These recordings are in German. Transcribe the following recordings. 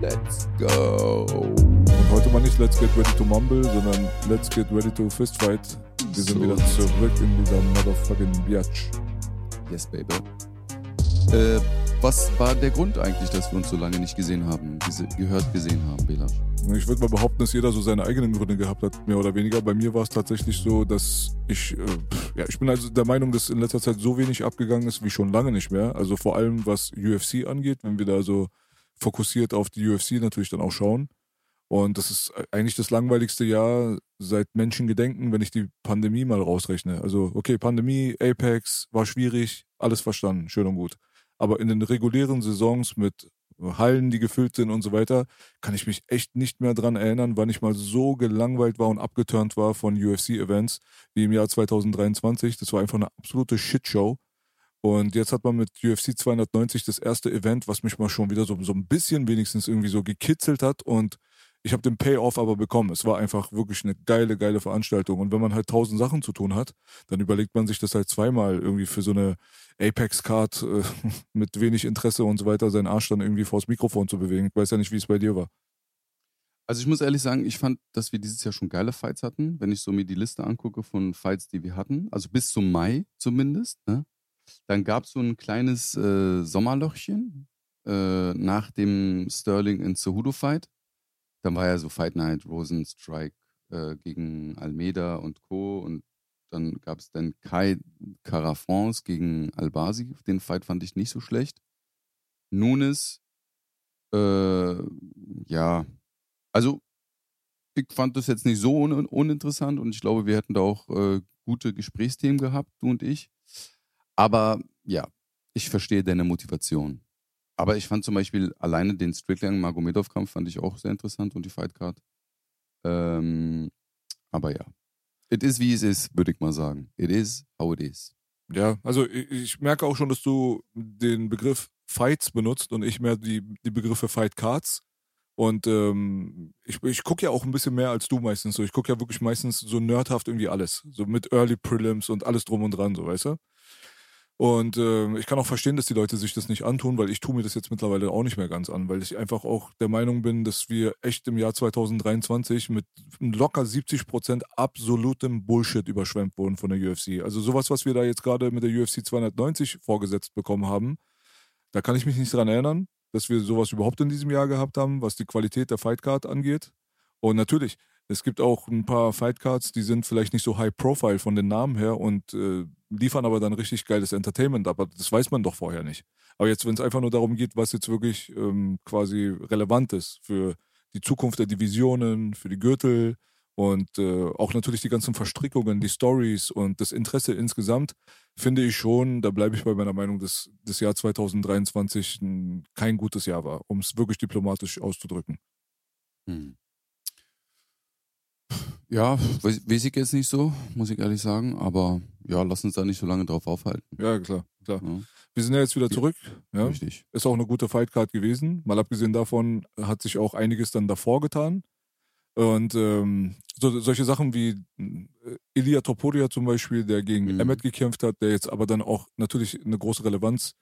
Let's go. Und heute mal nicht Let's Get Ready to Mumble, sondern Let's Get Ready to Fistfight. Wir sind So. wieder zurück in dieser motherfucking Biatch. Yes, baby. Äh, was war der Grund eigentlich, dass wir uns so lange nicht gesehen haben, gese gehört, gesehen haben, Bela? Ich würde mal behaupten, dass jeder so seine eigenen Gründe gehabt hat, mehr oder weniger. Bei mir war es tatsächlich so, dass ich, äh, ja, ich bin also der Meinung, dass in letzter Zeit so wenig abgegangen ist wie schon lange nicht mehr. Also vor allem was UFC angeht, wenn wir da so fokussiert auf die UFC natürlich dann auch schauen. Und das ist eigentlich das langweiligste Jahr seit Menschengedenken, wenn ich die Pandemie mal rausrechne. Also, okay, Pandemie, Apex, war schwierig, alles verstanden, schön und gut. Aber in den regulären Saisons mit Hallen, die gefüllt sind und so weiter, kann ich mich echt nicht mehr dran erinnern, wann ich mal so gelangweilt war und abgeturnt war von UFC-Events wie im Jahr 2023. Das war einfach eine absolute Shitshow. Und jetzt hat man mit UFC 290 das erste Event, was mich mal schon wieder so, so ein bisschen wenigstens irgendwie so gekitzelt hat. Und ich habe den Payoff aber bekommen. Es war einfach wirklich eine geile, geile Veranstaltung. Und wenn man halt tausend Sachen zu tun hat, dann überlegt man sich das halt zweimal irgendwie für so eine Apex-Card äh, mit wenig Interesse und so weiter, seinen Arsch dann irgendwie vors Mikrofon zu bewegen. Ich weiß ja nicht, wie es bei dir war. Also ich muss ehrlich sagen, ich fand, dass wir dieses Jahr schon geile Fights hatten, wenn ich so mir die Liste angucke von Fights, die wir hatten. Also bis zum Mai zumindest. Ne? Dann gab es so ein kleines äh, Sommerlochchen äh, nach dem Sterling in Cejudo Fight. Dann war ja so Fight Night, Rosenstrike äh, gegen Almeida und Co. Und dann gab es dann Kai Carafons gegen Albasi. Den Fight fand ich nicht so schlecht. Nunes, äh, ja, also ich fand das jetzt nicht so un uninteressant und ich glaube, wir hätten da auch äh, gute Gesprächsthemen gehabt, du und ich. Aber ja, ich verstehe deine Motivation. Aber ich fand zum Beispiel alleine den Strickland-Magomedov-Kampf fand ich auch sehr interessant und die Fightcard. Ähm, aber ja, it is wie es ist, würde ich mal sagen. It is how it is. Ja, also ich, ich merke auch schon, dass du den Begriff Fights benutzt und ich mehr die, die Begriffe Fight Cards. Und ähm, ich, ich gucke ja auch ein bisschen mehr als du meistens so. Ich gucke ja wirklich meistens so nerdhaft irgendwie alles. So mit Early Prelims und alles drum und dran, so weißt du? Und ähm, ich kann auch verstehen, dass die Leute sich das nicht antun, weil ich tue mir das jetzt mittlerweile auch nicht mehr ganz an, weil ich einfach auch der Meinung bin, dass wir echt im Jahr 2023 mit locker 70 Prozent absolutem Bullshit überschwemmt wurden von der UFC. Also sowas, was wir da jetzt gerade mit der UFC 290 vorgesetzt bekommen haben, da kann ich mich nicht dran erinnern, dass wir sowas überhaupt in diesem Jahr gehabt haben, was die Qualität der Fightcard angeht. Und natürlich, es gibt auch ein paar Fightcards, die sind vielleicht nicht so high profile von den Namen her und äh, liefern aber dann richtig geiles Entertainment, aber das weiß man doch vorher nicht. Aber jetzt, wenn es einfach nur darum geht, was jetzt wirklich ähm, quasi relevant ist für die Zukunft der Divisionen, für die Gürtel und äh, auch natürlich die ganzen Verstrickungen, die Stories und das Interesse insgesamt, finde ich schon, da bleibe ich bei meiner Meinung, dass das Jahr 2023 ein, kein gutes Jahr war, um es wirklich diplomatisch auszudrücken. Hm. Ja, weiß, weiß ich jetzt nicht so, muss ich ehrlich sagen. Aber ja, lass uns da nicht so lange drauf aufhalten. Ja, klar, klar. Ja, Wir sind ja jetzt wieder zurück. Ja. Richtig. Ist auch eine gute Fightcard gewesen. Mal abgesehen davon hat sich auch einiges dann davor getan. Und ähm, so, solche Sachen wie äh, Ilya Topuria zum Beispiel, der gegen Mhm. Emmet gekämpft hat, der jetzt aber dann auch natürlich eine große Relevanz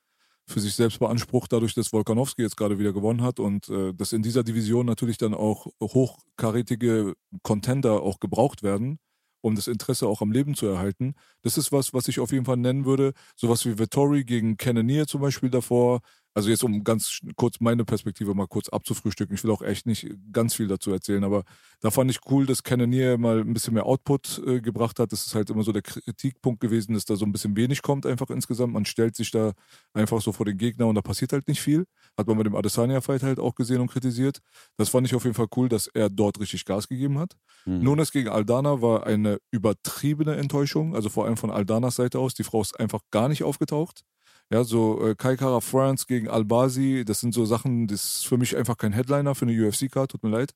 für sich selbst beansprucht, dadurch, dass Volkanovski jetzt gerade wieder gewonnen hat und äh, dass in dieser Division natürlich dann auch hochkarätige Contender auch gebraucht werden, um das Interesse auch am Leben zu erhalten. Das ist was, was ich auf jeden Fall nennen würde. Sowas wie Vittori gegen Cannonier zum Beispiel davor. Also jetzt um ganz kurz meine Perspektive mal kurz abzufrühstücken. Ich will auch echt nicht ganz viel dazu erzählen, aber da fand ich cool, dass Cannonier mal ein bisschen mehr Output äh, gebracht hat. Das ist halt immer so der Kritikpunkt gewesen, dass da so ein bisschen wenig kommt einfach insgesamt. Man stellt sich da einfach so vor den Gegner und da passiert halt nicht viel. Hat man mit dem Adesanya-Fight halt auch gesehen und kritisiert. Das fand ich auf jeden Fall cool, dass er dort richtig Gas gegeben hat. Hm. Nunes gegen Aldana war eine übertriebene Enttäuschung, also vor allem von Aldanas Seite aus. Die Frau ist einfach gar nicht aufgetaucht. Ja, so äh, Kai Kara France gegen Al-Basi, das sind so Sachen, das ist für mich einfach kein Headliner für eine UFC-Card, tut mir leid.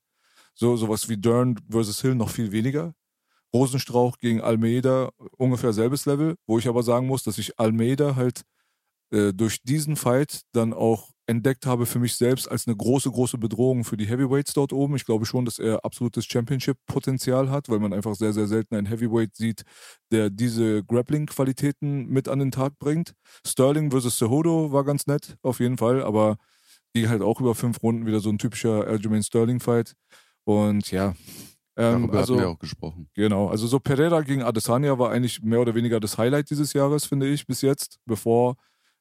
So sowas wie Dern versus Hill noch viel weniger. Rosenstrauch gegen Almeida, ungefähr selbes Level, wo ich aber sagen muss, dass ich Almeida halt äh, durch diesen Fight dann auch entdeckt habe für mich selbst als eine große, große Bedrohung für die Heavyweights dort oben. Ich glaube schon, dass er absolutes Championship-Potenzial hat, weil man einfach sehr, sehr selten einen Heavyweight sieht, der diese Grappling-Qualitäten mit an den Tag bringt. Sterling versus Cejudo war ganz nett, auf jeden Fall, aber die halt auch über fünf Runden wieder so ein typischer Aljamain Sterling-Fight. Und ja, ähm, Darüber also, hatten wir auch gesprochen. Genau, also so Pereira gegen Adesanya war eigentlich mehr oder weniger das Highlight dieses Jahres, finde ich, bis jetzt, bevor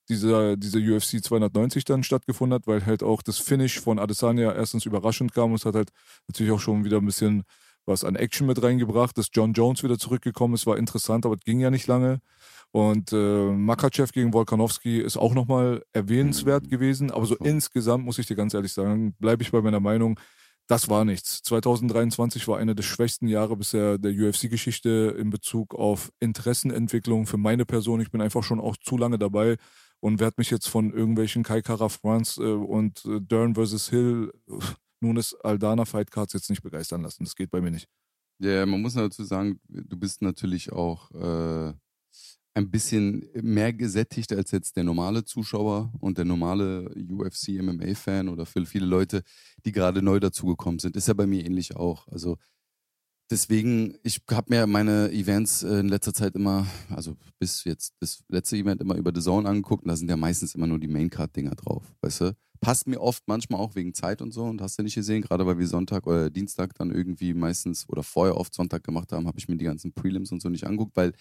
dieser, dieser UFC 290 dann stattgefunden hat, weil halt auch das Finish von Adesanya erstens überraschend kam und es hat halt natürlich auch schon wieder ein bisschen was an Action mit reingebracht, dass John Jones wieder zurückgekommen ist, war interessant, aber es ging ja nicht lange. Und äh, Makachev gegen Volkanovski ist auch nochmal erwähnenswert gewesen, aber so insgesamt muss ich dir ganz ehrlich sagen, bleibe ich bei meiner Meinung, das war nichts. 2023 war einer der schwächsten Jahre bisher der UFC-Geschichte in Bezug auf Interessenentwicklung für meine Person. Ich bin einfach schon auch zu lange dabei und werde mich jetzt von irgendwelchen Kai Kara France äh, und äh, Dern versus Hill, nun ist Aldana Fight Cards jetzt nicht begeistern lassen. Das geht bei mir nicht. Ja, man muss dazu sagen, du bist natürlich auch äh, ein bisschen mehr gesättigt als jetzt der normale Zuschauer und der normale UFC MMA-Fan oder für viele Leute, die gerade neu dazugekommen sind. Ist ja bei mir ähnlich auch. Also deswegen, ich habe mir meine Events äh, in letzter Zeit immer, also bis jetzt das letzte Event immer über The Zone angeguckt und da sind ja meistens immer nur die Maincard-Dinger drauf, weißt du? Passt mir oft manchmal auch wegen Zeit und so und hast du nicht gesehen, gerade weil wir Sonntag oder Dienstag dann irgendwie meistens oder vorher oft Sonntag gemacht haben, habe ich mir die ganzen Prelims und so nicht angeguckt, weil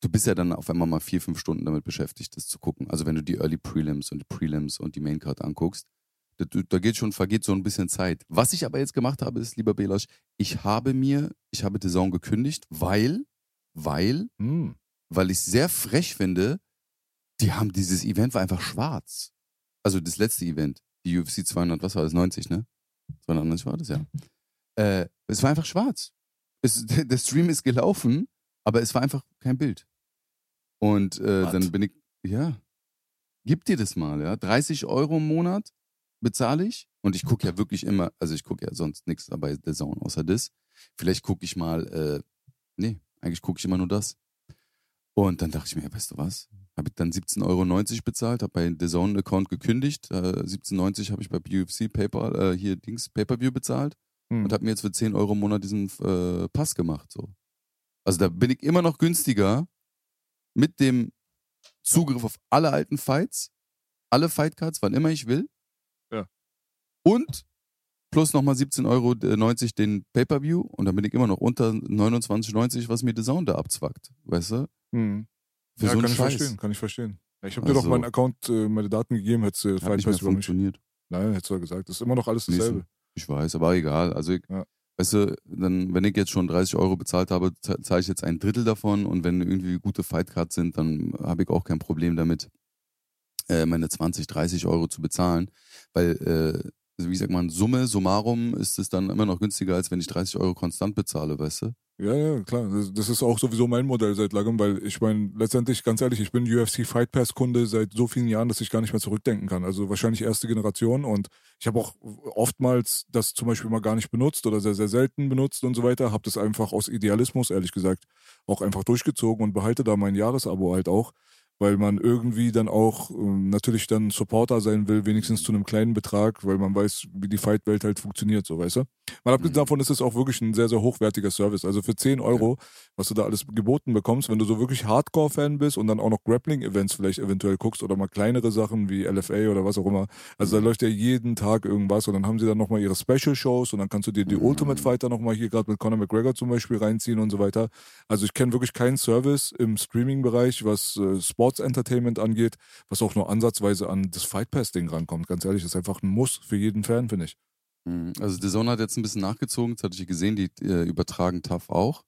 du bist ja dann auf einmal mal vier, fünf Stunden damit beschäftigt, das zu gucken. Also wenn du die Early Prelims und die Prelims und die Maincard anguckst, da, da, geht schon, vergeht so ein bisschen Zeit. Was ich aber jetzt gemacht habe, ist, lieber Belasch, ich habe mir, ich habe die Saison gekündigt, weil, weil, hm. weil ich sehr frech finde, die haben dieses Event war einfach schwarz. Also das letzte Event, die UFC 200, was war das, 90, ne? 290 war das, ja. Äh, es war einfach schwarz. Es, der Stream ist gelaufen, aber es war einfach kein Bild. Und äh, dann bin ich, ja, gib dir das mal, ja. 30 Euro im Monat bezahle ich. Und ich gucke ja wirklich immer, also ich gucke ja sonst nichts bei The Zone außer das. Vielleicht gucke ich mal, äh, nee, eigentlich gucke ich immer nur das. Und dann dachte ich mir, ja, weißt du was? Habe ich dann 17,90 Euro bezahlt, habe bei The Zone-Account gekündigt. Äh, 17,90 habe ich bei UFC Paper, äh, hier Dings, Pay-Per-View bezahlt hm. und habe mir jetzt für 10 Euro im Monat diesen äh, Pass gemacht. So. Also da bin ich immer noch günstiger mit dem Zugriff auf alle alten Fights, alle Fightcards, wann immer ich will. Und plus nochmal 17,90 Euro den Pay-Per-View und dann bin ich immer noch unter 29,90, was mir The Zone da abzwackt, weißt du? Hm. Für ja, so kann ich Scheiß. verstehen, kann ich verstehen. Ich habe also, dir doch also meinen Account, äh, meine Daten gegeben, hättest du Fight Pass funktioniert. Nein, hättest du ja gesagt. Das ist immer noch alles dasselbe. Ich weiß, aber egal. Also ich, ja. weißt du, dann, wenn ich jetzt schon 30 Euro bezahlt habe, zahle ich jetzt ein Drittel davon und wenn irgendwie gute Fightcards sind, dann habe ich auch kein Problem damit, äh, meine 20, 30 Euro zu bezahlen, weil äh, also wie sagt man, Summe, summarum ist es dann immer noch günstiger, als wenn ich 30 Euro konstant bezahle, weißt du? Ja, ja, klar. Das ist auch sowieso mein Modell seit langem, weil ich meine, letztendlich, ganz ehrlich, ich bin UFC Fight Pass Kunde seit so vielen Jahren, dass ich gar nicht mehr zurückdenken kann. Also wahrscheinlich erste Generation und ich habe auch oftmals das zum Beispiel mal gar nicht benutzt oder sehr, sehr selten benutzt und so weiter. Habe das einfach aus Idealismus, ehrlich gesagt, auch einfach durchgezogen und behalte da mein Jahresabo halt auch weil man irgendwie dann auch ähm, natürlich dann Supporter sein will, wenigstens zu einem kleinen Betrag, weil man weiß, wie die Fight-Welt halt funktioniert, so weißt du. Mal abgesehen mhm. davon ist es auch wirklich ein sehr, sehr hochwertiger Service. Also für 10 Euro, ja. was du da alles geboten bekommst, wenn du so wirklich Hardcore-Fan bist und dann auch noch Grappling-Events vielleicht eventuell guckst oder mal kleinere Sachen wie LFA oder was auch immer. Also da mhm. läuft ja jeden Tag irgendwas und dann haben sie dann nochmal ihre Special-Shows und dann kannst du dir die mhm. Ultimate Fighter nochmal hier gerade mit Conor McGregor zum Beispiel reinziehen und so weiter. Also ich kenne wirklich keinen Service im Streaming-Bereich, was äh, Sport Sports Entertainment angeht, was auch nur ansatzweise an das Fight Pass-Ding rankommt. Ganz ehrlich, ist einfach ein Muss für jeden Fan, finde ich. Mhm. Also The Zone hat jetzt ein bisschen nachgezogen, das hatte ich gesehen, die äh, übertragen TAF auch.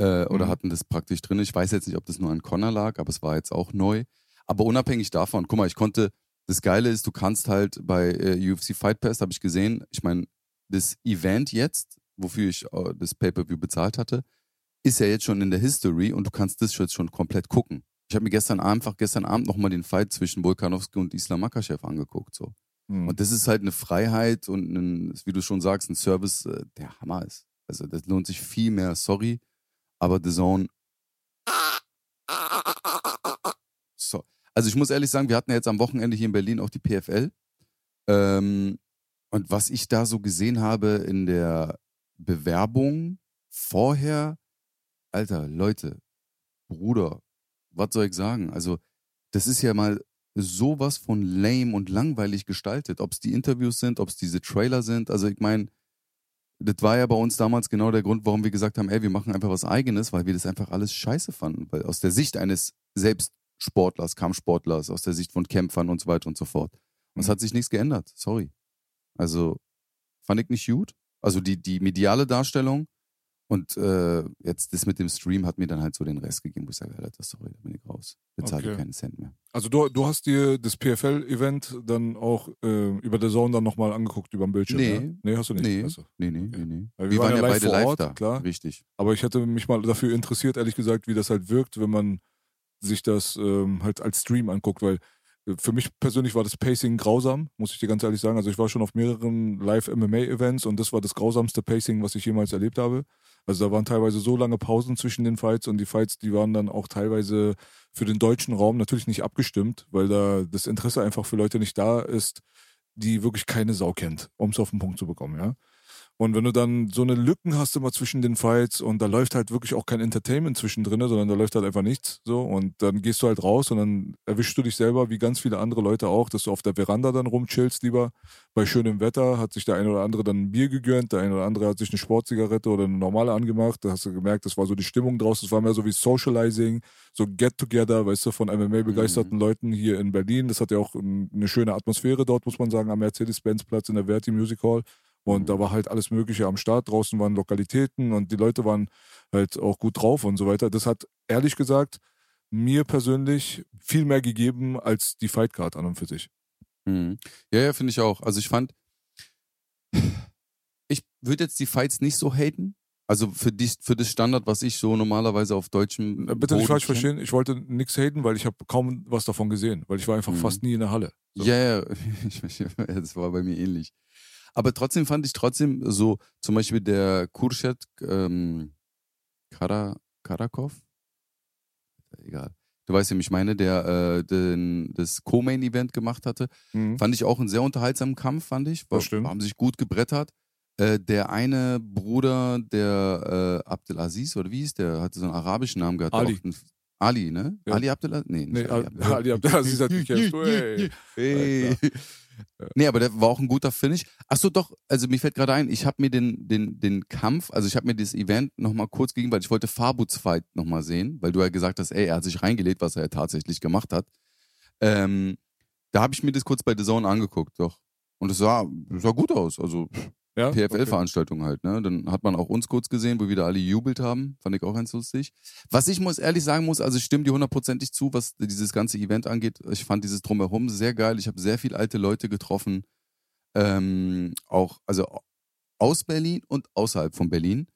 Äh, oder mhm. hatten das praktisch drin. Ich weiß jetzt nicht, ob das nur an Connor lag, aber es war jetzt auch neu. Aber unabhängig davon, guck mal, ich konnte, das Geile ist, du kannst halt bei äh, UFC Fight Pass, habe ich gesehen, ich meine, das Event jetzt, wofür ich äh, das Pay-Per-View bezahlt hatte, ist ja jetzt schon in der History und du kannst das jetzt schon komplett gucken. Ich habe mir gestern einfach gestern Abend nochmal den Fight zwischen Volkanovski und Islam Makachev angeguckt. So. Mhm. Und das ist halt eine Freiheit und ein, wie du schon sagst, ein Service, äh, der Hammer ist. Also das lohnt sich viel mehr, sorry, aber The Zone. So. Also ich muss ehrlich sagen, wir hatten ja jetzt am Wochenende hier in Berlin auch die PFL. Ähm, und was ich da so gesehen habe in der Bewerbung vorher, Alter, Leute, Bruder, was soll ich sagen? Also, das ist ja mal sowas von lame und langweilig gestaltet. Ob es die Interviews sind, ob es diese Trailer sind. Also, ich meine, das war ja bei uns damals genau der Grund, warum wir gesagt haben, ey, wir machen einfach was Eigenes, weil wir das einfach alles scheiße fanden. Weil aus der Sicht eines Selbstsportlers, Kampfsportlers, aus der Sicht von Kämpfern und so weiter und so fort. Und es Mhm. hat sich nichts geändert. Sorry. Also, fand ich nicht gut. Also die, die mediale Darstellung und äh, jetzt das mit dem Stream hat mir dann halt so den Rest gegeben, wo ich sage, Alter, sorry, da bin ich raus. Bezahle Okay. keinen Cent mehr. Also du, du hast dir das PFL-Event dann auch äh, über der Zone dann nochmal angeguckt über dem Bildschirm, Nee. ja? Nee, hast du nicht. Nee, Achso. nee, nee, Okay. nee, nee. Weil Wir, waren ja beide vor live Ort, da. klar. Richtig. Aber ich hätte mich mal dafür interessiert, ehrlich gesagt, wie das halt wirkt, wenn man sich das ähm, halt als Stream anguckt, weil äh, für mich persönlich war das Pacing grausam, muss ich dir ganz ehrlich sagen. Also ich war schon auf mehreren Live-MMA-Events und das war das grausamste Pacing, was ich jemals erlebt habe. Also da waren teilweise so lange Pausen zwischen den Fights und die Fights, die waren dann auch teilweise für den deutschen Raum natürlich nicht abgestimmt, weil da das Interesse einfach für Leute nicht da ist, die wirklich keine Sau kennt, um es auf den Punkt zu bekommen, ja. Und wenn du dann so eine Lücken hast immer zwischen den Fights und da läuft halt wirklich auch kein Entertainment zwischendrin, sondern da läuft halt einfach nichts so und dann gehst du halt raus und dann erwischst du dich selber, wie ganz viele andere Leute auch, dass du auf der Veranda dann rumchillst lieber. Bei schönem Wetter hat sich der eine oder andere dann ein Bier gegönnt, der eine oder andere hat sich eine Sportzigarette oder eine normale angemacht. Da hast du gemerkt, das war so die Stimmung draus, das war mehr so wie Socializing, so Get-Together, weißt du, von MMA-begeisterten Leuten hier in Berlin. Das hat ja auch eine schöne Atmosphäre dort, muss man sagen, am Mercedes-Benz-Platz in der Verti Music Hall. Und da war halt alles Mögliche am Start. Draußen waren Lokalitäten und die Leute waren halt auch gut drauf und so weiter. Das hat ehrlich gesagt mir persönlich viel mehr gegeben als die Fightcard an und für sich. Mhm. Ja, ja, finde ich auch. Also ich fand, ich würde jetzt die Fights nicht so haten. Also für, die, für das Standard, was ich so normalerweise auf deutschem Äh, Bitte nicht falsch verstehen, ich wollte nichts haten, weil ich habe kaum was davon gesehen, weil ich war einfach Mhm. fast nie in der Halle. So. Ja, ja, ich- ich- das war bei mir ähnlich. Aber trotzdem fand ich trotzdem so, zum Beispiel der Kurschet ähm, Kara, Karakov, egal. Du weißt, wem ich meine, der äh, den, das Co-Main-Event gemacht hatte. Mhm. Fand ich auch einen sehr unterhaltsamen Kampf, fand ich. War. Haben sich gut gebrettert. Äh, der eine Bruder, der äh, Abdelaziz, oder wie hieß der, hatte so einen arabischen Namen gehabt. Ali. Ali, ne? Ja. Ali Abdelaziz? Nee, nicht Nee, Ali Ali, Ali Abdelaziz hat mich kennst du, ey. Hey. Nee, aber der war auch ein guter Finish. Ach so, doch, also mir fällt gerade ein, ich habe mir den, den, den Kampf, also ich habe mir das Event nochmal kurz gegeben, weil ich wollte Fabuts Fight nochmal sehen, weil du ja gesagt hast, ey, er hat sich reingelegt, was er ja tatsächlich gemacht hat. Ähm, da habe ich mir das kurz bei The Zone angeguckt, doch. Und es sah, sah gut aus, also Ja? Okay. PFL-Veranstaltung halt, ne? Dann hat man auch uns kurz gesehen, wo wieder alle jubelt haben. Fand ich auch ganz lustig. Was ich muss ehrlich sagen muss, also ich stimme dir hundertprozentig zu, was dieses ganze Event angeht. Ich fand dieses Drumherum sehr geil. Ich habe sehr viele alte Leute getroffen. Ähm, auch, also aus Berlin und außerhalb von Berlin,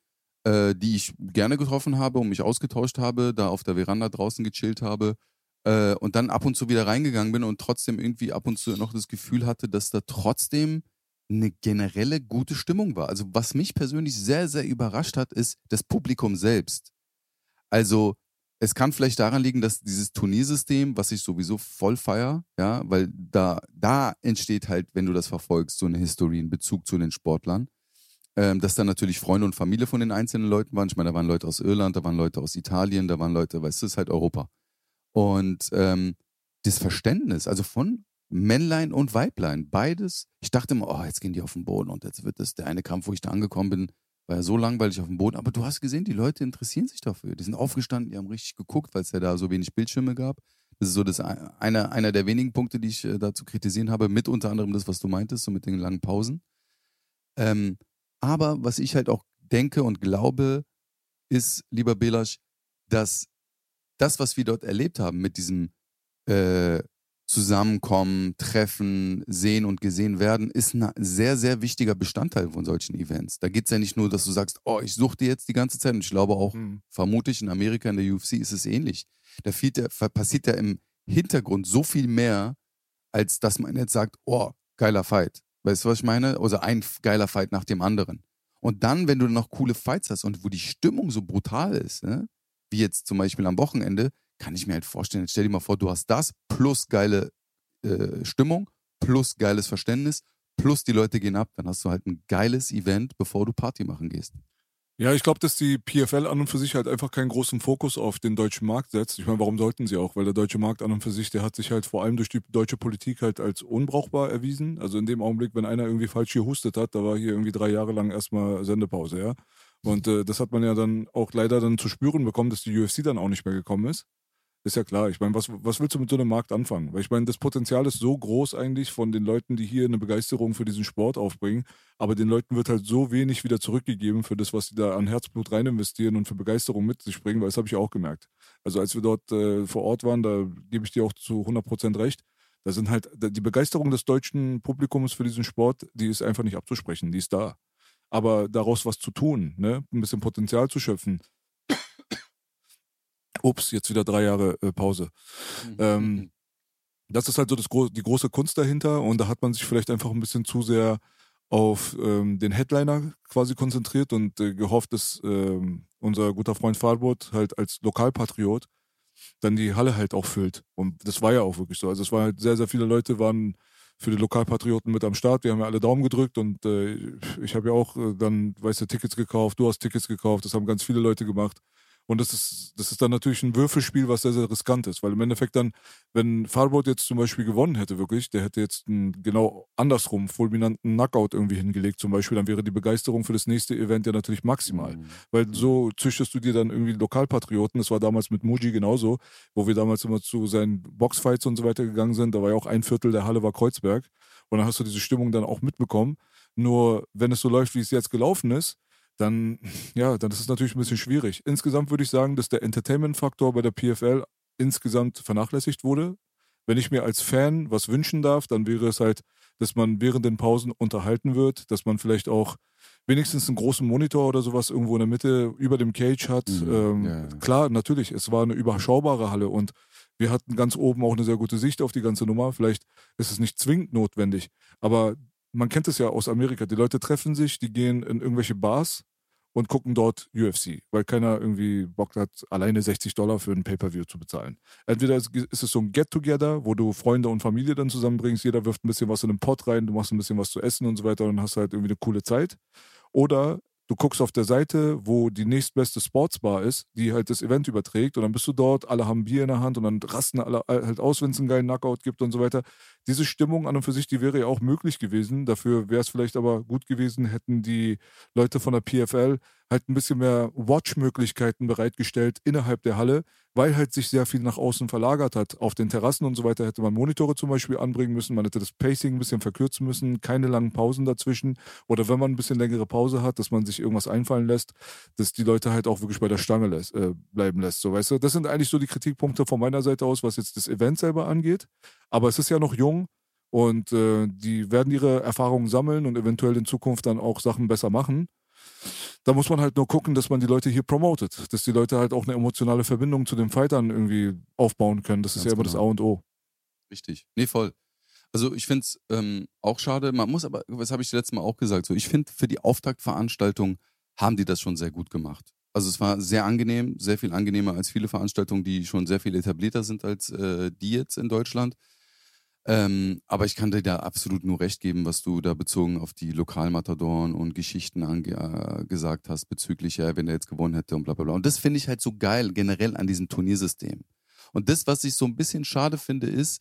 äh, die ich gerne getroffen habe und mich ausgetauscht habe, da auf der Veranda draußen gechillt habe. Äh, und dann ab und zu wieder reingegangen bin und trotzdem irgendwie ab und zu noch das Gefühl hatte, dass da trotzdem eine generelle gute Stimmung war. Also was mich persönlich sehr, sehr überrascht hat, ist das Publikum selbst. Also es kann vielleicht daran liegen, dass dieses Turniersystem, was ich sowieso voll feier, ja, weil da, da entsteht halt, wenn du das verfolgst, so eine Historie, ein Bezug zu den Sportlern. Ähm, dass da natürlich Freunde und Familie von den einzelnen Leuten waren. Ich meine, da waren Leute aus Irland, da waren Leute aus Italien, da waren Leute, weißt du, es ist halt Europa. Und ähm, das Verständnis, also von Männlein und Weiblein, beides. Ich dachte immer, oh, jetzt gehen die auf den Boden und jetzt wird das der eine Kampf, wo ich da angekommen bin, war ja so langweilig auf dem Boden. Aber du hast gesehen, die Leute interessieren sich dafür. Die sind aufgestanden, die haben richtig geguckt, weil es ja da so wenig Bildschirme gab. Das ist so das einer, einer der wenigen Punkte, die ich äh, da zu kritisieren habe, mit unter anderem das, was du meintest, so mit den langen Pausen. Ähm, aber was ich halt auch denke und glaube, ist, lieber Belasch, dass das, was wir dort erlebt haben mit diesem äh, Zusammenkommen, Treffen, Sehen und gesehen werden, ist ein sehr, sehr wichtiger Bestandteil von solchen Events. Da geht es ja nicht nur, dass du sagst, oh, ich suche dir jetzt die ganze Zeit. Und ich glaube auch, Mhm. vermute ich, in Amerika, in der UFC ist es ähnlich. Da ja, passiert ja im Hintergrund so viel mehr, als dass man jetzt sagt, oh, geiler Fight. Weißt du, was ich meine? Also ein geiler Fight nach dem anderen. Und dann, wenn du noch coole Fights hast und wo die Stimmung so brutal ist, ne? wie jetzt zum Beispiel am Wochenende, kann ich mir halt vorstellen, stell dir mal vor, du hast das plus geile äh, Stimmung, plus geiles Verständnis, plus die Leute gehen ab, dann hast du halt ein geiles Event, bevor du Party machen gehst. Ja, ich glaube, dass die PFL an und für sich halt einfach keinen großen Fokus auf den deutschen Markt setzt. Ich meine, warum sollten sie auch? Weil der deutsche Markt an und für sich, der hat sich halt vor allem durch die deutsche Politik halt als unbrauchbar erwiesen. Also in dem Augenblick, wenn einer irgendwie falsch gehustet hat, da war hier irgendwie drei Jahre lang erstmal Sendepause, ja. Und äh, das hat man ja dann auch leider dann zu spüren bekommen, dass die UFC dann auch nicht mehr gekommen ist. Ist ja klar. Ich meine, was, was willst du mit so einem Markt anfangen? Weil ich meine, das Potenzial ist so groß eigentlich von den Leuten, die hier eine Begeisterung für diesen Sport aufbringen. Aber den Leuten wird halt so wenig wieder zurückgegeben für das, was sie da an Herzblut rein investieren und für Begeisterung mit sich bringen, weil das habe ich auch gemerkt. Also als wir dort äh, vor Ort waren, da gebe ich dir auch zu 100 Prozent recht. Da sind halt, die Begeisterung des deutschen Publikums für diesen Sport, die ist einfach nicht abzusprechen, die ist da. Aber daraus was zu tun, ne? ein bisschen Potenzial zu schöpfen, ups, jetzt wieder drei Jahre äh, Pause. Mhm. Ähm, das ist halt so das gro die große Kunst dahinter und da hat man sich vielleicht einfach ein bisschen zu sehr auf ähm, den Headliner quasi konzentriert und äh, gehofft, dass ähm, unser guter Freund Farbot halt als Lokalpatriot dann die Halle halt auch füllt. Und das war ja auch wirklich so. Also es war halt sehr, sehr viele Leute waren für die Lokalpatrioten mit am Start. Wir haben ja alle Daumen gedrückt und äh, ich habe ja auch äh, dann, weißt du, Tickets gekauft, du hast Tickets gekauft, das haben ganz viele Leute gemacht. Und das ist, das ist dann natürlich ein Würfelspiel, was sehr, sehr riskant ist. Weil im Endeffekt dann, wenn Farbold jetzt zum Beispiel gewonnen hätte, wirklich, der hätte jetzt einen genau andersrum fulminanten Knockout irgendwie hingelegt, zum Beispiel, dann wäre die Begeisterung für das nächste Event ja natürlich maximal. Mhm. Weil so züchtest du dir dann irgendwie Lokalpatrioten. Das war damals mit Muji genauso, wo wir damals immer zu seinen Boxfights und so weiter gegangen sind. Da war ja auch ein Viertel der Halle war Kreuzberg. Und dann hast du diese Stimmung dann auch mitbekommen. Nur wenn es so läuft, wie es jetzt gelaufen ist, dann, ja, dann ist es natürlich ein bisschen schwierig. Insgesamt würde ich sagen, dass der Entertainment-Faktor bei der PFL insgesamt vernachlässigt wurde. Wenn ich mir als Fan was wünschen darf, dann wäre es halt, dass man während den Pausen unterhalten wird, dass man vielleicht auch wenigstens einen großen Monitor oder sowas irgendwo in der Mitte über dem Cage hat. Mhm, ähm, ja. Klar, natürlich, es war eine überschaubare Halle und wir hatten ganz oben auch eine sehr gute Sicht auf die ganze Nummer. Vielleicht ist es nicht zwingend notwendig, aber man kennt es ja aus Amerika, die Leute treffen sich, die gehen in irgendwelche Bars und gucken dort UFC, weil keiner irgendwie Bock hat, alleine 60 Dollar für ein Pay-Per-View zu bezahlen. Entweder ist es so ein Get-Together, wo du Freunde und Familie dann zusammenbringst, jeder wirft ein bisschen was in den Pot rein, du machst ein bisschen was zu essen und so weiter und hast halt irgendwie eine coole Zeit. Oder du guckst auf der Seite, wo die nächstbeste Sportsbar ist, die halt das Event überträgt und dann bist du dort, alle haben Bier in der Hand und dann rasten alle halt aus, wenn es einen geilen Knockout gibt und so weiter. Diese Stimmung an und für sich, die wäre ja auch möglich gewesen. Dafür wäre es vielleicht aber gut gewesen, hätten die Leute von der PFL halt ein bisschen mehr Watch-Möglichkeiten bereitgestellt innerhalb der Halle, weil halt sich sehr viel nach außen verlagert hat. Auf den Terrassen und so weiter hätte man Monitore zum Beispiel anbringen müssen, man hätte das Pacing ein bisschen verkürzen müssen, keine langen Pausen dazwischen. Oder wenn man ein bisschen längere Pause hat, dass man sich irgendwas einfallen lässt, dass die Leute halt auch wirklich bei der Stange lässt, äh, bleiben lässt. So, weißt du? Das sind eigentlich so die Kritikpunkte von meiner Seite aus, was jetzt das Event selber angeht. Aber es ist ja noch jung. Und äh, die werden ihre Erfahrungen sammeln und eventuell in Zukunft dann auch Sachen besser machen. Da muss man halt nur gucken, dass man die Leute hier promotet, dass die Leute halt auch eine emotionale Verbindung zu den Fightern irgendwie aufbauen können. Das Ganz ist ja immer genau. das A und O. Richtig. Nee, voll. Also ich finde es ähm, auch schade. Man muss aber, was habe ich letztes Mal auch gesagt, so ich finde für die Auftaktveranstaltung haben die das schon sehr gut gemacht. Also es war sehr angenehm, sehr viel angenehmer als viele Veranstaltungen, die schon sehr viel etablierter sind als äh, die jetzt in Deutschland. Ähm, aber ich kann dir da absolut nur recht geben, was du da bezogen auf die Lokalmatadoren und Geschichten äh, gesagt hast bezüglich, ja, wenn er jetzt gewonnen hätte und bla bla bla. Und das finde ich halt so geil generell an diesem Turniersystem. Und das, was ich so ein bisschen schade finde, ist,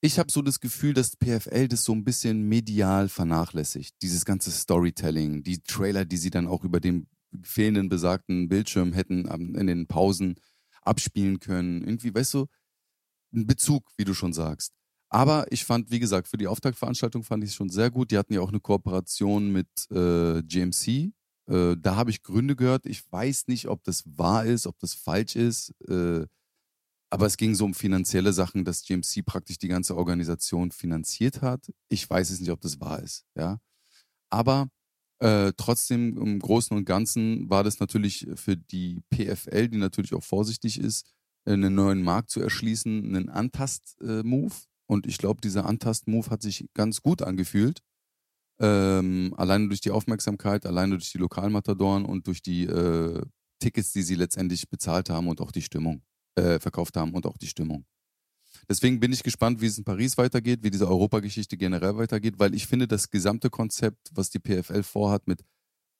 ich habe so das Gefühl, dass PFL das so ein bisschen medial vernachlässigt. Dieses ganze Storytelling, die Trailer, die sie dann auch über den fehlenden besagten Bildschirm hätten in den Pausen abspielen können. Irgendwie, weißt du, einen Bezug, wie du schon sagst. Aber ich fand, wie gesagt, für die Auftaktveranstaltung fand ich es schon sehr gut. Die hatten ja auch eine Kooperation mit äh, GMC. Äh, da habe ich Gründe gehört. Ich weiß nicht, ob das wahr ist, ob das falsch ist. Äh, aber es ging so um finanzielle Sachen, dass GMC praktisch die ganze Organisation finanziert hat. Ich weiß es nicht, ob das wahr ist. Ja. Aber äh, trotzdem im Großen und Ganzen war das natürlich für die PFL, die natürlich auch vorsichtig ist, einen neuen Markt zu erschließen, einen Antast-Move. Und ich glaube, dieser Antast-Move hat sich ganz gut angefühlt. Ähm, alleine durch die Aufmerksamkeit, alleine durch die Lokalmatadoren und durch die äh, Tickets, die sie letztendlich bezahlt haben und auch die Stimmung, äh, verkauft haben und auch die Stimmung. Deswegen bin ich gespannt, wie es in Paris weitergeht, wie diese Europageschichte generell weitergeht, weil ich finde, das gesamte Konzept, was die PFL vorhat mit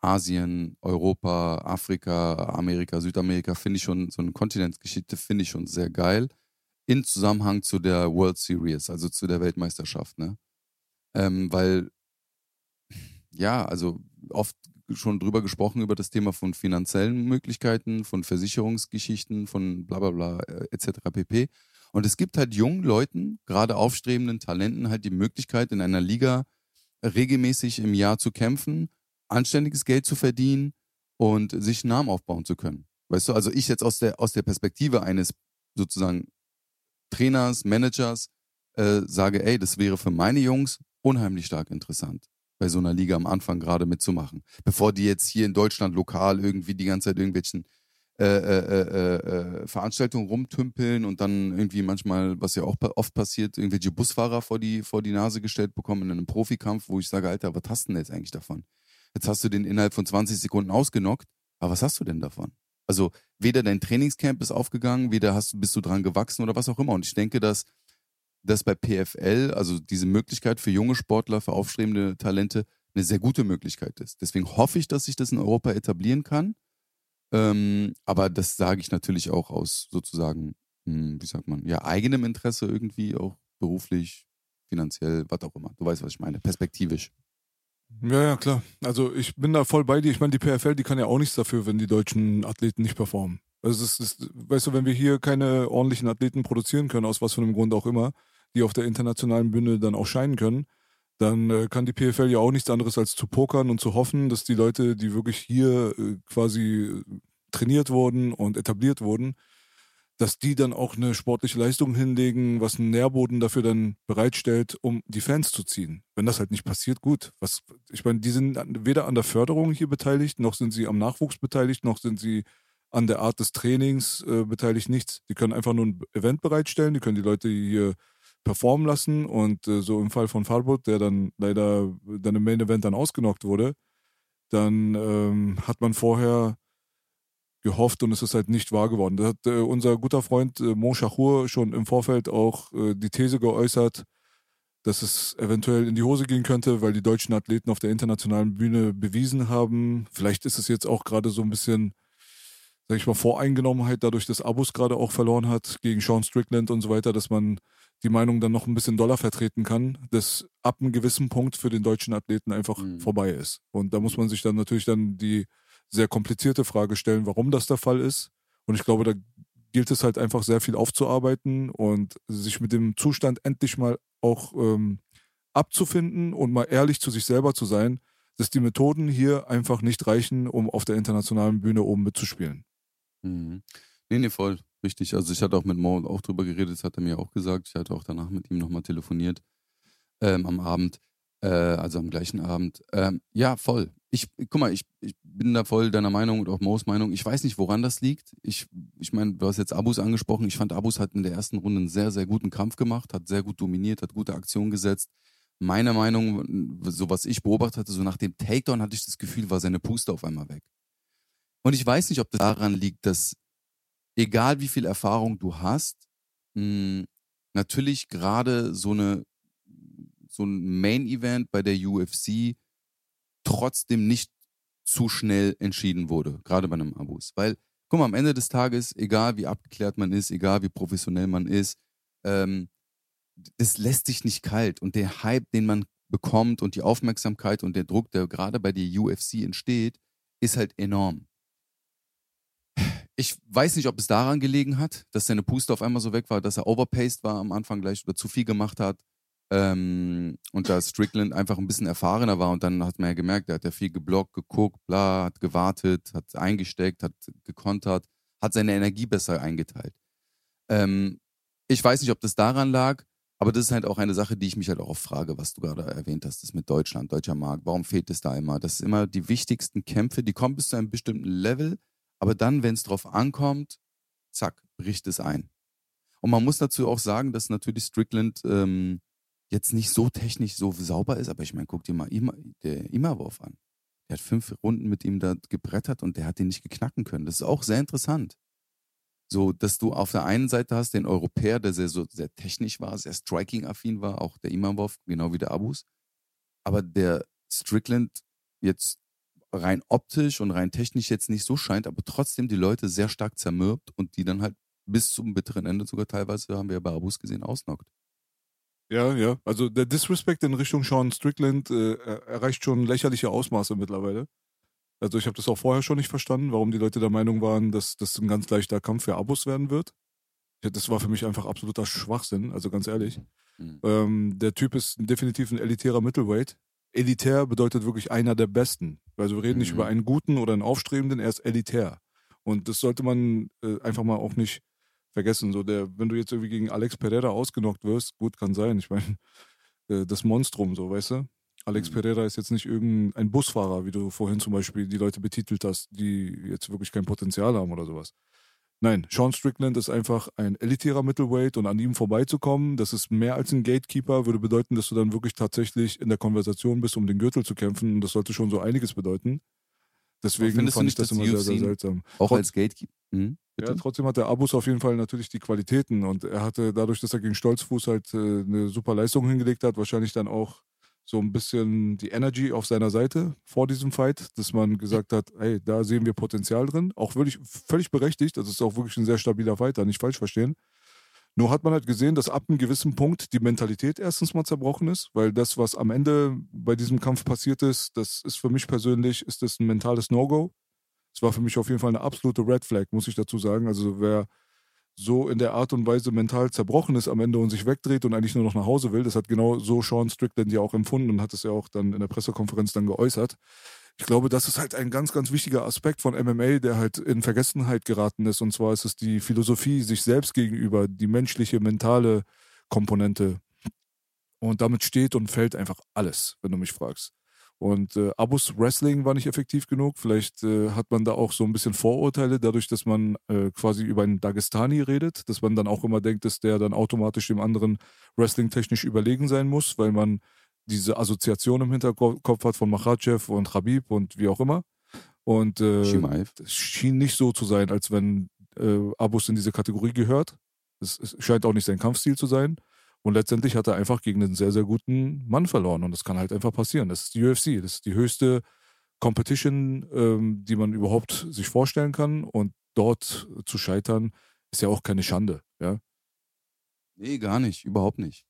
Asien, Europa, Afrika, Amerika, Südamerika, finde ich schon, so eine Kontinentsgeschichte finde ich schon sehr geil. In Zusammenhang zu der World Series, also zu der Weltmeisterschaft, ne? Ähm, weil, ja, also oft schon drüber gesprochen, über das Thema von finanziellen Möglichkeiten, von Versicherungsgeschichten, von bla bla bla äh, etc. pp. Und es gibt halt jungen Leuten, gerade aufstrebenden Talenten, halt die Möglichkeit, in einer Liga regelmäßig im Jahr zu kämpfen, anständiges Geld zu verdienen und sich einen Namen aufbauen zu können. Weißt du, also ich jetzt aus der, aus der Perspektive eines sozusagen Trainers, Managers, äh, sage, ey, das wäre für meine Jungs unheimlich stark interessant bei so einer Liga am Anfang gerade mitzumachen. Bevor die jetzt hier in Deutschland lokal irgendwie die ganze Zeit irgendwelchen äh, äh, äh, äh, Veranstaltungen rumtümpeln und dann irgendwie manchmal, was ja auch oft passiert, irgendwelche Busfahrer vor die, vor die Nase gestellt bekommen in einem Profikampf, wo ich sage, Alter, was hast du denn jetzt eigentlich davon? Jetzt hast du den innerhalb von 20 Sekunden ausgenockt, aber was hast du denn davon? Also weder dein Trainingscamp ist aufgegangen, weder hast, bist du dran gewachsen oder was auch immer. Und ich denke, dass dass bei PFL, also diese Möglichkeit für junge Sportler, für aufstrebende Talente, eine sehr gute Möglichkeit ist. Deswegen hoffe ich, dass sich das in Europa etablieren kann. Ähm, aber das sage ich natürlich auch aus sozusagen, hm, wie sagt man, ja, eigenem Interesse irgendwie, auch beruflich, finanziell, was auch immer. Du weißt, was ich meine, perspektivisch. Ja, ja, klar. Also ich bin da voll bei dir. Ich meine, die PFL, die kann ja auch nichts dafür, wenn die deutschen Athleten nicht performen. Also es ist, weißt du, wenn wir hier keine ordentlichen Athleten produzieren können, aus was für einem Grund auch immer, die auf der internationalen Bühne dann auch scheinen können, dann äh, kann die PFL ja auch nichts anderes als zu pokern und zu hoffen, dass die Leute, die wirklich hier äh, quasi äh, trainiert wurden und etabliert wurden, dass die dann auch eine sportliche Leistung hinlegen, was einen Nährboden dafür dann bereitstellt, um die Fans zu ziehen. Wenn das halt nicht passiert, gut. Was, ich meine, die sind weder an der Förderung hier beteiligt, noch sind sie am Nachwuchs beteiligt, noch sind sie an der Art des Trainings äh, beteiligt, nichts. Die können einfach nur ein Event bereitstellen, die können die Leute hier performen lassen und äh, so im Fall von Farbot, der dann leider dann im Main Event dann ausgenockt wurde, dann ähm, hat man vorher gehofft und es ist halt nicht wahr geworden. Da hat äh, unser guter Freund äh, Mo Shahur schon im Vorfeld auch äh, die These geäußert, dass es eventuell in die Hose gehen könnte, weil die deutschen Athleten auf der internationalen Bühne bewiesen haben. Vielleicht ist es jetzt auch gerade so ein bisschen sag ich mal, Voreingenommenheit dadurch, dass Abus gerade auch verloren hat gegen Sean Strickland und so weiter, dass man die Meinung dann noch ein bisschen doller vertreten kann, dass ab einem gewissen Punkt für den deutschen Athleten einfach mhm. vorbei ist. Und da muss man sich dann natürlich dann die sehr komplizierte Frage stellen, warum das der Fall ist. Und ich glaube, da gilt es halt einfach sehr viel aufzuarbeiten und sich mit dem Zustand endlich mal auch ähm, abzufinden und mal ehrlich zu sich selber zu sein, dass die Methoden hier einfach nicht reichen, um auf der internationalen Bühne oben mitzuspielen. Mhm. Nee, nee, voll. Richtig. Also ich hatte auch mit Mo auch drüber geredet, das hat er mir auch gesagt. Ich hatte auch danach mit ihm nochmal telefoniert ähm, am Abend, äh, also am gleichen Abend. Ähm, ja, voll. Ich, guck mal, ich, ich bin da voll deiner Meinung und auch Mo's Meinung. Ich weiß nicht, woran das liegt. Ich, ich meine, du hast jetzt Abus angesprochen. Ich fand, Abus hat in der ersten Runde einen sehr, sehr guten Kampf gemacht, hat sehr gut dominiert, hat gute Aktionen gesetzt. Meiner Meinung, so was ich beobachtet hatte, so nach dem Takedown hatte ich das Gefühl, war seine Puste auf einmal weg. Und ich weiß nicht, ob das daran liegt, dass egal wie viel Erfahrung du hast, mh, hm, natürlich gerade so eine so ein Main Event bei der UFC trotzdem nicht zu schnell entschieden wurde, gerade bei einem Abus. Weil, guck mal, am Ende des Tages, egal wie abgeklärt man ist, egal wie professionell man ist, ähm, das lässt sich nicht kalt. Und der Hype, den man bekommt und die Aufmerksamkeit und der Druck, der gerade bei der UFC entsteht, ist halt enorm. Ich weiß nicht, ob es daran gelegen hat, dass seine Puste auf einmal so weg war, dass er overpaced war am Anfang gleich oder zu viel gemacht hat. Ähm, und da Strickland einfach ein bisschen erfahrener war und dann hat man ja gemerkt, er hat ja viel geblockt, geguckt, bla, hat gewartet, hat eingesteckt, hat gekontert, hat seine Energie besser eingeteilt. Ähm, ich weiß nicht, ob das daran lag, aber das ist halt auch eine Sache, die ich mich halt auch frage, was du gerade erwähnt hast, das mit Deutschland, deutscher Markt. Warum fehlt es da immer? Das sind immer die wichtigsten Kämpfe, die kommen bis zu einem bestimmten Level, aber dann, wenn es drauf ankommt, zack, bricht es ein. Und man muss dazu auch sagen, dass natürlich Strickland ähm, jetzt nicht so technisch so sauber ist, aber ich meine, guck dir mal Ima, der Immerwurf an. Der hat fünf Runden mit ihm da gebrettert und der hat den nicht geknacken können. Das ist auch sehr interessant. So, dass du auf der einen Seite hast den Europäer, der sehr, so, sehr technisch war, sehr striking-affin war, auch der Immerwurf, genau wie der Abus. Aber der Strickland jetzt rein optisch und rein technisch jetzt nicht so scheint, aber trotzdem die Leute sehr stark zermürbt und die dann halt bis zum bitteren Ende sogar teilweise, haben wir ja bei Abus gesehen, ausnockt. Ja, ja. Also der Disrespect in Richtung Sean Strickland äh, erreicht schon lächerliche Ausmaße mittlerweile. Also ich habe das auch vorher schon nicht verstanden, warum die Leute der Meinung waren, dass das ein ganz leichter Kampf für Abos werden wird. Das war für mich einfach absoluter Schwachsinn, also ganz ehrlich. Mhm. Ähm, der Typ ist definitiv ein elitärer Middleweight. Elitär bedeutet wirklich einer der Besten. Also wir reden mhm. nicht über einen guten oder einen aufstrebenden, er ist elitär. Und das sollte man äh, einfach mal auch nicht vergessen. So der, wenn du jetzt irgendwie gegen Alex Pereira ausgenockt wirst, gut kann sein. Ich meine, äh, das Monstrum, so, weißt du? Alex mhm. Pereira ist jetzt nicht irgendein Busfahrer, wie du vorhin zum Beispiel die Leute betitelt hast, die jetzt wirklich kein Potenzial haben oder sowas. Nein, Sean Strickland ist einfach ein elitärer Middleweight und an ihm vorbeizukommen, das ist mehr als ein Gatekeeper, würde bedeuten, dass du dann wirklich tatsächlich in der Konversation bist, um den Gürtel zu kämpfen und das sollte schon so einiges bedeuten. Deswegen fand ich das immer sehr, sehr seltsam. Auch Trotz, als Gatekeeper? Hm, ja, trotzdem hat der Abus auf jeden Fall natürlich die Qualitäten und er hatte dadurch, dass er gegen Stolzfuß halt äh, eine super Leistung hingelegt hat, wahrscheinlich dann auch so ein bisschen die Energy auf seiner Seite vor diesem Fight, dass man gesagt hat, hey, da sehen wir Potenzial drin. Auch wirklich völlig berechtigt. Das ist auch wirklich ein sehr stabiler Fighter, nicht falsch verstehen. Nur hat man halt gesehen, dass ab einem gewissen Punkt die Mentalität erstens mal zerbrochen ist, weil das, was am Ende bei diesem Kampf passiert ist, das ist für mich persönlich, ist das ein mentales No-Go. Es war für mich auf jeden Fall eine absolute Red Flag, muss ich dazu sagen. Also wer so in der Art und Weise mental zerbrochen ist am Ende und sich wegdreht und eigentlich nur noch nach Hause will. Das hat genau so Sean Strickland ja auch empfunden und hat es ja auch dann in der Pressekonferenz dann geäußert. Ich glaube, das ist halt ein ganz, ganz wichtiger Aspekt von MMA, der halt in Vergessenheit geraten ist. Und zwar ist es die Philosophie sich selbst gegenüber, die menschliche, mentale Komponente. Und damit steht und fällt einfach alles, wenn du mich fragst. Und äh, Abus Wrestling war nicht effektiv genug. Vielleicht äh, hat man da auch so ein bisschen Vorurteile, dadurch, dass man äh, quasi über einen Dagestani redet, dass man dann auch immer denkt, dass der dann automatisch dem anderen wrestling-technisch überlegen sein muss, weil man diese Assoziation im Hinterkopf hat von Machachev und Habib und wie auch immer. Und äh, es schien nicht so zu sein, als wenn äh, Abus in diese Kategorie gehört. Es, es scheint auch nicht sein Kampfstil zu sein. Und letztendlich hat er einfach gegen einen sehr, sehr guten Mann verloren. Und das kann halt einfach passieren. Das ist die UFC. Das ist die höchste Competition, ähm, die man überhaupt sich vorstellen kann. Und dort zu scheitern, ist ja auch keine Schande. Ja? Nee, gar nicht. Überhaupt nicht.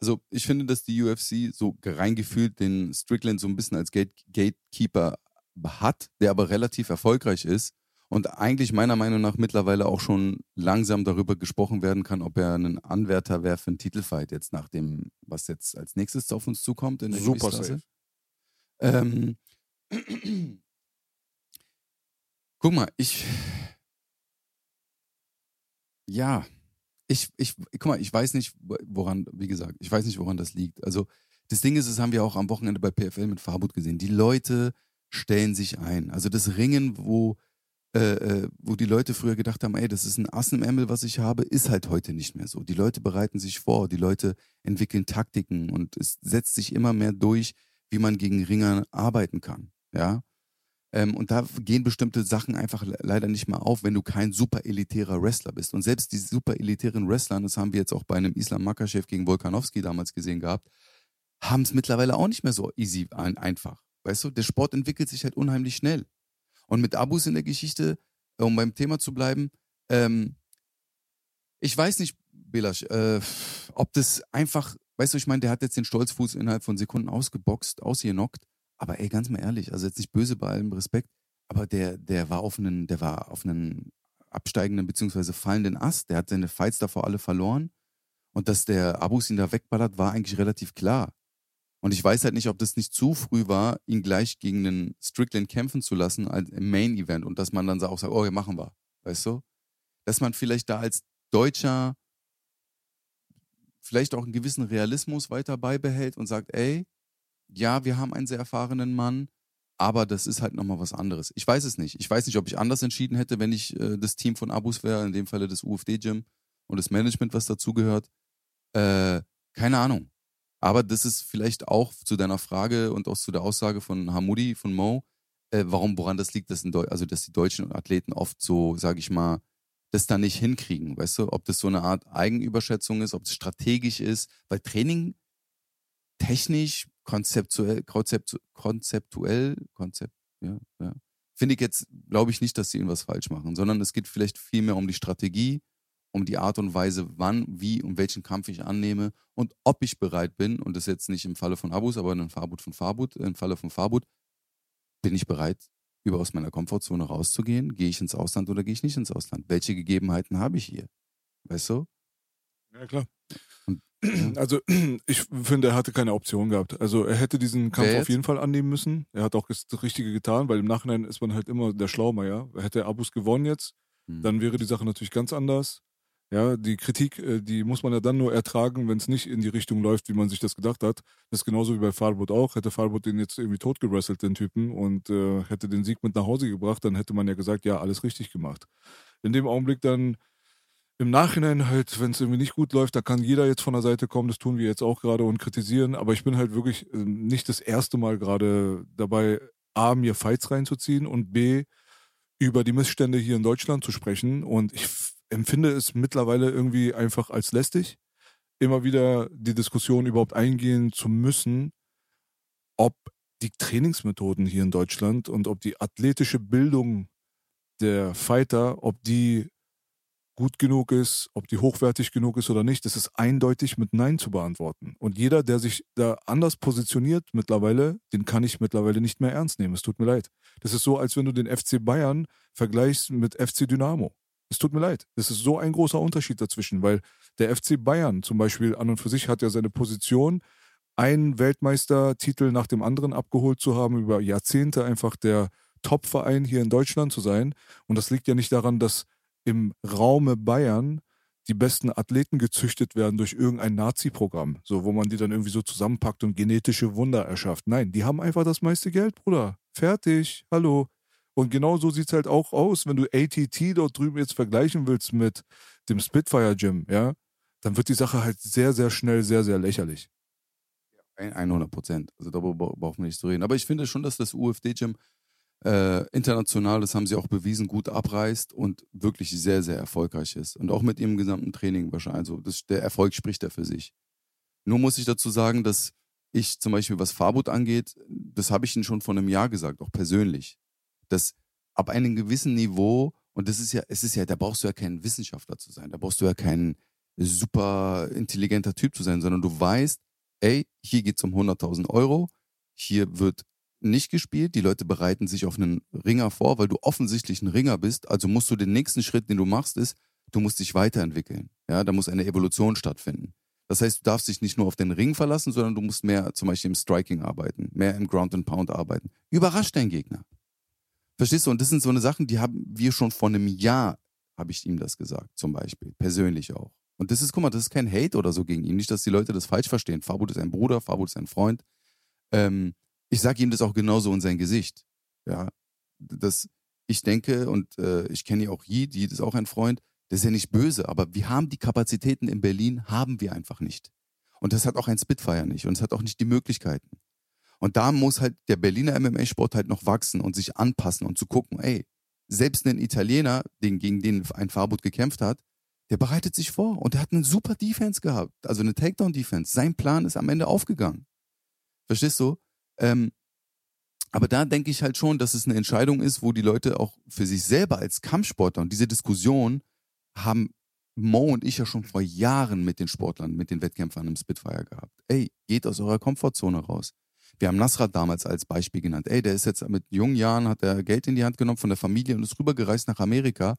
Also ich finde, dass die UFC so reingefühlt den Strickland so ein bisschen als Gate Gatekeeper hat, der aber relativ erfolgreich ist und eigentlich meiner Meinung nach mittlerweile auch schon langsam darüber gesprochen werden kann, ob er ein Anwärter wäre für einen Titelfight jetzt nach dem, was jetzt als nächstes auf uns zukommt in der Super safe. Ähm, guck mal, ich ja, ich, ich, guck mal, ich weiß nicht, woran, wie gesagt, ich weiß nicht, woran das liegt. Also, das Ding ist, das haben wir auch am Wochenende bei PFL mit Farbut gesehen. Die Leute stellen sich ein. Also das Ringen, wo äh, äh, wo die Leute früher gedacht haben, ey, das ist ein Ass im Ärmel, was ich habe, ist halt heute nicht mehr so. Die Leute bereiten sich vor, die Leute entwickeln Taktiken und es setzt sich immer mehr durch, wie man gegen Ringer arbeiten kann. Ja. Ähm, und da gehen bestimmte Sachen einfach leider nicht mehr auf, wenn du kein super elitärer Wrestler bist. Und selbst die super elitären Wrestler, das haben wir jetzt auch bei einem Islam Makachev gegen Volkanowski damals gesehen gehabt, haben es mittlerweile auch nicht mehr so easy ein, einfach. Weißt du, der Sport entwickelt sich halt unheimlich schnell. Und mit Abus in der Geschichte, äh, um beim Thema zu bleiben, ähm, ich weiß nicht, Belasch, äh, ob das einfach, weißt du, ich meine, der hat jetzt den Stolzfuß innerhalb von Sekunden ausgeboxt, ausgenockt. Aber ey, ganz mal ehrlich, also jetzt nicht böse bei allem Respekt, aber der, der war auf einen, der war auf einen absteigenden bzw. fallenden Ast. Der hat seine Fights davor alle verloren. Und dass der Abus ihn da wegballert, war eigentlich relativ klar. Und ich weiß halt nicht, ob das nicht zu früh war, ihn gleich gegen den Strickland kämpfen zu lassen als im Main Event und dass man dann auch sagt, oh, ja, machen wir. Weißt du? Dass man vielleicht da als Deutscher vielleicht auch einen gewissen Realismus weiter beibehält und sagt, ey, ja, wir haben einen sehr erfahrenen Mann, aber das ist halt nochmal was anderes. Ich weiß es nicht. Ich weiß nicht, ob ich anders entschieden hätte, wenn ich äh, das Team von Abus wäre, in dem Falle das UFD-Gym und das Management, was dazugehört. Äh, keine Ahnung. Aber das ist vielleicht auch zu deiner Frage und auch zu der Aussage von Hamudi, von Mo, äh, warum, woran das liegt, dass, also, dass die deutschen Athleten oft so, sage ich mal, das da nicht hinkriegen, weißt du? Ob das so eine Art Eigenüberschätzung ist, ob es strategisch ist, weil Training technisch, konzeptuell, konzept, konzeptuell, konzept, ja, ja, finde ich jetzt, glaube ich nicht, dass sie irgendwas falsch machen, sondern es geht vielleicht viel mehr um die Strategie, um die Art und Weise, wann, wie und welchen Kampf ich annehme und ob ich bereit bin, und das jetzt nicht im Falle von Abus, aber im Farbut von Farbut, im Falle von Farbut, bin ich bereit, über aus meiner Komfortzone rauszugehen? Gehe ich ins Ausland oder gehe ich nicht ins Ausland? Welche Gegebenheiten habe ich hier? Weißt du? Ja, klar. Und. Also ich finde, er hatte keine Option gehabt. Also er hätte diesen Kampf auf jeden Fall annehmen müssen. Er hat auch das Richtige getan, weil im Nachhinein ist man halt immer der Schlaumeier. Hätte Abus gewonnen jetzt, hm. dann wäre die Sache natürlich ganz anders. Ja, die Kritik, äh, die muss man ja dann nur ertragen, wenn es nicht in die Richtung läuft, wie man sich das gedacht hat. Das ist genauso wie bei Farbot auch. Hätte Farbot den jetzt irgendwie totgerasselt, den Typen, und äh, hätte den Sieg mit nach Hause gebracht, dann hätte man ja gesagt, ja, alles richtig gemacht. In dem Augenblick dann im Nachhinein halt, wenn es irgendwie nicht gut läuft, da kann jeder jetzt von der Seite kommen, das tun wir jetzt auch gerade und kritisieren. Aber ich bin halt wirklich äh, nicht das erste Mal gerade dabei, A, mir Fights reinzuziehen und B, über die Missstände hier in Deutschland zu sprechen. Und ich empfinde es mittlerweile irgendwie einfach als lästig, immer wieder die Diskussion überhaupt eingehen zu müssen, ob die Trainingsmethoden hier in Deutschland und ob die athletische Bildung der Fighter, ob die gut genug ist, ob die hochwertig genug ist oder nicht, das ist eindeutig mit Nein zu beantworten. Und jeder, der sich da anders positioniert mittlerweile, den kann ich mittlerweile nicht mehr ernst nehmen. Es tut mir leid. Das ist so, als wenn du den FC Bayern vergleichst mit FC Dynamo. Es tut mir leid. Es ist so ein großer Unterschied dazwischen, weil der FC Bayern zum Beispiel an und für sich hat ja seine Position, einen Weltmeistertitel nach dem anderen abgeholt zu haben, über Jahrzehnte einfach der Top-Verein hier in Deutschland zu sein. Und das liegt ja nicht daran, dass im Raume Bayern die besten Athleten gezüchtet werden durch irgendein Nazi-Programm, so wo man die dann irgendwie so zusammenpackt und genetische Wunder erschafft. Nein, die haben einfach das meiste Geld, Bruder. Fertig. Hallo. Und genau so sieht es halt auch aus, wenn du ATT dort drüben jetzt vergleichen willst mit dem Spitfire Gym, ja, dann wird die Sache halt sehr, sehr schnell sehr, sehr lächerlich. 100 Prozent. Also darüber brauchen wir nicht zu reden. Aber ich finde schon, dass das UFD-Gym äh, international, das haben sie auch bewiesen, gut abreißt und wirklich sehr, sehr erfolgreich ist. Und auch mit ihrem gesamten Training wahrscheinlich. Also das, der Erfolg spricht ja für sich. Nur muss ich dazu sagen, dass ich zum Beispiel, was Farbot angeht, das habe ich Ihnen schon vor einem Jahr gesagt, auch persönlich dass ab einem gewissen Niveau, und das ist ja, es ist ja, da brauchst du ja kein Wissenschaftler zu sein, da brauchst du ja kein super intelligenter Typ zu sein, sondern du weißt, ey, hier geht es um 100.000 Euro, hier wird nicht gespielt, die Leute bereiten sich auf einen Ringer vor, weil du offensichtlich ein Ringer bist, also musst du den nächsten Schritt, den du machst, ist, du musst dich weiterentwickeln. Ja, da muss eine Evolution stattfinden. Das heißt, du darfst dich nicht nur auf den Ring verlassen, sondern du musst mehr zum Beispiel im Striking arbeiten, mehr im Ground and Pound arbeiten. Überrasch deinen Gegner. Verstehst du? Und das sind so eine Sachen, die haben wir schon vor einem Jahr, habe ich ihm das gesagt, zum Beispiel. Persönlich auch. Und das ist, guck mal, das ist kein Hate oder so gegen ihn. Nicht, dass die Leute das falsch verstehen. Fabut ist ein Bruder, Fabut ist ein Freund. Ähm, ich sage ihm das auch genauso in sein Gesicht. Ja, das, ich denke, und äh, ich kenne ja auch Yi, die ist auch ein Freund, das ist ja nicht böse, aber wir haben die Kapazitäten in Berlin, haben wir einfach nicht. Und das hat auch ein Spitfire nicht und es hat auch nicht die Möglichkeiten. Und da muss halt der Berliner MMA-Sport halt noch wachsen und sich anpassen und zu gucken, ey, selbst ein Italiener, den, gegen den ein Farbot gekämpft hat, der bereitet sich vor und der hat eine super Defense gehabt, also eine Takedown-Defense. Sein Plan ist am Ende aufgegangen. Verstehst du? Ähm, aber da denke ich halt schon, dass es eine Entscheidung ist, wo die Leute auch für sich selber als Kampfsportler und diese Diskussion haben Mo und ich ja schon vor Jahren mit den Sportlern, mit den Wettkämpfern im Spitfire gehabt. Ey, geht aus eurer Komfortzone raus. Wir haben Nasrat damals als Beispiel genannt. Ey, der ist jetzt mit jungen Jahren, hat er Geld in die Hand genommen von der Familie und ist rübergereist nach Amerika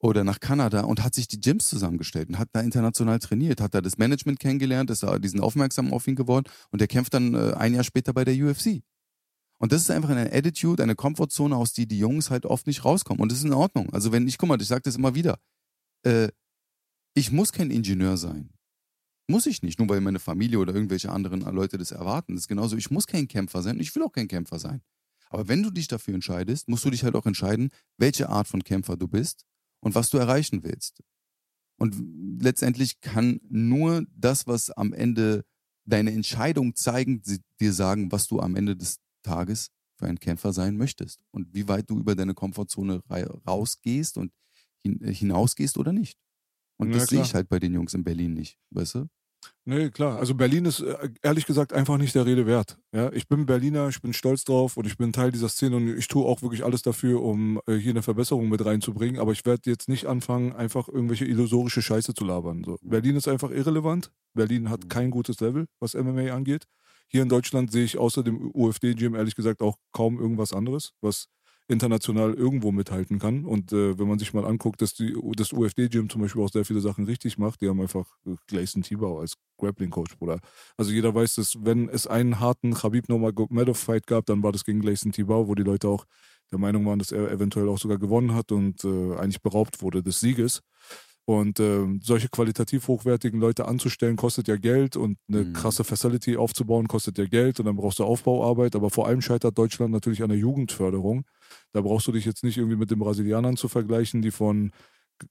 oder nach Kanada und hat sich die Gyms zusammengestellt und hat da international trainiert, hat da das Management kennengelernt, ist da diesen aufmerksam auf ihn geworden und der kämpft dann äh, ein Jahr später bei der UFC. Und das ist einfach eine Attitude, eine Komfortzone, aus die die Jungs halt oft nicht rauskommen. Und das ist in Ordnung. Also wenn ich, guck mal, ich sage das immer wieder, äh, ich muss kein Ingenieur sein. Muss ich nicht, nur weil meine Familie oder irgendwelche anderen Leute das erwarten. Das ist genauso, ich muss kein Kämpfer sein und ich will auch kein Kämpfer sein. Aber wenn du dich dafür entscheidest, musst du dich halt auch entscheiden, welche Art von Kämpfer du bist und was du erreichen willst. Und letztendlich kann nur das, was am Ende deine Entscheidung zeigen, dir sagen, was du am Ende des Tages für ein Kämpfer sein möchtest und wie weit du über deine Komfortzone rausgehst und hinausgehst oder nicht. Und ja, das sehe ich halt bei den Jungs in Berlin nicht, weißt du? Nee, klar. Also Berlin ist äh, ehrlich gesagt einfach nicht der Rede wert. Ja, ich bin Berliner, ich bin stolz drauf und ich bin Teil dieser Szene und ich tue auch wirklich alles dafür, um äh, hier eine Verbesserung mit reinzubringen. Aber ich werde jetzt nicht anfangen, einfach irgendwelche illusorische Scheiße zu labern. So. Berlin ist einfach irrelevant. Berlin hat kein gutes Level, was MMA angeht. Hier in Deutschland sehe ich außer dem UFD-Gym ehrlich gesagt auch kaum irgendwas anderes, was international irgendwo mithalten kann. Und äh, wenn man sich mal anguckt, dass die, das UFD-Gym zum Beispiel auch sehr viele Sachen richtig macht, die haben einfach äh, Gleison Tibau als Grappling-Coach, Bruder. Also jeder weiß, dass wenn es einen harten Khabib Nurmagomedov-Fight gab, dann war das gegen Gleison Tibau, wo die Leute auch der Meinung waren, dass er eventuell auch sogar gewonnen hat und äh, eigentlich beraubt wurde des Sieges. Und äh, solche qualitativ hochwertigen Leute anzustellen, kostet ja Geld und eine mhm. krasse Facility aufzubauen, kostet ja Geld und dann brauchst du Aufbauarbeit. Aber vor allem scheitert Deutschland natürlich an der Jugendförderung. Da brauchst du dich jetzt nicht irgendwie mit den Brasilianern zu vergleichen, die von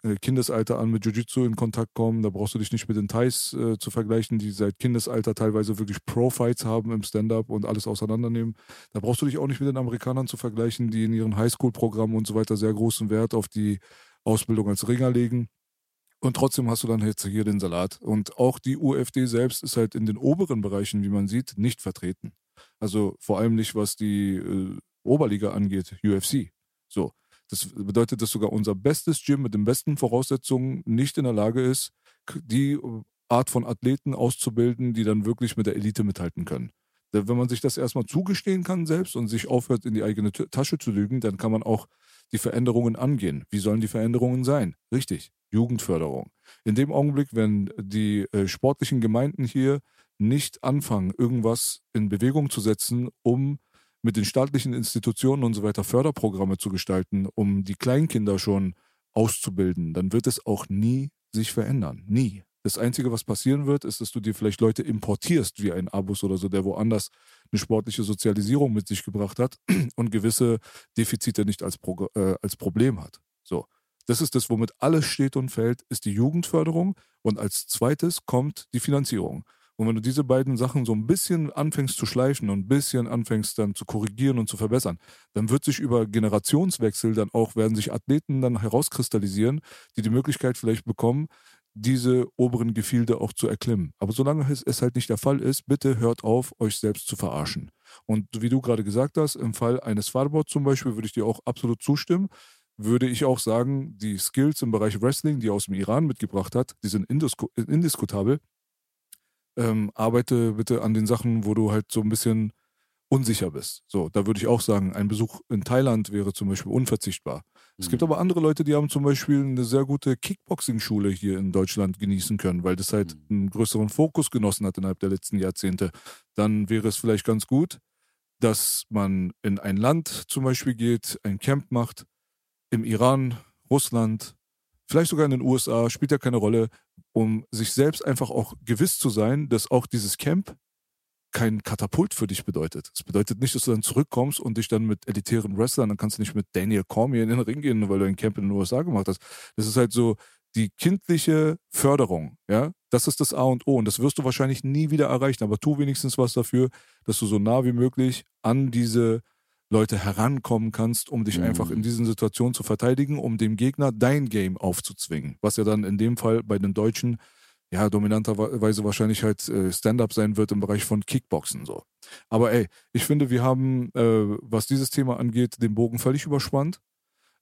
äh, Kindesalter an mit Jiu-Jitsu in Kontakt kommen. Da brauchst du dich nicht mit den Thais äh, zu vergleichen, die seit Kindesalter teilweise wirklich Pro-Fights haben im Stand-up und alles auseinandernehmen. Da brauchst du dich auch nicht mit den Amerikanern zu vergleichen, die in ihren Highschool-Programmen und so weiter sehr großen Wert auf die Ausbildung als Ringer legen. Und trotzdem hast du dann jetzt hier den Salat. Und auch die UFD selbst ist halt in den oberen Bereichen, wie man sieht, nicht vertreten. Also vor allem nicht, was die äh, Oberliga angeht, UFC. So. Das bedeutet, dass sogar unser bestes Gym mit den besten Voraussetzungen nicht in der Lage ist, die äh, Art von Athleten auszubilden, die dann wirklich mit der Elite mithalten können. Wenn man sich das erstmal zugestehen kann selbst und sich aufhört, in die eigene Tasche zu lügen, dann kann man auch die Veränderungen angehen. Wie sollen die Veränderungen sein? Richtig, Jugendförderung. In dem Augenblick, wenn die äh, sportlichen Gemeinden hier nicht anfangen, irgendwas in Bewegung zu setzen, um mit den staatlichen Institutionen und so weiter Förderprogramme zu gestalten, um die Kleinkinder schon auszubilden, dann wird es auch nie sich verändern. Nie. Das Einzige, was passieren wird, ist, dass du dir vielleicht Leute importierst, wie ein Abus oder so, der woanders eine sportliche Sozialisierung mit sich gebracht hat und gewisse Defizite nicht als, Pro äh, als Problem hat. So. Das ist das, womit alles steht und fällt, ist die Jugendförderung und als zweites kommt die Finanzierung. Und wenn du diese beiden Sachen so ein bisschen anfängst zu schleifen und ein bisschen anfängst dann zu korrigieren und zu verbessern, dann wird sich über Generationswechsel dann auch, werden sich Athleten dann herauskristallisieren, die die Möglichkeit vielleicht bekommen, diese oberen Gefilde auch zu erklimmen. Aber solange es halt nicht der Fall ist, bitte hört auf, euch selbst zu verarschen. Und wie du gerade gesagt hast, im Fall eines Farbot zum Beispiel würde ich dir auch absolut zustimmen würde ich auch sagen, die Skills im Bereich Wrestling, die er aus dem Iran mitgebracht hat, die sind indiskutabel ähm, arbeite bitte an den Sachen, wo du halt so ein bisschen unsicher bist. So, da würde ich auch sagen, ein Besuch in Thailand wäre zum Beispiel unverzichtbar. Mhm. Es gibt mhm. aber andere Leute, die haben zum Beispiel eine sehr gute Kickboxing-Schule hier in Deutschland genießen können, weil das halt mhm. einen größeren Fokus genossen hat innerhalb der letzten Jahrzehnte. Dann wäre es vielleicht ganz gut, dass man in ein Land zum Beispiel geht, ein Camp macht, im Iran, Russland, vielleicht sogar in den USA, spielt ja keine Rolle, um sich selbst einfach auch gewiss zu sein, dass auch dieses Camp kein Katapult für dich bedeutet. Es bedeutet nicht, dass du dann zurückkommst und dich dann mit elitären Wrestlern, dann kannst du nicht mit Daniel Cormier in den Ring gehen, weil du ein Camp in den USA gemacht hast. Das ist halt so die kindliche Förderung, ja. Das ist das A und O und das wirst du wahrscheinlich nie wieder erreichen, aber tu wenigstens was dafür, dass du so nah wie möglich an diese Leute herankommen kannst, um dich mhm. einfach in mhm. diesen Situationen zu verteidigen, um dem Gegner dein Game aufzuzwingen. Was ja dann in dem Fall bei den Deutschen ja dominanterweise wahrscheinlich halt äh, Stand-up sein wird im Bereich von Kickboxen so. Aber ey, ich finde, wir haben, äh, was dieses Thema angeht, den Bogen völlig überspannt.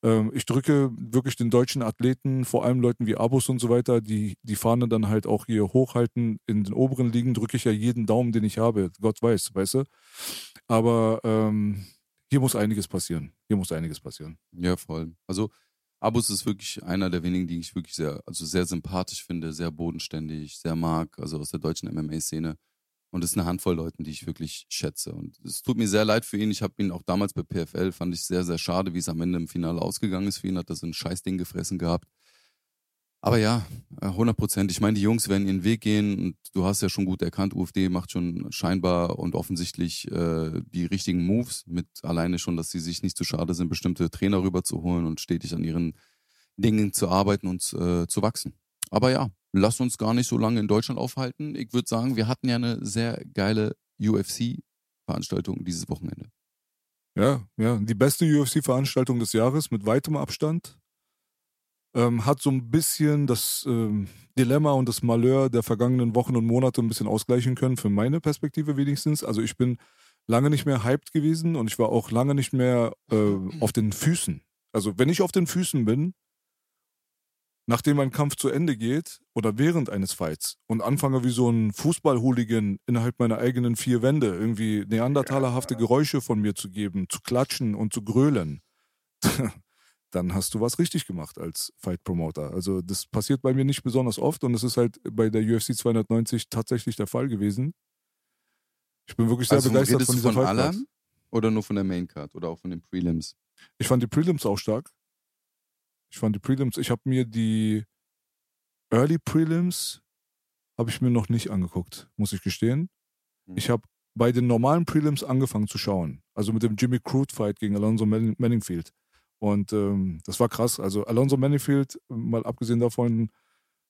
Ähm, ich drücke wirklich den deutschen Athleten, vor allem Leuten wie Abus und so weiter, die die Fahne dann halt auch hier hochhalten in den oberen Ligen, drücke ich ja jeden Daumen, den ich habe. Gott weiß, weißt du. Aber ähm, hier muss einiges passieren. Hier muss einiges passieren. Ja, voll. Also Abus ist wirklich einer der wenigen, die ich wirklich sehr, also sehr sympathisch finde, sehr bodenständig, sehr mag, also aus der deutschen MMA-Szene. Und es ist eine Handvoll Leuten, die ich wirklich schätze. Und es tut mir sehr leid für ihn. Ich habe ihn auch damals bei PFL, fand ich sehr, sehr schade, wie es am Ende im Finale ausgegangen ist. Für ihn hat er so ein Scheißding gefressen gehabt. Aber ja, 100 Prozent. Ich meine, die Jungs werden ihren Weg gehen und du hast ja schon gut erkannt, UFD macht schon scheinbar und offensichtlich äh, die richtigen Moves mit alleine schon, dass sie sich nicht zu schade sind, bestimmte Trainer rüberzuholen und stetig an ihren Dingen zu arbeiten und äh, zu wachsen. Aber ja, lass uns gar nicht so lange in Deutschland aufhalten. Ich würde sagen, wir hatten ja eine sehr geile UFC-Veranstaltung dieses Wochenende. Ja, ja, die beste UFC-Veranstaltung des Jahres mit weitem Abstand ähm, hat so ein bisschen das ähm, Dilemma und das Malheur der vergangenen Wochen und Monate ein bisschen ausgleichen können, für meine Perspektive wenigstens. Also ich bin lange nicht mehr hyped gewesen und ich war auch lange nicht mehr äh, auf den Füßen. Also wenn ich auf den Füßen bin, nachdem ein Kampf zu Ende geht oder während eines Fights und anfange wie so ein Fußballhooligan innerhalb meiner eigenen vier Wände irgendwie neandertalerhafte Geräusche von mir zu geben, zu klatschen und zu grölen, dann hast du was richtig gemacht als Fight Promoter. Also das passiert bei mir nicht besonders oft und es ist halt bei der UFC 290 tatsächlich der Fall gewesen. Ich bin wirklich sehr also, begeistert von dieser von allem oder nur von der Main Card oder auch von den Prelims? Ich fand die Prelims auch stark. Ich fand die Prelims, ich habe mir die Early Prelims habe ich mir noch nicht angeguckt, muss ich gestehen. Mhm. Ich habe bei den normalen Prelims angefangen zu schauen, also mit dem Jimmy Crude Fight gegen Alonso Manningfield. Und ähm, das war krass. Also Alonso Manifield, mal abgesehen davon,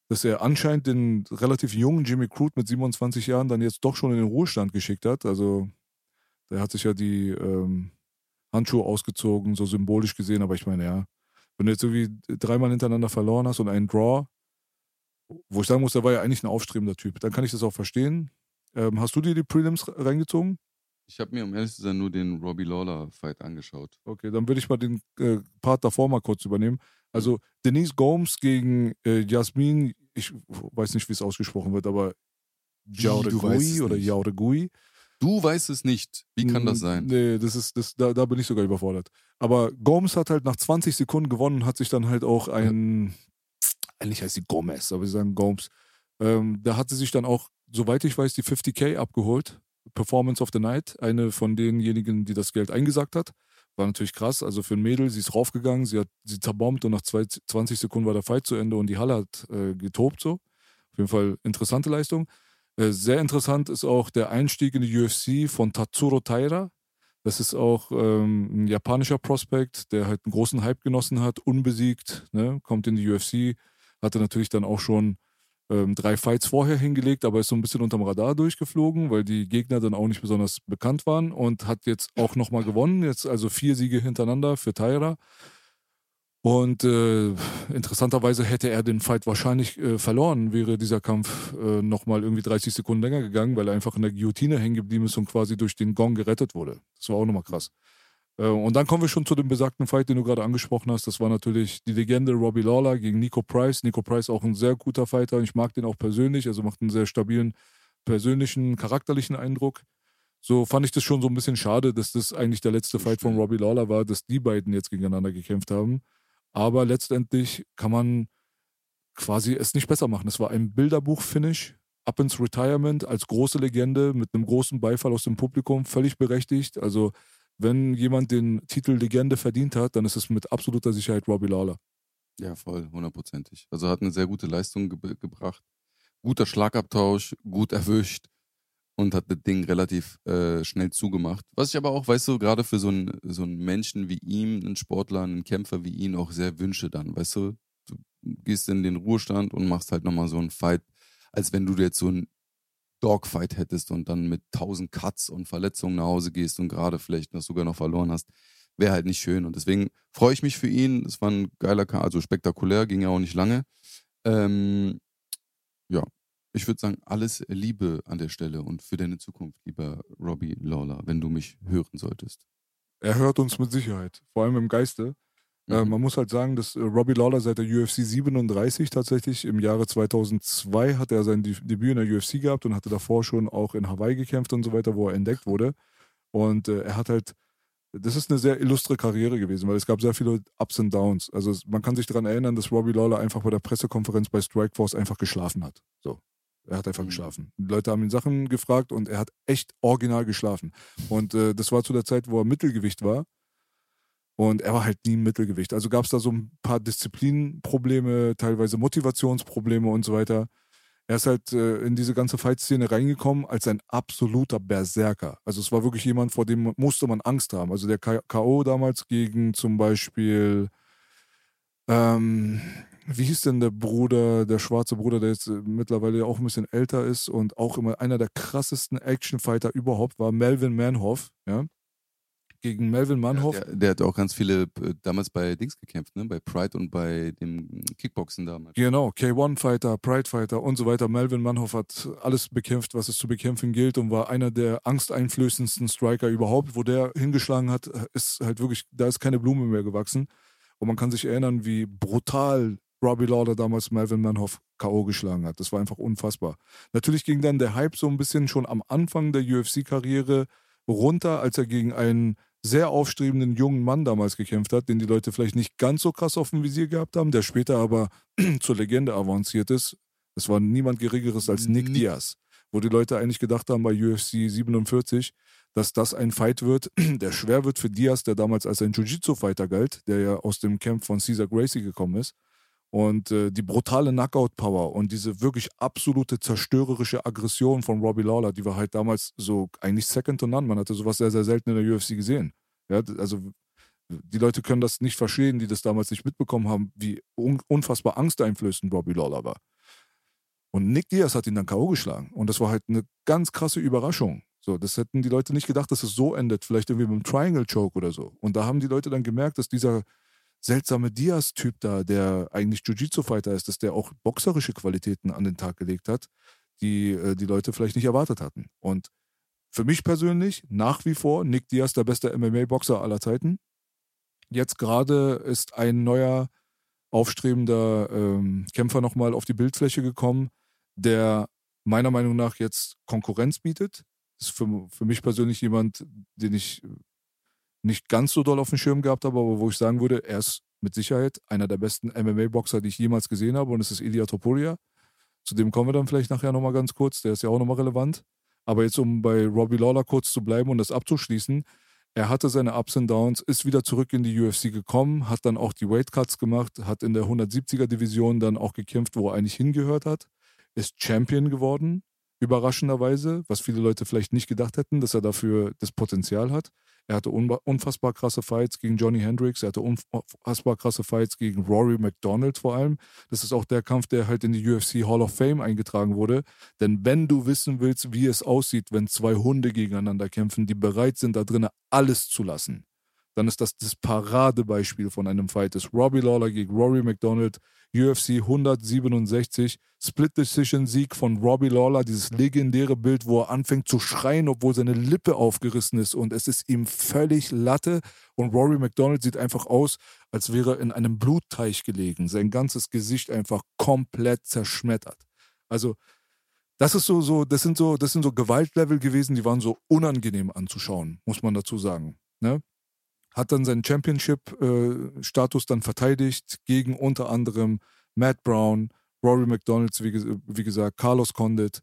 dass er anscheinend den relativ jungen Jimmy Crude mit 27 Jahren dann jetzt doch schon in den Ruhestand geschickt hat. Also der hat sich ja die ähm, Handschuhe ausgezogen, so symbolisch gesehen. Aber ich meine, ja, wenn du jetzt irgendwie dreimal hintereinander verloren hast und einen Draw, wo ich sagen muss, der war ja eigentlich ein aufstrebender Typ, dann kann ich das auch verstehen. Ähm, hast du dir die Prelims reingezogen? Ich habe mir, um ehrlich zu sein, nur den Robbie Lawler-Fight angeschaut. Okay, dann würde ich mal den äh, Part davor mal kurz übernehmen. Also Denise Gomes gegen äh, Jasmin, ich weiß nicht, wie es ausgesprochen wird, aber Jauregui oder Jauregui. Du weißt es nicht. Wie kann das sein? Nee, das ist, das, da, da bin ich sogar überfordert. Aber Gomes hat halt nach 20 Sekunden gewonnen und hat sich dann halt auch ein, ja. eigentlich heißt sie Gomez, aber sie sagen Gomes. Ähm, da hat sie sich dann auch, soweit ich weiß, die 50k abgeholt Performance of the Night, eine von denjenigen, die das Geld eingesagt hat. War natürlich krass. Also für ein Mädel, sie ist raufgegangen, sie hat sie zerbombt und nach zwei, 20 Sekunden war der Fight zu Ende und die Halle hat äh, getobt so. Auf jeden Fall interessante Leistung. Äh, sehr interessant ist auch der Einstieg in die UFC von Tatsuro Taira. Das ist auch ähm, ein japanischer Prospekt, der halt einen großen Hype genossen hat, unbesiegt, ne? kommt in die UFC, hatte natürlich dann auch schon ähm, drei Fights vorher hingelegt, aber ist so ein bisschen unterm Radar durchgeflogen, weil die Gegner dann auch nicht besonders bekannt waren und hat jetzt auch nochmal gewonnen. Jetzt also vier Siege hintereinander für Taira. Und äh, interessanterweise hätte er den Fight wahrscheinlich äh, verloren, wäre dieser Kampf äh, nochmal irgendwie 30 Sekunden länger gegangen, weil er einfach in der Guillotine hängen geblieben ist und quasi durch den Gong gerettet wurde. Das war auch nochmal krass. Äh, und dann kommen wir schon zu dem besagten Fight, den du gerade angesprochen hast. Das war natürlich die Legende Robbie Lawler gegen Nico Price. Nico Price auch ein sehr guter Fighter. Ich mag den auch persönlich, also macht einen sehr stabilen persönlichen, charakterlichen Eindruck. So fand ich das schon so ein bisschen schade, dass das eigentlich der letzte Fight von Robbie Lawler war, dass die beiden jetzt gegeneinander gekämpft haben. Aber letztendlich kann man quasi es nicht besser machen. Es war ein Bilderbuch-Finish, ab ins Retirement als große Legende mit einem großen Beifall aus dem Publikum, völlig berechtigt. Also wenn jemand den Titel Legende verdient hat, dann ist es mit absoluter Sicherheit Robbie Lawler. Ja, voll, hundertprozentig. Also hat eine sehr gute Leistung ge gebracht. Guter Schlagabtausch, gut erwischt und hat das Ding relativ äh, schnell zugemacht. Was ich aber auch, weißt du, gerade für so einen, so einen Menschen wie ihm, einen Sportler, einen Kämpfer wie ihn auch sehr wünsche dann, weißt du? Du gehst in den Ruhestand und machst halt nochmal so einen Fight, als wenn du jetzt so ein Dogfight hättest und dann mit tausend Cuts und Verletzungen nach Hause gehst und gerade vielleicht noch sogar noch verloren hast, wäre halt nicht schön. Und deswegen freue ich mich für ihn. Es war ein geiler, Kampf, also spektakulär, ging ja auch nicht lange. Ähm, ja, ich würde sagen, alles Liebe an der Stelle und für deine Zukunft, lieber Robbie Lawler, wenn du mich hören solltest. Er hört uns mit Sicherheit, vor allem im Geiste. Äh, mhm. man muss halt sagen, dass äh, Robbie Lawler seit der UFC 37 tatsächlich im Jahre 2002 hat er sein Debüt in der UFC gehabt und hatte davor schon auch in Hawaii gekämpft und so weiter, wo er entdeckt wurde. Und äh, er hat halt, das ist eine sehr illustre Karriere gewesen, weil es gab sehr viele Ups und Downs. Also man kann sich daran erinnern, dass Robbie Lawler einfach bei der Pressekonferenz bei Strikeforce einfach geschlafen hat. So. Er hat einfach mhm. geschlafen. Die Leute haben ihn Sachen gefragt und er hat echt original geschlafen. Und äh, das war zu der Zeit, wo er Mittelgewicht war. Und er war halt nie im Mittelgewicht. Also gab es da so ein paar Disziplinprobleme, teilweise Motivationsprobleme und so weiter. Er ist halt äh, in diese ganze Fight-Szene reingekommen als ein absoluter Berserker. Also es war wirklich jemand, vor dem musste man Angst haben. Also der K.O. damals gegen zum Beispiel, ähm, wie hieß denn der Bruder, der schwarze Bruder, der jetzt äh, mittlerweile auch ein bisschen älter ist und auch immer einer der krassesten Actionfighter überhaupt war, Melvin Manhoff, ja gegen Melvin Manhoff. Ja, der, der, hat auch ganz viele äh, damals bei Dings gekämpft, ne? bei Pride und bei dem Kickboxen damals. Genau, K1-Fighter, Pride-Fighter und so weiter. Melvin Manhoff hat alles bekämpft, was es zu bekämpfen gilt und war einer der angsteinflößendsten Striker überhaupt. Wo der hingeschlagen hat, ist halt wirklich, da ist keine Blume mehr gewachsen. Und man kann sich erinnern, wie brutal Robbie Lawler damals Melvin Manhoff K.O. geschlagen hat. Das war einfach unfassbar. Natürlich ging dann der Hype so ein bisschen schon am Anfang der UFC-Karriere runter, als er gegen einen sehr aufstrebenden jungen Mann damals gekämpft hat, den die Leute vielleicht nicht ganz so krass auf dem Visier gehabt haben, der später aber zur Legende avanciert ist. Es war niemand Geringeres als Nick Diaz, wo die Leute eigentlich gedacht haben bei UFC 47, dass das ein Fight wird, der schwer wird für Diaz, der damals als ein Jiu-Jitsu-Fighter galt, der ja aus dem Camp von Caesar Gracie gekommen ist. Und äh, die brutale Knockout-Power und diese wirklich absolute zerstörerische Aggression von Robbie Lawler, die war halt damals so eigentlich second to none. Man hatte sowas sehr, sehr selten in der UFC gesehen. Ja, also die Leute können das nicht verstehen, die das damals nicht mitbekommen haben, wie un unfassbar angsteinflößend Robbie Lawler war. Und Nick Diaz hat ihn dann K.O. geschlagen. Und das war halt eine ganz krasse Überraschung. So, das hätten die Leute nicht gedacht, dass es so endet. Vielleicht irgendwie mit einem Triangle Choke oder so. Und da haben die Leute dann gemerkt, dass dieser seltsame Diaz-Typ da, der eigentlich Jiu-Jitsu-Fighter ist, dass der auch boxerische Qualitäten an den Tag gelegt hat, die äh, die Leute vielleicht nicht erwartet hatten. Und für mich persönlich nach wie vor Nick Diaz der beste MMA-Boxer aller Zeiten. Jetzt gerade ist ein neuer aufstrebender ähm, Kämpfer nochmal auf die Bildfläche gekommen, der meiner Meinung nach jetzt Konkurrenz bietet. Ist für, für mich persönlich jemand, den ich nicht ganz so doll auf dem Schirm gehabt habe, aber wo ich sagen würde, er ist mit Sicherheit einer der besten MMA-Boxer, die ich jemals gesehen habe und es ist Ilya Topuria. Zu dem kommen wir dann vielleicht nachher nochmal ganz kurz, der ist ja auch nochmal relevant. Aber jetzt, um bei Robbie Lawler kurz zu bleiben und das abzuschließen, er hatte seine Ups und Downs, ist wieder zurück in die UFC gekommen, hat dann auch die Weightcuts gemacht, hat in der 170er Division dann auch gekämpft, wo er eigentlich hingehört hat, ist Champion geworden, überraschenderweise, was viele Leute vielleicht nicht gedacht hätten, dass er dafür das Potenzial hat. Er hatte unfassbar krasse Fights gegen Johnny Hendricks. Er hatte unfassbar krasse Fights gegen Rory McDonald vor allem. Das ist auch der Kampf, der halt in die UFC Hall of Fame eingetragen wurde. Denn wenn du wissen willst, wie es aussieht, wenn zwei Hunde gegeneinander kämpfen, die bereit sind, da drinnen alles zu lassen, dann ist das das Paradebeispiel von einem Fight. Das ist Robbie Lawler gegen Rory McDonald, UFC 167, Split Decision Sieg von Robbie Lawler, dieses legendäre Bild, wo er anfängt zu schreien, obwohl seine Lippe aufgerissen ist und es ist ihm völlig Latte und Rory McDonald sieht einfach aus, als wäre er in einem Blutteich gelegen, sein ganzes Gesicht einfach komplett zerschmettert. Also das ist so, so, das sind so, das sind so Gewaltlevel gewesen, die waren so unangenehm anzuschauen, muss man dazu sagen. Ne? Hat dann seinen Championship-Status äh, dann verteidigt gegen unter anderem Matt Brown, Rory McDonalds, wie, wie gesagt, Carlos Condit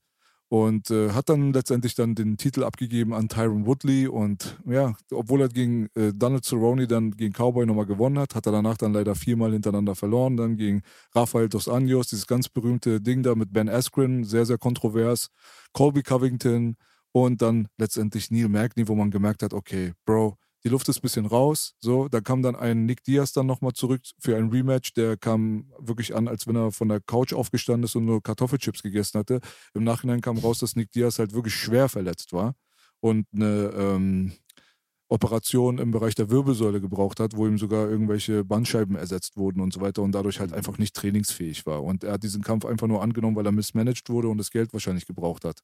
und äh, hat dann letztendlich dann den Titel abgegeben an Tyron Woodley und ja, obwohl er gegen äh, Donald Cerrone dann gegen Cowboy nochmal gewonnen hat, hat er danach dann leider viermal hintereinander verloren, dann gegen Rafael Dos Anjos, dieses ganz berühmte Ding da mit Ben Askren, sehr, sehr kontrovers, Colby Covington und dann letztendlich Neil Magny, wo man gemerkt hat, okay, Bro, die Luft ist ein bisschen raus. So, da kam dann ein Nick Diaz dann nochmal zurück für ein Rematch. Der kam wirklich an, als wenn er von der Couch aufgestanden ist und nur Kartoffelchips gegessen hatte. Im Nachhinein kam raus, dass Nick Diaz halt wirklich schwer verletzt war und eine ähm, Operation im Bereich der Wirbelsäule gebraucht hat, wo ihm sogar irgendwelche Bandscheiben ersetzt wurden und so weiter und dadurch halt einfach nicht trainingsfähig war. Und er hat diesen Kampf einfach nur angenommen, weil er mismanaged wurde und das Geld wahrscheinlich gebraucht hat.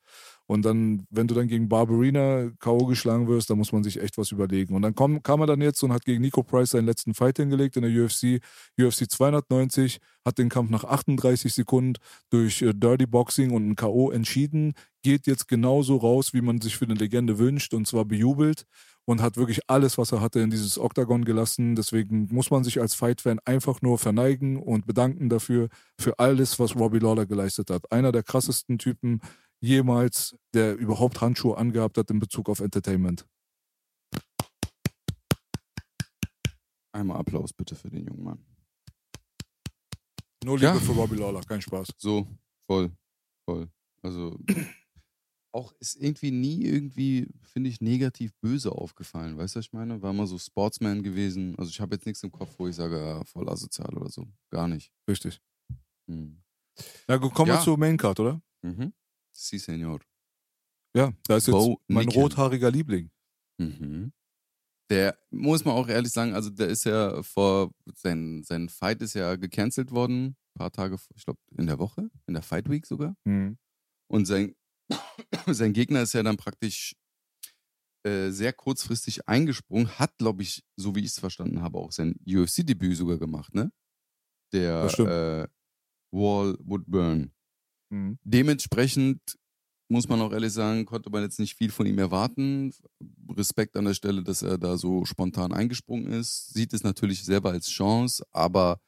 Und dann, wenn du dann gegen Barbarina K.O. geschlagen wirst, dann muss man sich echt was überlegen. Und dann kam, kam er dann jetzt und hat gegen Nico Price seinen letzten Fight hingelegt in der UFC, UFC 290, hat den Kampf nach 38 Sekunden durch äh, Dirty Boxing und ein K.O. entschieden, geht jetzt genauso raus, wie man sich für eine Legende wünscht und zwar bejubelt und hat wirklich alles, was er hatte, in dieses Oktagon gelassen. Deswegen muss man sich als Fight-Fan einfach nur verneigen und bedanken dafür, für alles, was Robbie Lawler geleistet hat. Einer der krassesten Typen jemals, der überhaupt Handschuhe angehabt hat in Bezug auf Entertainment. Einmal Applaus bitte für den jungen Mann. Nur Liebe Ja. für Robbie Lawler, kein Spaß. So, voll, voll. Also auch ist irgendwie nie irgendwie, finde ich, negativ böse aufgefallen. Weißt du, was ich meine? War mal so Sportsman gewesen. Also ich habe jetzt nichts im Kopf, wo ich sage, ja, voll asozial oder so. Gar nicht. Richtig. Hm. Na gut, kommen wir Ja. zur Maincard, oder? Mhm. Si, Senor. Ja, da ist jetzt Bo mein Nickel. rothaariger Liebling. Mhm. Der, muss man auch ehrlich sagen, also der ist ja vor, sein, sein Fight ist ja gecancelt worden, ein paar Tage, vor- ich glaube in der Woche, in der Fight Week sogar. Mhm. Und sein, sein Gegner ist ja dann praktisch äh, sehr kurzfristig eingesprungen, hat, glaube ich, so wie ich es verstanden habe, auch sein UFC-Debüt sogar gemacht, ne? Der äh, Wall Woodburn. Mhm. Dementsprechend muss man auch ehrlich sagen, konnte man jetzt nicht viel von ihm erwarten. Respekt an der Stelle, dass er da so spontan eingesprungen ist. Sieht es natürlich selber als Chance, aber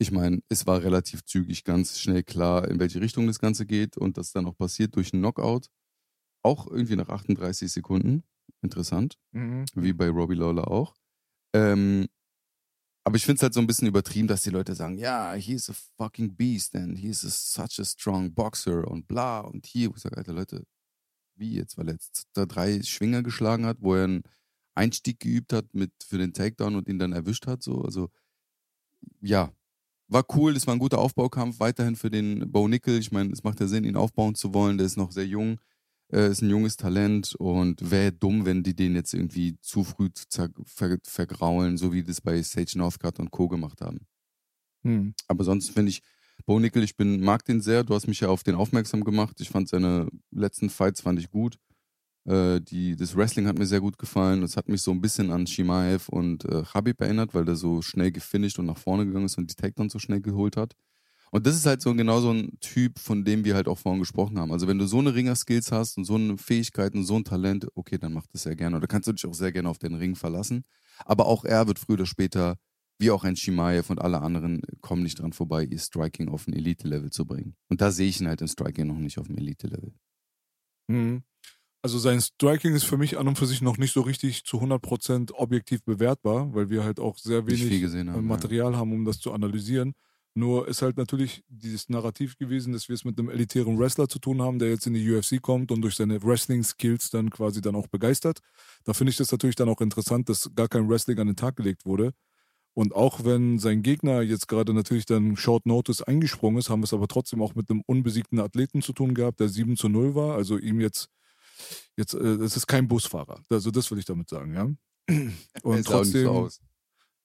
ich meine, es war relativ zügig ganz schnell klar, in welche Richtung das Ganze geht und das dann auch passiert durch einen Knockout. Auch irgendwie nach 38 Sekunden. Interessant Mhm. wie bei Robbie Lawler auch. Ähm, aber ich finde es halt so ein bisschen übertrieben, dass die Leute sagen, ja, he is a fucking beast and he is a, such a strong boxer und bla und hier. Wo ich sage, Alter, Leute, wie jetzt, weil er jetzt da drei Schwinger geschlagen hat, wo er einen Einstieg geübt hat mit für den Takedown und ihn dann erwischt hat, so. Also, ja, war cool, das war ein guter Aufbaukampf, weiterhin für den Bo Nickel. Ich meine, es macht ja Sinn, ihn aufbauen zu wollen, der ist noch sehr jung äh, ist ein junges Talent und wäre dumm, wenn die den jetzt irgendwie zu früh zer ver vergraulen, so wie das bei Sage Northcutt und Co. gemacht haben. Mhm. Aber sonst finde ich, Bo Nickel, ich bin, mag den sehr. Du hast mich ja auf den aufmerksam gemacht. Ich fand seine letzten Fights fand ich gut. Äh, die, das Wrestling hat mir sehr gut gefallen. Es hat mich so ein bisschen an Shimaev und äh, Habib erinnert, weil der so schnell gefinisht und nach vorne gegangen ist und die Takedowns so schnell geholt hat. Und das ist halt so genau so ein Typ, von dem wir halt auch vorhin gesprochen haben. Also wenn du so eine Ringer-Skills hast und so eine Fähigkeit und so ein Talent, okay, dann mach das sehr gerne. Oder kannst du dich auch sehr gerne auf den Ring verlassen. Aber auch er wird früher oder später, wie auch ein Shimaev und alle anderen, kommen nicht dran vorbei, ihr Striking auf ein Elite-Level zu bringen. Und da sehe ich ihn halt im Striking noch nicht auf dem Elite-Level. Mhm. Also sein Striking ist für mich an und für sich noch nicht so richtig zu 100% objektiv bewertbar, weil wir halt auch sehr wenig äh, haben. Material haben, um das zu analysieren. Nur ist halt natürlich dieses Narrativ gewesen, dass wir es mit einem elitären Wrestler zu tun haben, der jetzt in die UFC kommt und durch seine Wrestling-Skills dann quasi dann auch begeistert. Da finde ich das natürlich dann auch interessant, dass gar kein Wrestling an den Tag gelegt wurde. Und auch wenn sein Gegner jetzt gerade natürlich dann Short Notice eingesprungen ist, haben wir es aber trotzdem auch mit einem unbesiegten Athleten zu tun gehabt, der 7 zu 0 war. Also ihm jetzt, jetzt, äh, es ist kein Busfahrer. Also das will ich damit sagen, ja. Und trotzdem, aus.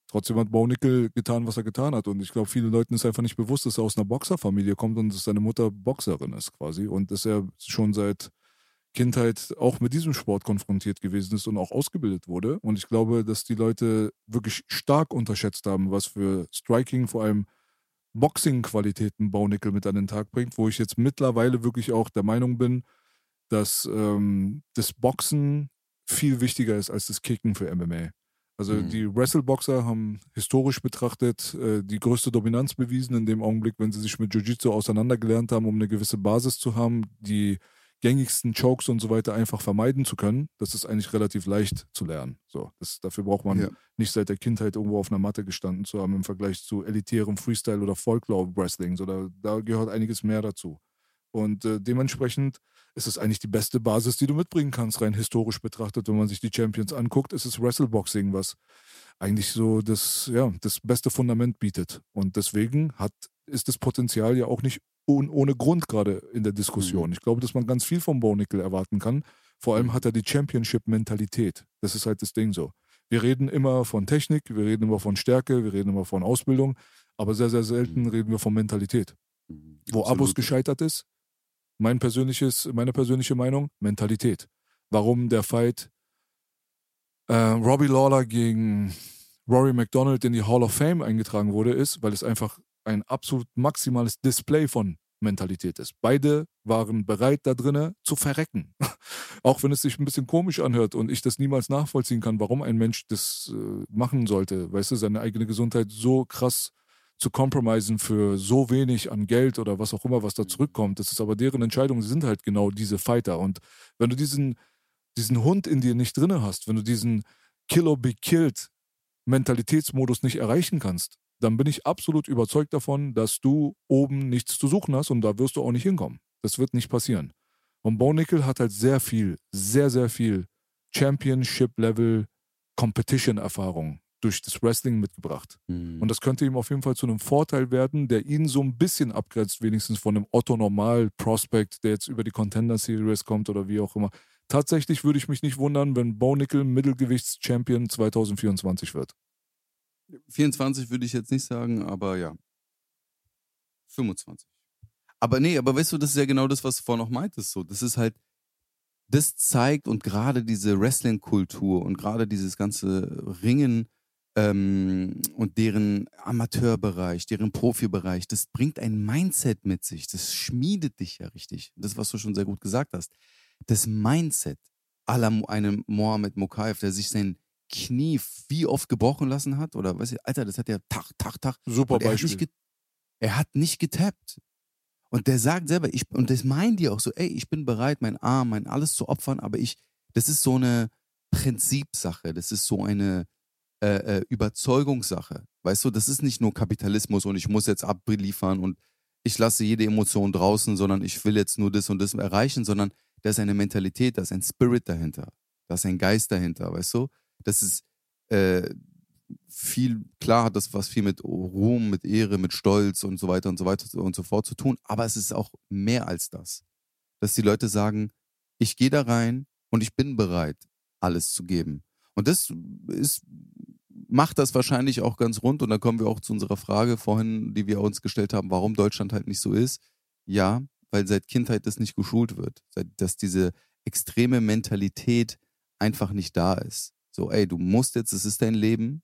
trotzdem hat Bo Nickel getan, was er getan hat. Und ich glaube, vielen Leuten ist einfach nicht bewusst, dass er aus einer Boxerfamilie kommt und dass seine Mutter Boxerin ist quasi. Und dass er schon seit Kindheit auch mit diesem Sport konfrontiert gewesen ist und auch ausgebildet wurde. Und ich glaube, dass die Leute wirklich stark unterschätzt haben, was für Striking, vor allem Boxing-Qualitäten Baunickel mit an den Tag bringt, wo ich jetzt mittlerweile wirklich auch der Meinung bin, dass ähm, das Boxen viel wichtiger ist als das Kicken für MMA. Also Mhm. die Wrestleboxer haben historisch betrachtet äh, die größte Dominanz bewiesen in dem Augenblick, wenn sie sich mit Jiu-Jitsu auseinandergelernt haben, um eine gewisse Basis zu haben, die gängigsten Chokes und so weiter einfach vermeiden zu können. Das ist eigentlich relativ leicht zu lernen. So, das, dafür braucht man Ja. nicht seit der Kindheit irgendwo auf einer Matte gestanden zu haben im Vergleich zu elitärem Freestyle oder Folklore-Wrestling. So, da, da gehört einiges mehr dazu. Und äh, dementsprechend ist es eigentlich die beste Basis, die du mitbringen kannst, rein historisch betrachtet. Wenn man sich die Champions anguckt, ist es Wrestleboxing, was eigentlich so das, ja, das beste Fundament bietet. Und deswegen hat, ist das Potenzial ja auch nicht un, ohne Grund gerade in der Diskussion. Mhm. Ich glaube, dass man ganz viel vom Bownickel erwarten kann. Vor allem Mhm. hat er die Championship-Mentalität. Das ist halt das Ding so. Wir reden immer von Technik, wir reden immer von Stärke, wir reden immer von Ausbildung, aber sehr, sehr selten Mhm. reden wir von Mentalität. Wo Absolut. Abus gescheitert ist, mein persönliches, meine persönliche Meinung, Mentalität. Warum der Fight äh, Robbie Lawler gegen Rory McDonald in die Hall of Fame eingetragen wurde, ist, weil es einfach ein absolut maximales Display von Mentalität ist. Beide waren bereit, da drinnen zu verrecken. Auch wenn es sich ein bisschen komisch anhört und ich das niemals nachvollziehen kann, warum ein Mensch das äh, machen sollte, weißt du, seine eigene Gesundheit so krass zu compromisen für so wenig an Geld oder was auch immer, was da zurückkommt. Das ist aber deren Entscheidung. Sie sind halt genau diese Fighter. Und wenn du diesen, diesen Hund in dir nicht drinne hast, wenn du diesen Killer be killed Mentalitätsmodus nicht erreichen kannst, dann bin ich absolut überzeugt davon, dass du oben nichts zu suchen hast und da wirst du auch nicht hinkommen. Das wird nicht passieren. Und Bo Nickel hat halt sehr viel, sehr, sehr viel Championship-Level Competition-Erfahrung durch das Wrestling mitgebracht. Mhm. Und das könnte ihm auf jeden Fall zu einem Vorteil werden, der ihn so ein bisschen abgrenzt, wenigstens von einem Otto-Normal-Prospect, der jetzt über die Contender Series kommt oder wie auch immer. Tatsächlich würde ich mich nicht wundern, wenn Bo Nickel Mittelgewichts-Champion 2024 wird. 24 würde ich jetzt nicht sagen, aber ja. 25. Aber nee, aber weißt du, das ist ja genau das, was du vorhin noch meintest. So. Das ist halt, das zeigt und gerade diese Wrestling-Kultur und gerade dieses ganze Ringen ähm, und deren Amateurbereich, deren Profibereich, das bringt ein Mindset mit sich. Das schmiedet dich ja richtig. Das, was du schon sehr gut gesagt hast. Das Mindset aller einem Mohamed Mokaev, der sich sein Knie wie oft gebrochen lassen hat, oder weißt du, Alter, das hat ja Tag, Tag, Tag. Super er hat, Beispiel. nicht ge- er hat nicht getappt. Und der sagt selber, ich, und das meint die auch so, ey, ich bin bereit, mein Arm, mein alles zu opfern, aber ich, das ist so eine Prinzipsache, das ist so eine äh, äh, Überzeugungssache. Weißt du, das ist nicht nur Kapitalismus und ich muss jetzt abliefern und ich lasse jede Emotion draußen, sondern ich will jetzt nur das und das erreichen, sondern da ist eine Mentalität, da ist ein Spirit dahinter, da ist ein Geist dahinter, weißt du? Das ist äh, viel, klar hat das was viel mit Ruhm, mit Ehre, mit Stolz und so weiter und so weiter und so fort zu tun, aber es ist auch mehr als das. Dass die Leute sagen, ich gehe da rein und ich bin bereit, alles zu geben. Und das ist, macht das wahrscheinlich auch ganz rund. Und da kommen wir auch zu unserer Frage vorhin, die wir uns gestellt haben, warum Deutschland halt nicht so ist. Ja, weil seit Kindheit das nicht geschult wird. Dass diese extreme Mentalität einfach nicht da ist. So, ey, du musst jetzt, es ist dein Leben,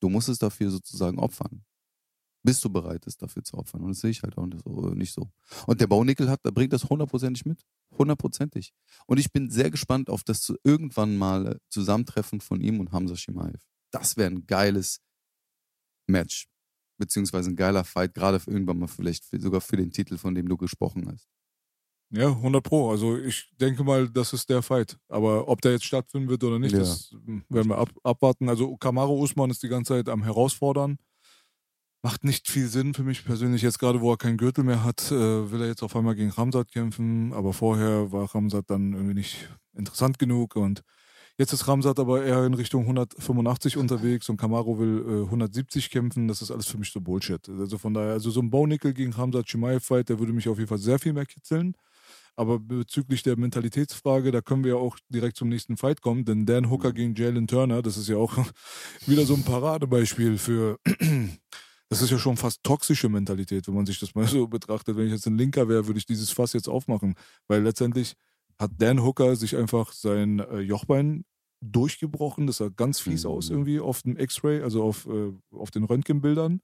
Du musst es dafür sozusagen opfern. Bist du bereit, es dafür zu opfern? Und das sehe ich halt auch nicht so. So. Und der Baunickel hat, bringt das hundertprozentig mit. Hundertprozentig. Und ich bin sehr gespannt auf das irgendwann mal äh, Zusammentreffen von ihm und Hamza Shimaev. Das wäre ein geiles Match. Beziehungsweise ein geiler Fight, gerade für irgendwann mal vielleicht sogar für den Titel, von dem du gesprochen hast. Ja, 100 Pro. Also ich denke mal, das ist der Fight. Aber ob der jetzt stattfinden wird oder nicht, Ja. das hm, werden wir ab, abwarten. Also Kamaro Usman ist die ganze Zeit am Herausfordern. Macht nicht viel Sinn für mich persönlich. Jetzt gerade, wo er keinen Gürtel mehr hat, äh, will er jetzt auf einmal gegen Ramsat kämpfen. Aber vorher war Ramsat dann irgendwie nicht interessant genug. Und jetzt ist Ramsat aber eher in Richtung 185 unterwegs und Kamaro will äh, 170 kämpfen. Das ist alles für mich so Bullshit. Also von daher, also so ein Bownickel gegen Ramsat Chimaev-Fight, der würde mich auf jeden Fall sehr viel mehr kitzeln. Aber bezüglich der Mentalitätsfrage, da können wir ja auch direkt zum nächsten Fight kommen, denn Dan Hooker gegen Jalen Turner, das ist ja auch wieder so ein Paradebeispiel für, das ist ja schon fast toxische Mentalität, wenn man sich das mal so betrachtet. Wenn ich jetzt ein Linker wäre, würde ich dieses Fass jetzt aufmachen, weil letztendlich hat Dan Hooker sich einfach sein äh, Jochbein durchgebrochen, das sah ganz fies Mhm. aus irgendwie auf dem X-Ray, also auf, äh, auf den Röntgenbildern.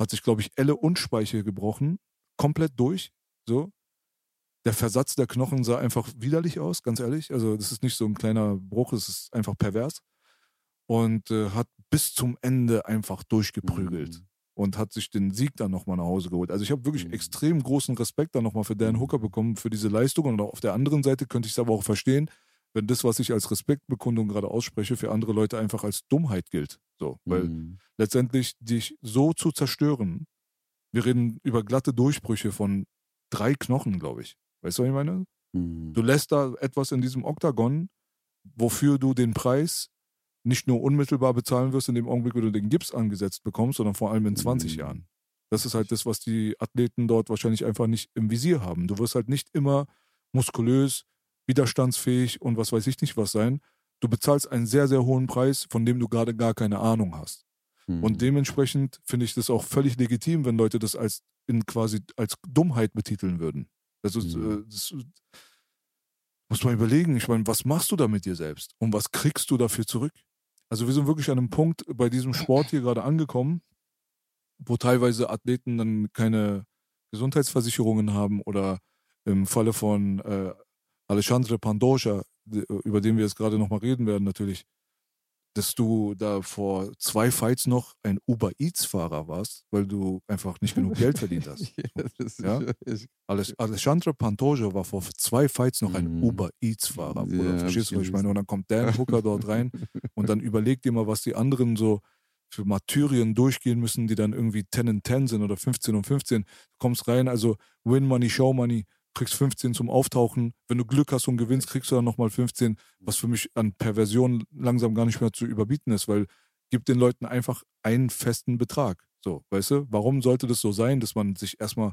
Hat sich, glaube ich, Elle und Speichel gebrochen, komplett durch, so der Versatz der Knochen sah einfach widerlich aus, ganz ehrlich. Also das ist nicht so ein kleiner Bruch, es ist einfach pervers. Und äh, hat bis zum Ende einfach durchgeprügelt Mhm. und hat sich den Sieg dann nochmal nach Hause geholt. Also ich habe wirklich Mhm. extrem großen Respekt dann nochmal für Dan Hooker bekommen, für diese Leistung. Und auf der anderen Seite könnte ich es aber auch verstehen, wenn das, was ich als Respektbekundung gerade ausspreche, für andere Leute einfach als Dummheit gilt. So, weil Mhm. letztendlich dich so zu zerstören, wir reden über glatte Durchbrüche von drei Knochen, glaube ich. Weißt du, was ich meine? Mhm. Du lässt da etwas in diesem Oktagon, wofür du den Preis nicht nur unmittelbar bezahlen wirst in dem Augenblick, wo du den Gips angesetzt bekommst, sondern vor allem in 20 Mhm. Jahren. Das ist halt das, was die Athleten dort wahrscheinlich einfach nicht im Visier haben. Du wirst halt nicht immer muskulös, widerstandsfähig und was weiß ich nicht was sein. Du bezahlst einen sehr, sehr hohen Preis, von dem du gerade gar keine Ahnung hast. Mhm. Und dementsprechend finde ich das auch völlig legitim, wenn Leute das als in quasi als Dummheit betiteln würden. Also Mhm. äh, das muss man überlegen, ich meine, was machst du da mit dir selbst und was kriegst du dafür zurück? Also wir sind wirklich an einem Punkt bei diesem Sport hier gerade angekommen, wo teilweise Athleten dann keine Gesundheitsversicherungen haben oder im Falle von äh, Alexandre Pandoja, über den wir jetzt gerade nochmal reden werden natürlich, dass du da vor zwei Fights noch ein Uber Eats-Fahrer warst, weil du einfach nicht genug Geld verdient hast. ja, ja? Alexandre Pantoja war vor zwei Fights noch ein mm. Uber Eats-Fahrer. Ja, verstehst du, was ich meine? Und dann kommt Dan Hooker dort rein und dann überleg dir mal, was die anderen so für Martyrien durchgehen müssen, die dann irgendwie 10 und 10 sind oder 15 und 15. Du kommst rein, also Win Money, Show Money, kriegst 15 zum Auftauchen. Wenn du Glück hast und gewinnst, kriegst du dann nochmal 15, was für mich an Perversion langsam gar nicht mehr zu überbieten ist, weil gibt den Leuten einfach einen festen Betrag. So, weißt du, warum sollte das so sein, dass man sich erstmal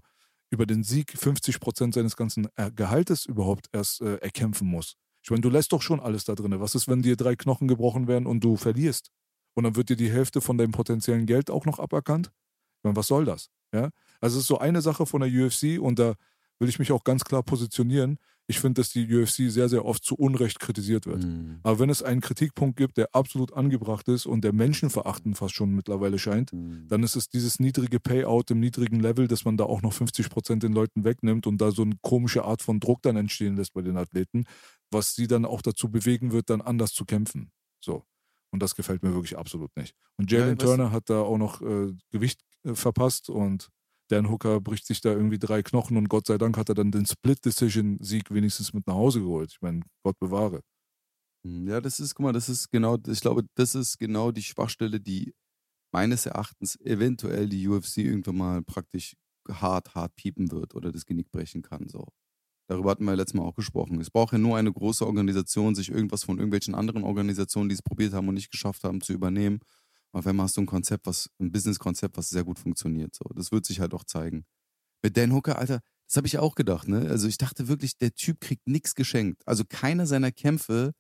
über den Sieg 50 Prozent seines ganzen äh, Gehaltes überhaupt erst äh, erkämpfen muss? Ich meine, du lässt doch schon alles da drin. Was ist, wenn dir drei Knochen gebrochen werden und du verlierst? Und dann wird dir die Hälfte von deinem potenziellen Geld auch noch aberkannt? Ich meine, was soll das? Ja? Also es ist so eine Sache von der UFC und da will ich mich auch ganz klar positionieren. Ich finde, dass die UFC sehr, sehr oft zu Unrecht kritisiert wird. Mhm. Aber wenn es einen Kritikpunkt gibt, der absolut angebracht ist und der menschenverachtend fast schon mittlerweile scheint, mhm. dann ist es dieses niedrige Payout im niedrigen Level, dass man da auch noch 50 Prozent den Leuten wegnimmt und da so eine komische Art von Druck dann entstehen lässt bei den Athleten, was sie dann auch dazu bewegen wird, dann anders zu kämpfen. So. Und das gefällt mir wirklich absolut nicht. Und Jalen ja, Turner hat da auch noch äh, Gewicht äh, verpasst und Dan Hooker bricht sich da irgendwie drei Knochen und Gott sei Dank hat er dann den Split-Decision-Sieg wenigstens mit nach Hause geholt. Ich meine, Gott bewahre. Hm, ja, das ist, guck mal, das ist genau, ich glaube, das ist genau die Schwachstelle, die meines Erachtens eventuell die UFC irgendwann mal praktisch hart, hart piepen wird oder das Genick brechen kann. So. Darüber hatten wir letztes Mal auch gesprochen. Es braucht ja nur eine große Organisation, sich irgendwas von irgendwelchen anderen Organisationen, die es probiert haben und nicht geschafft haben, zu übernehmen auf einmal hast du ein Konzept, was, ein Business-Konzept, was sehr gut funktioniert. So, das wird sich halt auch zeigen. Mit Dan Hooker, Alter, das habe ich auch gedacht, ne? Also ich dachte wirklich, der Typ kriegt nichts geschenkt. Also keiner seiner Kämpfe,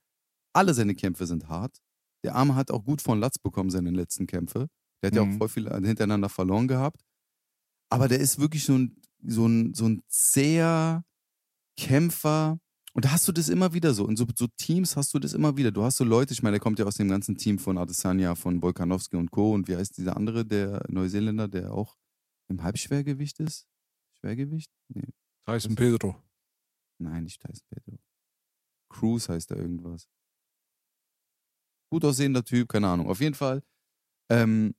alle seine Kämpfe sind hart. Der Arme hat auch gut von Latz bekommen, seine letzten Kämpfe. Der hat mhm. ja auch mhm. voll viel hintereinander verloren gehabt. Aber der ist wirklich so ein, so ein, so ein zäher Kämpfer, und da hast du das immer wieder so. In so, so, Teams hast du das immer wieder. Du hast so Leute, ich meine, der kommt ja aus dem ganzen Team von Adesanya, von Volkanowski und Co. Und wie heißt dieser andere, der Neuseeländer, der auch im Halbschwergewicht ist? Schwergewicht? Nee. Tyson Pedro. Nein, nicht Tyson Pedro. Cruz heißt da irgendwas. Gut aussehender Typ, keine Ahnung. Auf jeden Fall. Ähm,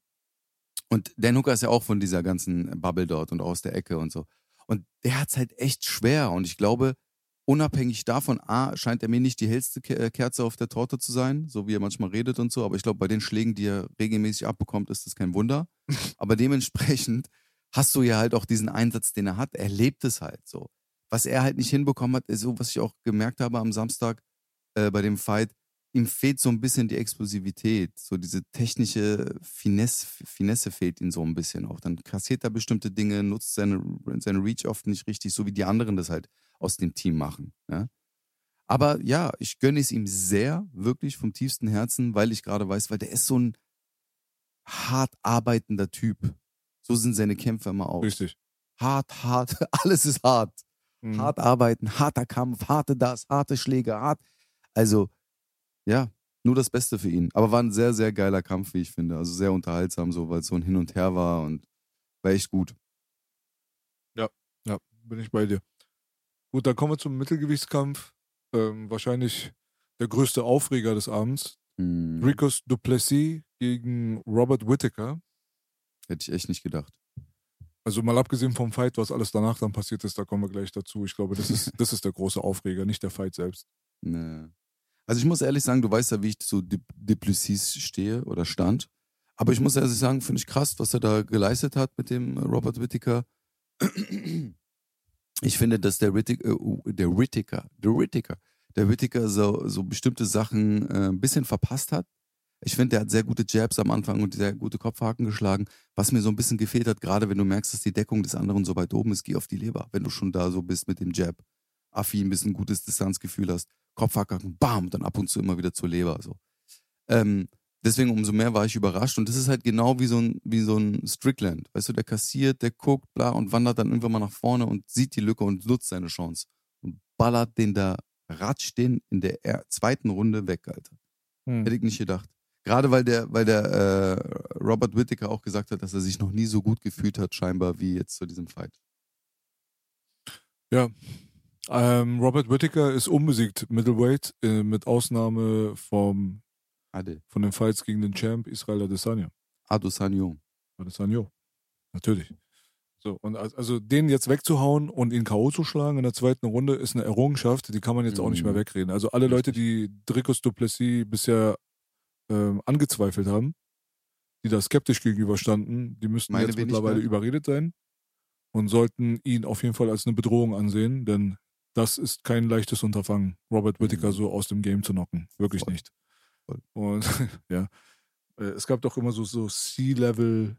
und Dan Hooker ist ja auch von dieser ganzen Bubble dort und aus der Ecke und so. Und der hat es halt echt schwer. Und ich glaube, unabhängig davon, A, scheint er mir nicht die hellste äh, Kerze auf der Torte zu sein, so wie er manchmal redet und so, aber ich glaube, bei den Schlägen, die er regelmäßig abbekommt, ist das kein Wunder. aber dementsprechend hast du ja halt auch diesen Einsatz, den er hat. Er lebt es halt so. Was er halt nicht hinbekommen hat, ist so, was ich auch gemerkt habe am Samstag äh, bei dem Fight, ihm fehlt so ein bisschen die Explosivität, so diese technische Finesse, Finesse fehlt ihm so ein bisschen auch. Dann kassiert er bestimmte Dinge, nutzt seine, seine Reach oft nicht richtig, so wie die anderen das halt aus dem Team machen. Ja? Aber ja, ich gönne es ihm sehr, wirklich vom tiefsten Herzen, weil ich gerade weiß, weil der ist so ein hart arbeitender Typ. So sind seine Kämpfe immer auch. Richtig. Hart, hart, alles ist hart. Mhm. Hart arbeiten, harter Kampf, harte das, harte Schläge, hart. Also, ja, nur das Beste für ihn. Aber war ein sehr, sehr geiler Kampf, wie ich finde. Also sehr unterhaltsam, so, weil es so ein Hin und Her war und war echt gut. Ja, ja, bin ich bei dir. Gut, dann kommen wir zum Mittelgewichtskampf. Ähm, wahrscheinlich der größte Aufreger des Abends. Hm. Ricos Duplessis gegen Robert Whittaker. Hätte ich echt nicht gedacht. Also mal abgesehen vom Fight, was alles danach dann passiert ist, da kommen wir gleich dazu. Ich glaube, das ist, das ist der große Aufreger, nicht der Fight selbst. Nee. Also ich muss ehrlich sagen, du weißt ja, wie ich zu Duplessis stehe oder stand. Aber ich muss ehrlich sagen, finde ich krass, was er da geleistet hat mit dem Robert Whittaker. Ich finde, dass der Whittaker, äh, der Whittaker, der Whittaker, der Whittaker so, so bestimmte Sachen äh, ein bisschen verpasst hat. Ich finde, der hat sehr gute Jabs am Anfang und sehr gute Kopfhaken geschlagen. Was mir so ein bisschen gefehlt hat, gerade wenn du merkst, dass die Deckung des anderen so weit oben ist, geh auf die Leber. Wenn du schon da so bist mit dem Jab, Affi ein bisschen gutes Distanzgefühl hast, Kopfhaken, bam, dann ab und zu immer wieder zur Leber. So. Ähm, deswegen umso mehr war ich überrascht. Und das ist halt genau wie so ein, wie so ein Strickland. Weißt du, der kassiert, der guckt, bla, und wandert dann irgendwann mal nach vorne und sieht die Lücke und nutzt seine Chance. Und ballert den da ratscht den in der er zweiten Runde weg, Alter. Hm. Hätte ich nicht gedacht. Gerade weil der, weil der äh, Robert Whittaker auch gesagt hat, dass er sich noch nie so gut gefühlt hat, scheinbar, wie jetzt zu diesem Fight. Ja. Ähm, Robert Whittaker ist unbesiegt, Middleweight, äh, mit Ausnahme vom, Ade. von den Fights gegen den Champ Israel Adesanya. Adesanya. Adesanya. Natürlich. So, und als- also den jetzt wegzuhauen und ihn K.O. zu schlagen in der zweiten Runde ist eine Errungenschaft, die kann man jetzt auch nicht mehr Mhm. wegreden. Also alle Leute, die Dricus Duplessis bisher ähm, angezweifelt haben, die da skeptisch gegenüberstanden, die müssten Meine jetzt mittlerweile überredet sein und sollten ihn auf jeden Fall als eine Bedrohung ansehen, denn das ist kein leichtes Unterfangen, Robert Whittaker Mhm. so aus dem Game zu knocken. Wirklich Voll. nicht. Und ja, äh, es gab doch immer so, so C-Level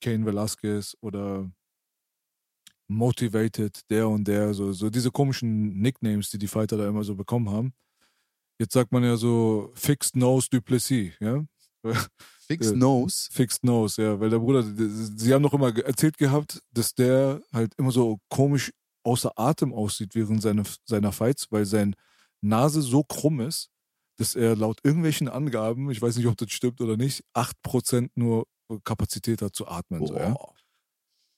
Kane Velasquez oder Motivated, der und der, so, so diese komischen Nicknames, die die Fighter da immer so bekommen haben. Jetzt sagt man ja so Fixed Nose Duplessis, ja? Fixed Äh, Nose. Fixed Nose, ja, weil der Bruder, sie haben doch immer erzählt gehabt, dass der halt immer so komisch außer Atem aussieht während seine, seiner Fights, weil sein Nase so krumm ist, dass er laut irgendwelchen Angaben, ich weiß nicht, ob das stimmt oder nicht, 8% nur Kapazität hat zu atmen. So, ja?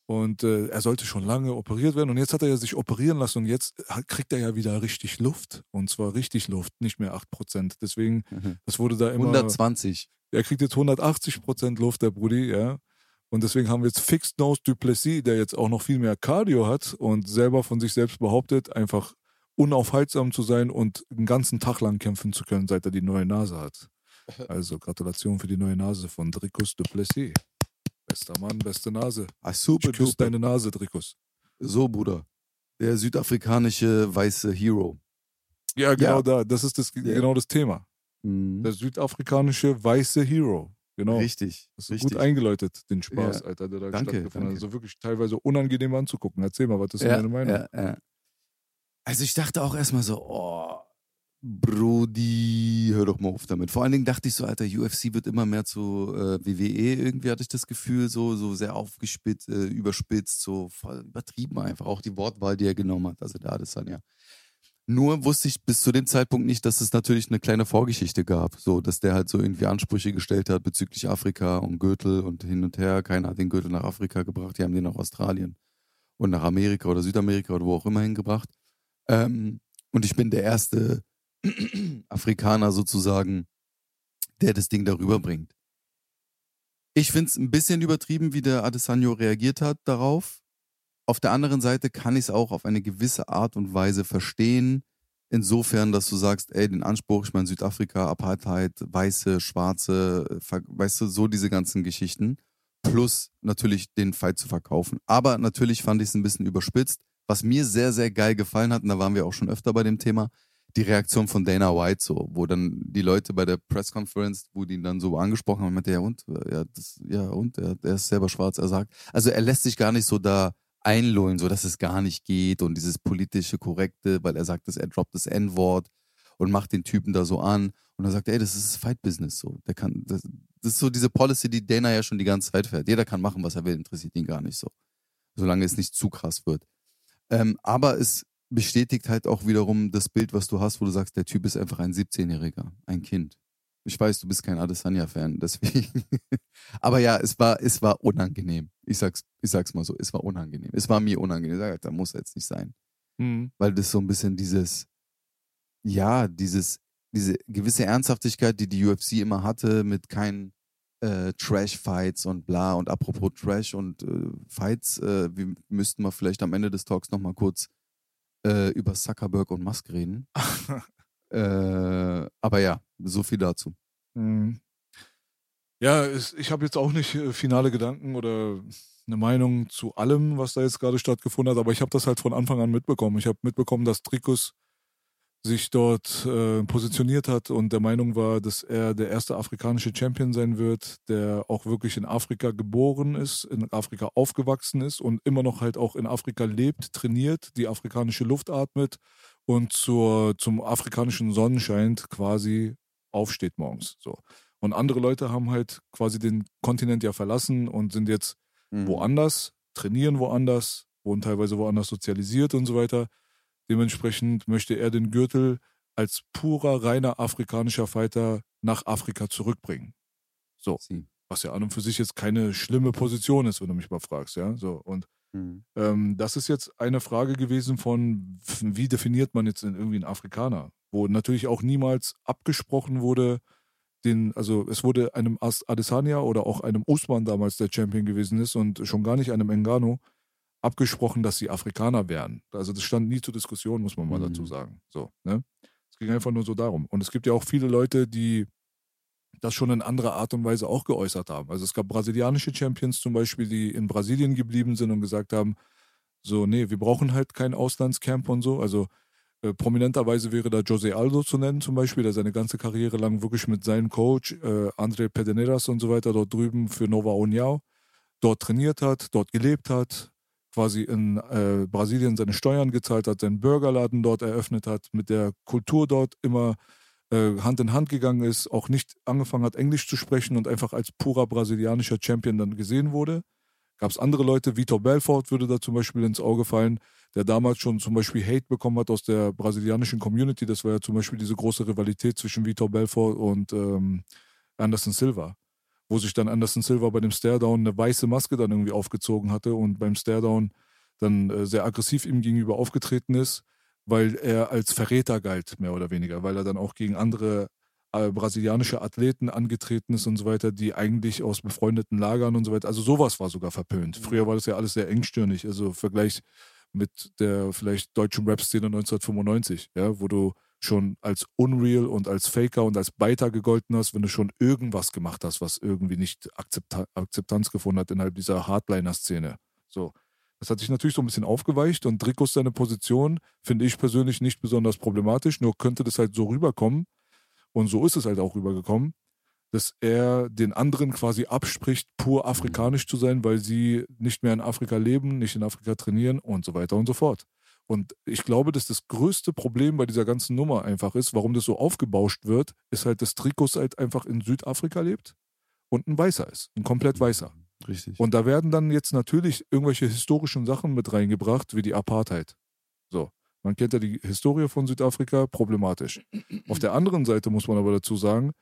Und äh, er sollte schon lange operiert werden. Und jetzt hat er ja sich operieren lassen und jetzt hat- kriegt er ja wieder richtig Luft. Und zwar richtig Luft, nicht mehr 8%. Deswegen, Mhm. das wurde da immer. 120. Er kriegt jetzt 180% Luft, der Brudi, ja. Und deswegen haben wir jetzt Fixed Nose Duplessis, der jetzt auch noch viel mehr Cardio hat und selber von sich selbst behauptet, einfach unaufhaltsam zu sein und einen ganzen Tag lang kämpfen zu können, seit er die neue Nase hat. Also Gratulation für die neue Nase von Dricus Duplessis. Bester Mann, beste Nase. Ah, super Ich küsse deine Nase, Dricus. So, Bruder. Der südafrikanische weiße Hero. Ja, genau Ja. da. Das ist das, genau das Thema. Mhm. Der südafrikanische weiße Hero. Genau. Richtig. Hast du richtig. gut eingeläutet, den Spaß, Ja. Alter, der da Danke, stattgefunden hat. Also wirklich teilweise unangenehm anzugucken. Erzähl mal, was ist denn ja, deine Meinung? Ja, ja. Also ich dachte auch erstmal so, oh, Brody, hör doch mal auf damit. Vor allen Dingen dachte ich so, Alter, UFC wird immer mehr zu äh, WWE, irgendwie hatte ich das Gefühl, so, so sehr aufgespitzt, äh, überspitzt, so voll übertrieben einfach. Auch die Wortwahl, die er genommen hat, also da Adesanya. Nur wusste ich bis zu dem Zeitpunkt nicht, dass es natürlich eine kleine Vorgeschichte gab, so, dass der halt so irgendwie Ansprüche gestellt hat bezüglich Afrika und Gürtel und hin und her. Keiner hat den Gürtel nach Afrika gebracht, die haben den nach Australien und nach Amerika oder Südamerika oder wo auch immer hingebracht. Ähm, und ich bin der erste Afrikaner sozusagen, der das Ding darüber bringt. Ich finde es ein bisschen übertrieben, wie der Adesanya reagiert hat darauf. Auf der anderen Seite kann ich es auch auf eine gewisse Art und Weise verstehen. Insofern, dass du sagst, ey, den Anspruch, ich meine, Südafrika, Apartheid, Weiße, Schwarze, weißt du, so diese ganzen Geschichten. Plus natürlich den Fight zu verkaufen. Aber natürlich fand ich es ein bisschen überspitzt. Was mir sehr, sehr geil gefallen hat, und da waren wir auch schon öfter bei dem Thema, die Reaktion von Dana White so, wo dann die Leute bei der Pressconference, wo die ihn dann so angesprochen haben, meinte, ja und, ja, das, ja und, er, er ist selber schwarz, er sagt, also er lässt sich gar nicht so da einlullen, so dass es gar nicht geht und dieses politische Korrekte, weil er sagt, dass er droppt das N-Wort und macht den Typen da so an. Und er sagt, ey, das ist Fight Business so, der kann, das, das ist so diese Policy, die Dana ja schon die ganze Zeit fährt. Jeder kann machen, was er will, interessiert ihn gar nicht so, solange es nicht zu krass wird. Ähm, aber es bestätigt halt auch wiederum das Bild, was du hast, wo du sagst, der Typ ist einfach ein 17-Jähriger, ein Kind. Ich weiß, du bist kein Adesanya-Fan, deswegen. aber ja, es war, es war unangenehm. Ich sag's, ich sag's mal so, es war unangenehm. Es war mir unangenehm. Ich sag, da muss jetzt nicht sein. Mhm. Weil das so ein bisschen dieses, ja, dieses, diese gewisse Ernsthaftigkeit, die die UFC immer hatte, mit keinen äh, Trash-Fights und bla. Und apropos Trash und äh, Fights, äh, wir müssten mal vielleicht am Ende des Talks nochmal kurz äh, über Zuckerberg und Musk reden. äh, aber ja, so viel dazu. Mhm. Ja, ich habe jetzt auch nicht äh, finale Gedanken oder eine Meinung zu allem, was da jetzt gerade stattgefunden hat, aber ich habe das halt von Anfang an mitbekommen. Ich habe mitbekommen, dass Trikus sich dort äh, positioniert hat und der Meinung war, dass er der erste afrikanische Champion sein wird, der auch wirklich in Afrika geboren ist, in Afrika aufgewachsen ist und immer noch halt auch in Afrika lebt, trainiert, die afrikanische Luft atmet und zur, zum afrikanischen Sonnenschein quasi aufsteht morgens. So. Und andere Leute haben halt quasi den Kontinent ja verlassen und sind jetzt Mhm. woanders, trainieren woanders, wurden teilweise woanders sozialisiert und so weiter. Dementsprechend möchte er den Gürtel als purer, reiner afrikanischer Fighter nach Afrika zurückbringen. So. Sie. Was ja an und für sich jetzt keine schlimme Position ist, wenn du mich mal fragst, ja. So. Und Mhm. ähm, das ist jetzt eine Frage gewesen von, wie definiert man jetzt irgendwie einen Afrikaner? Wo natürlich auch niemals abgesprochen wurde, den, also es wurde einem Adesanya oder auch einem Usman damals, der Champion gewesen ist und schon gar nicht einem Engano, abgesprochen, dass sie Afrikaner wären. Also das stand nie zur Diskussion, muss man mal Mhm. dazu sagen. So, ne? Es ging einfach nur so darum. Und es gibt ja auch viele Leute, die das schon in anderer Art und Weise auch geäußert haben. Also es gab brasilianische Champions zum Beispiel, die in Brasilien geblieben sind und gesagt haben, so, nee, wir brauchen halt kein Auslandscamp und so. Also äh, prominenterweise wäre da Jose Aldo zu nennen zum Beispiel, der seine ganze Karriere lang wirklich mit seinem Coach äh, André Pederneiras und so weiter dort drüben für Nova União dort trainiert hat, dort gelebt hat, quasi in äh, Brasilien seine Steuern gezahlt hat, seinen Burgerladen dort eröffnet hat, mit der Kultur dort immer äh, Hand in Hand gegangen ist, auch nicht angefangen hat, Englisch zu sprechen und einfach als purer brasilianischer Champion dann gesehen wurde. Gab es andere Leute, Vitor Belfort würde da zum Beispiel ins Auge fallen, der damals schon zum Beispiel Hate bekommen hat aus der brasilianischen Community. Das war ja zum Beispiel diese große Rivalität zwischen Vitor Belfort und ähm, Anderson Silva, wo sich dann Anderson Silva bei dem Staredown eine weiße Maske dann irgendwie aufgezogen hatte und beim Staredown dann äh, sehr aggressiv ihm gegenüber aufgetreten ist, weil er als Verräter galt, mehr oder weniger, weil er dann auch gegen andere äh, brasilianische Athleten angetreten ist und so weiter, die eigentlich aus befreundeten Lagern und so weiter, also sowas war sogar verpönt. Früher war das ja alles sehr engstirnig, also Vergleich mit der vielleicht deutschen Rap-Szene 1995, ja, wo du schon als Unreal und als Faker und als Beiter gegolten hast, wenn du schon irgendwas gemacht hast, was irgendwie nicht Akzepta Akzeptanz gefunden hat innerhalb dieser Hardliner-Szene. So. Das hat sich natürlich so ein bisschen aufgeweicht und Dricos seine Position finde ich persönlich nicht besonders problematisch, nur könnte das halt so rüberkommen und so ist es halt auch rübergekommen, dass er den anderen quasi abspricht, pur afrikanisch zu sein, weil sie nicht mehr in Afrika leben, nicht in Afrika trainieren und so weiter und so fort. Und ich glaube, dass das größte Problem bei dieser ganzen Nummer einfach ist, warum das so aufgebauscht wird, ist halt, dass Trikos halt einfach in Südafrika lebt und ein Weißer ist, ein komplett Weißer. Richtig. Und da werden dann jetzt natürlich irgendwelche historischen Sachen mit reingebracht, wie die Apartheid. So. Man kennt ja die Historie von Südafrika, problematisch. Auf der anderen Seite muss man aber dazu sagen,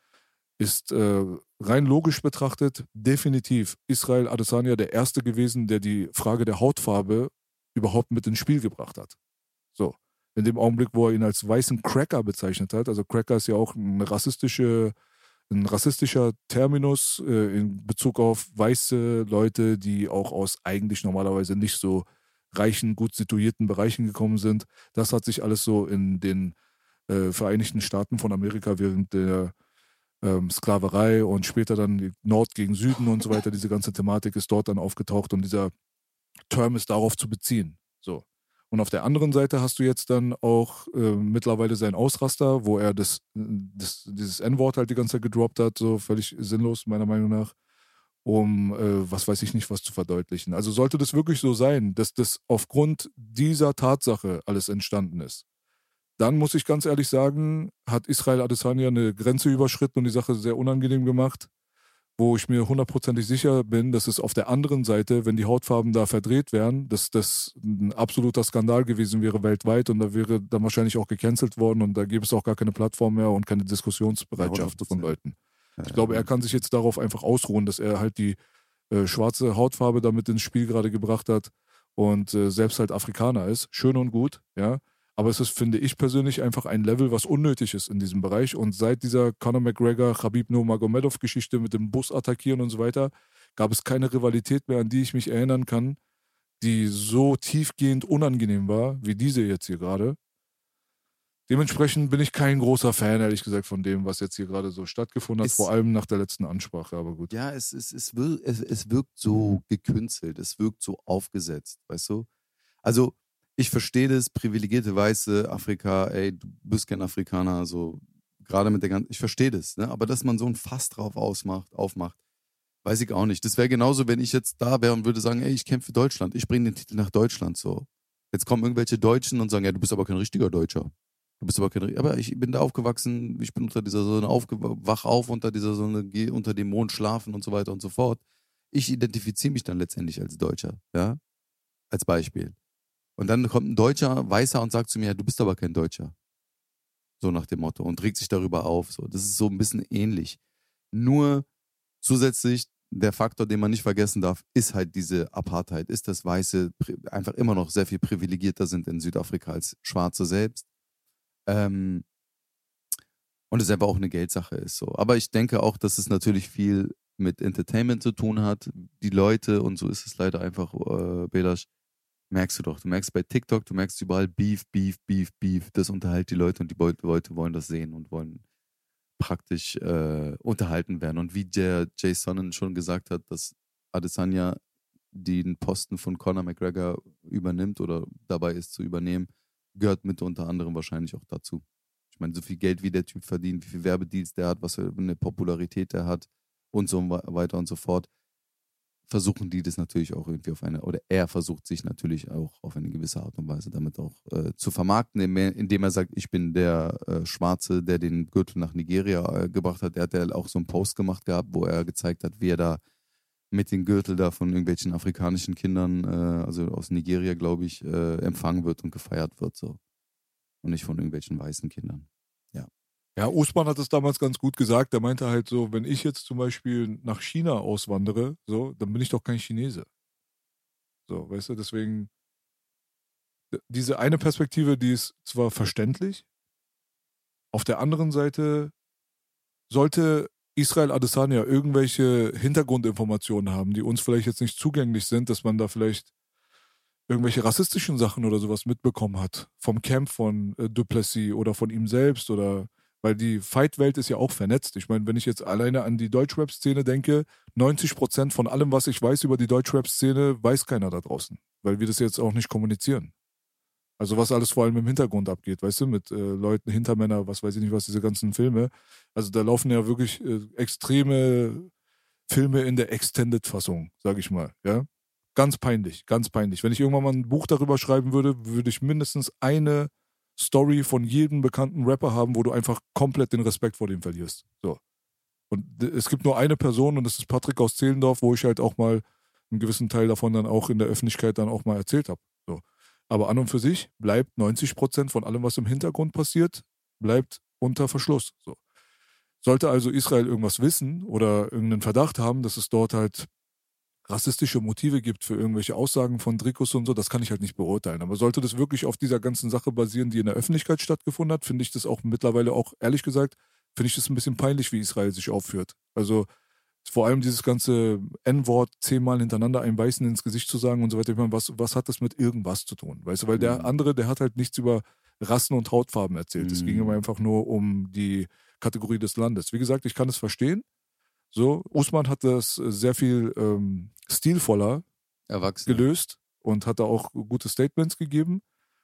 ist äh, rein logisch betrachtet definitiv Israel Adesanya der Erste gewesen, der die Frage der Hautfarbe überhaupt mit ins Spiel gebracht hat. So. In dem Augenblick, wo er ihn als weißen Cracker bezeichnet hat, also Cracker ist ja auch eine rassistische ein rassistischer Terminus äh, in Bezug auf weiße Leute, die auch aus eigentlich normalerweise nicht so reichen, gut situierten Bereichen gekommen sind. Das hat sich alles so in den äh, Vereinigten Staaten von Amerika während der ähm, Sklaverei und später dann Nord gegen Süden und so weiter, diese ganze Thematik ist dort dann aufgetaucht und dieser Term ist darauf zu beziehen. So. Und auf der anderen Seite hast du jetzt dann auch äh, mittlerweile seinen Ausraster, wo er das, das, dieses N-Wort halt die ganze Zeit gedroppt hat, so völlig sinnlos, meiner Meinung nach, um äh, was weiß ich nicht, was zu verdeutlichen. Also sollte das wirklich so sein, dass das aufgrund dieser Tatsache alles entstanden ist, dann muss ich ganz ehrlich sagen, hat Israel Adesanya eine Grenze überschritten und die Sache sehr unangenehm gemacht wo ich mir hundertprozentig sicher bin, dass es auf der anderen Seite, wenn die Hautfarben da verdreht wären, dass das ein absoluter Skandal gewesen wäre weltweit und da wäre dann wahrscheinlich auch gecancelt worden und da gäbe es auch gar keine Plattform mehr und keine Diskussionsbereitschaft Ja, von 100%. Leuten. Ich glaube, er kann sich jetzt darauf einfach ausruhen, dass er halt die äh, schwarze Hautfarbe damit ins Spiel gerade gebracht hat und äh, selbst halt Afrikaner ist. Schön und gut, ja. Aber es ist, finde ich persönlich, einfach ein Level, was unnötig ist in diesem Bereich. Und seit dieser Conor McGregor, Khabib Nurmagomedov-Geschichte mit dem Bus attackieren und so weiter, gab es keine Rivalität mehr, an die ich mich erinnern kann, die so tiefgehend unangenehm war, wie diese jetzt hier gerade. Dementsprechend bin ich kein großer Fan, ehrlich gesagt, von dem, was jetzt hier gerade so stattgefunden hat, Es- vor allem nach der letzten Ansprache, aber gut. Ja, es, es, es, wir, es, es wirkt so gekünstelt, es wirkt so aufgesetzt, weißt du? Also, ich verstehe das, privilegierte Weiße, Afrika, ey, du bist kein Afrikaner, so gerade mit der ganzen, ich verstehe das, ne? aber dass man so ein Fass drauf ausmacht, aufmacht, weiß ich auch nicht. Das wäre genauso, wenn ich jetzt da wäre und würde sagen, ey, ich kämpfe für Deutschland, ich bringe den Titel nach Deutschland, so. Jetzt kommen irgendwelche Deutschen und sagen, ja, du bist aber kein richtiger Deutscher. Du bist aber kein, aber ich bin da aufgewachsen, ich bin unter dieser Sonne aufge, wach auf unter dieser Sonne, geh unter dem Mond schlafen und so weiter und so fort. Ich identifiziere mich dann letztendlich als Deutscher, ja, als Beispiel. Und dann kommt ein Deutscher, Weißer und sagt zu mir, du bist aber kein Deutscher. So nach dem Motto und regt sich darüber auf. So. Das ist so ein bisschen ähnlich. Nur zusätzlich der Faktor, den man nicht vergessen darf, ist halt diese Apartheid, ist, dass Weiße einfach immer noch sehr viel privilegierter sind in Südafrika als Schwarze selbst. Ähm, und es einfach auch eine Geldsache ist so. Aber ich denke auch, dass es natürlich viel mit Entertainment zu tun hat. Die Leute, und so ist es leider einfach, äh, Belasch, merkst du doch. Du merkst bei TikTok, du merkst überall Beef, Beef, Beef, Beef. Das unterhält die Leute und die Leute wollen das sehen und wollen praktisch äh, unterhalten werden. Und wie der Jay Sonnen schon gesagt hat, dass Adesanya den Posten von Conor McGregor übernimmt oder dabei ist zu übernehmen, gehört mit unter anderem wahrscheinlich auch dazu. Ich meine, so viel Geld, wie der Typ verdient, wie viele Werbedeals der hat, was für eine Popularität der hat und so weiter und so fort, versuchen die das natürlich auch irgendwie auf eine, oder er versucht sich natürlich auch auf eine gewisse Art und Weise damit auch äh, zu vermarkten, indem er sagt, ich bin der äh, Schwarze, der den Gürtel nach Nigeria äh, gebracht hat. Er hat ja auch so einen Post gemacht gehabt, wo er gezeigt hat, wie er da mit dem Gürtel da von irgendwelchen afrikanischen Kindern, äh, also aus Nigeria, glaube ich, äh, empfangen wird und gefeiert wird. So. Und nicht von irgendwelchen weißen Kindern. Ja. Usman hat es damals ganz gut gesagt. Er meinte halt so, wenn ich jetzt zum Beispiel nach China auswandere, so, dann bin ich doch kein Chinese. So, weißt du, deswegen, diese eine Perspektive, die ist zwar verständlich, auf der anderen Seite sollte Israel Adesanya irgendwelche Hintergrundinformationen haben, die uns vielleicht jetzt nicht zugänglich sind, dass man da vielleicht irgendwelche rassistischen Sachen oder sowas mitbekommen hat. Vom Camp von äh, Duplessis oder von ihm selbst oder weil die Fight-Welt ist ja auch vernetzt. Ich meine, wenn ich jetzt alleine an die Deutschrap-Szene denke, 90 Prozent von allem, was ich weiß über die Deutschrap-Szene, weiß keiner da draußen, weil wir das jetzt auch nicht kommunizieren. Also was alles vor allem im Hintergrund abgeht, weißt du, mit äh, Leuten, Hintermänner, was weiß ich nicht, was diese ganzen Filme. Also da laufen ja wirklich äh, extreme Filme in der Extended-Fassung, sag ich mal, ja. Ganz peinlich, ganz peinlich. Wenn ich irgendwann mal ein Buch darüber schreiben würde, würde ich mindestens eine Story von jedem bekannten Rapper haben, wo du einfach komplett den Respekt vor dem verlierst. So. Und es gibt nur eine Person und das ist Patrick aus Zehlendorf, wo ich halt auch mal einen gewissen Teil davon dann auch in der Öffentlichkeit dann auch mal erzählt habe. So. Aber an und für sich bleibt 90 Prozent von allem, was im Hintergrund passiert, bleibt unter Verschluss. So. Sollte also Israel irgendwas wissen oder irgendeinen Verdacht haben, dass es dort halt rassistische Motive gibt für irgendwelche Aussagen von Dricus und so, das kann ich halt nicht beurteilen. Aber sollte das wirklich auf dieser ganzen Sache basieren, die in der Öffentlichkeit stattgefunden hat, finde ich das auch mittlerweile auch, ehrlich gesagt, finde ich das ein bisschen peinlich, wie Israel sich aufführt. Also vor allem dieses ganze N-Wort zehnmal hintereinander einem Weißen ins Gesicht zu sagen und so weiter. Ich meine, was, was hat das mit irgendwas zu tun? Weißt du, weil der mhm. andere, der hat halt nichts über Rassen und Hautfarben erzählt. Es ging ihm mhm. einfach nur um die Kategorie des Landes. Wie gesagt, ich kann es verstehen. So, Usman hat das sehr viel ähm, stilvoller gelöst und hat da auch gute Statements gegeben.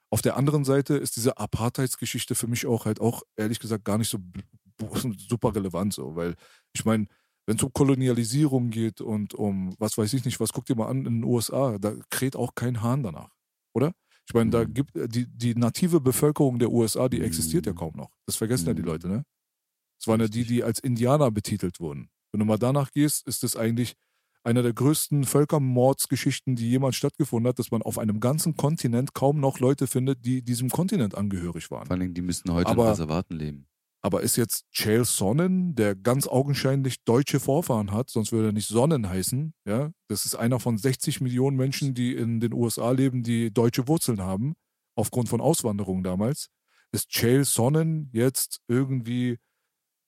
Auf der anderen Seite ist diese Apartheidsgeschichte für mich auch halt auch ehrlich gesagt gar nicht so super relevant so, weil ich meine, wenn es um Kolonialisierung geht und um was weiß ich nicht, was guckt ihr mal an in den USA, da kräht auch kein Hahn danach, oder? Ich meine, da mhm. gibt die, die native Bevölkerung der USA, die existiert ja mhm. kaum noch. Das vergessen ja die mhm. Leute, ne? Es waren ja die, die als Indianer betitelt wurden. Wenn du mal danach gehst, ist es eigentlich einer der größten Völkermordsgeschichten, die jemals stattgefunden hat, dass man auf einem ganzen Kontinent kaum noch Leute findet, die diesem Kontinent angehörig waren. Vor allem, die müssten heute aber, in Reservaten leben. Aber ist jetzt Chael Sonnen, der ganz augenscheinlich deutsche Vorfahren hat, sonst würde er nicht Sonnen heißen, ja? Das ist einer von 60 Millionen Menschen, die in den USA leben, die deutsche Wurzeln haben, aufgrund von Auswanderung damals. Ist Chael Sonnen jetzt irgendwie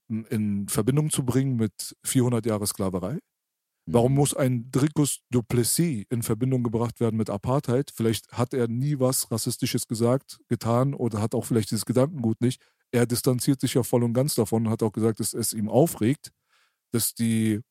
in Verbindung zu bringen mit 400 Jahre Sklaverei? Warum mhm. muss ein Dricus Duplessis in Verbindung gebracht werden mit Apartheid? Vielleicht hat er nie was Rassistisches gesagt, getan oder hat auch vielleicht dieses Gedankengut nicht. Er distanziert sich ja voll und ganz davon und hat auch gesagt, dass es ihm aufregt, dass die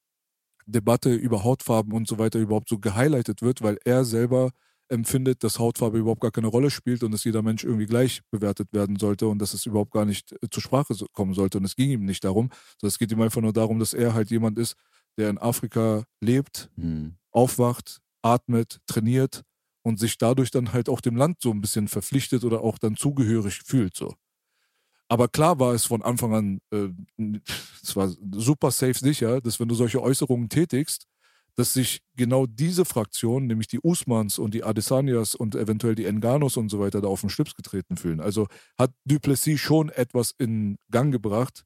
Debatte über Hautfarben und so weiter überhaupt so gehighlightet wird, weil er selber empfindet, dass Hautfarbe überhaupt gar keine Rolle spielt und dass jeder Mensch irgendwie gleich bewertet werden sollte und dass es überhaupt gar nicht äh, zur Sprache kommen sollte. Und es ging ihm nicht darum, sondern es geht ihm einfach nur darum, dass er halt jemand ist, der in Afrika lebt, mhm. aufwacht, atmet, trainiert und sich dadurch dann halt auch dem Land so ein bisschen verpflichtet oder auch dann zugehörig fühlt. So. Aber klar war es von Anfang an, äh, es war super safe sicher, dass wenn du solche Äußerungen tätigst, dass sich genau diese Fraktion, nämlich die Usmans und die Adesanyas und eventuell die Enganos und so weiter, da auf den Schlips getreten fühlen. Also hat Duplessis schon etwas in Gang gebracht,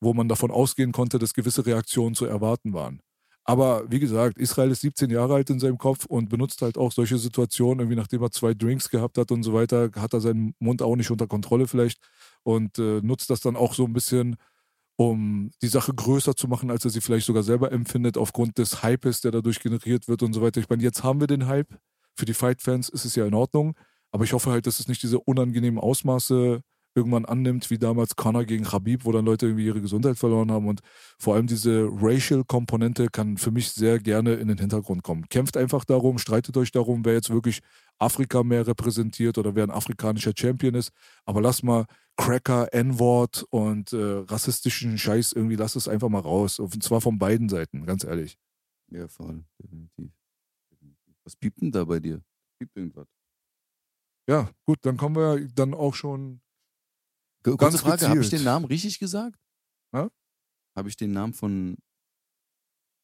wo man davon ausgehen konnte, dass gewisse Reaktionen zu erwarten waren. Aber wie gesagt, Israel ist 17 Jahre alt in seinem Kopf und benutzt halt auch solche Situationen, irgendwie nachdem er zwei Drinks gehabt hat und so weiter, hat er seinen Mund auch nicht unter Kontrolle vielleicht und äh, nutzt das dann auch so ein bisschen, um die Sache größer zu machen, als er sie vielleicht sogar selber empfindet, aufgrund des Hypes, der dadurch generiert wird und so weiter. Ich meine, jetzt haben wir den Hype. Für die Fight-Fans ist es ja in Ordnung. Aber ich hoffe halt, dass es nicht diese unangenehmen Ausmaße irgendwann annimmt, wie damals Connor gegen Habib, wo dann Leute irgendwie ihre Gesundheit verloren haben. Und vor allem diese Racial-Komponente kann für mich sehr gerne in den Hintergrund kommen. Kämpft einfach darum, streitet euch darum, wer jetzt wirklich Afrika mehr repräsentiert oder wer ein afrikanischer Champion ist. Aber lass mal Cracker, N-Wort und äh, rassistischen Scheiß irgendwie, lass es einfach mal raus. Und zwar von beiden Seiten, ganz ehrlich. Ja, voll, definitiv. Was piept denn da bei dir? Piept irgendwas? Ja, gut, dann kommen wir dann auch schon Kurze Ganz Frage, habe ich den Namen richtig gesagt? Ja? Habe ich den Namen von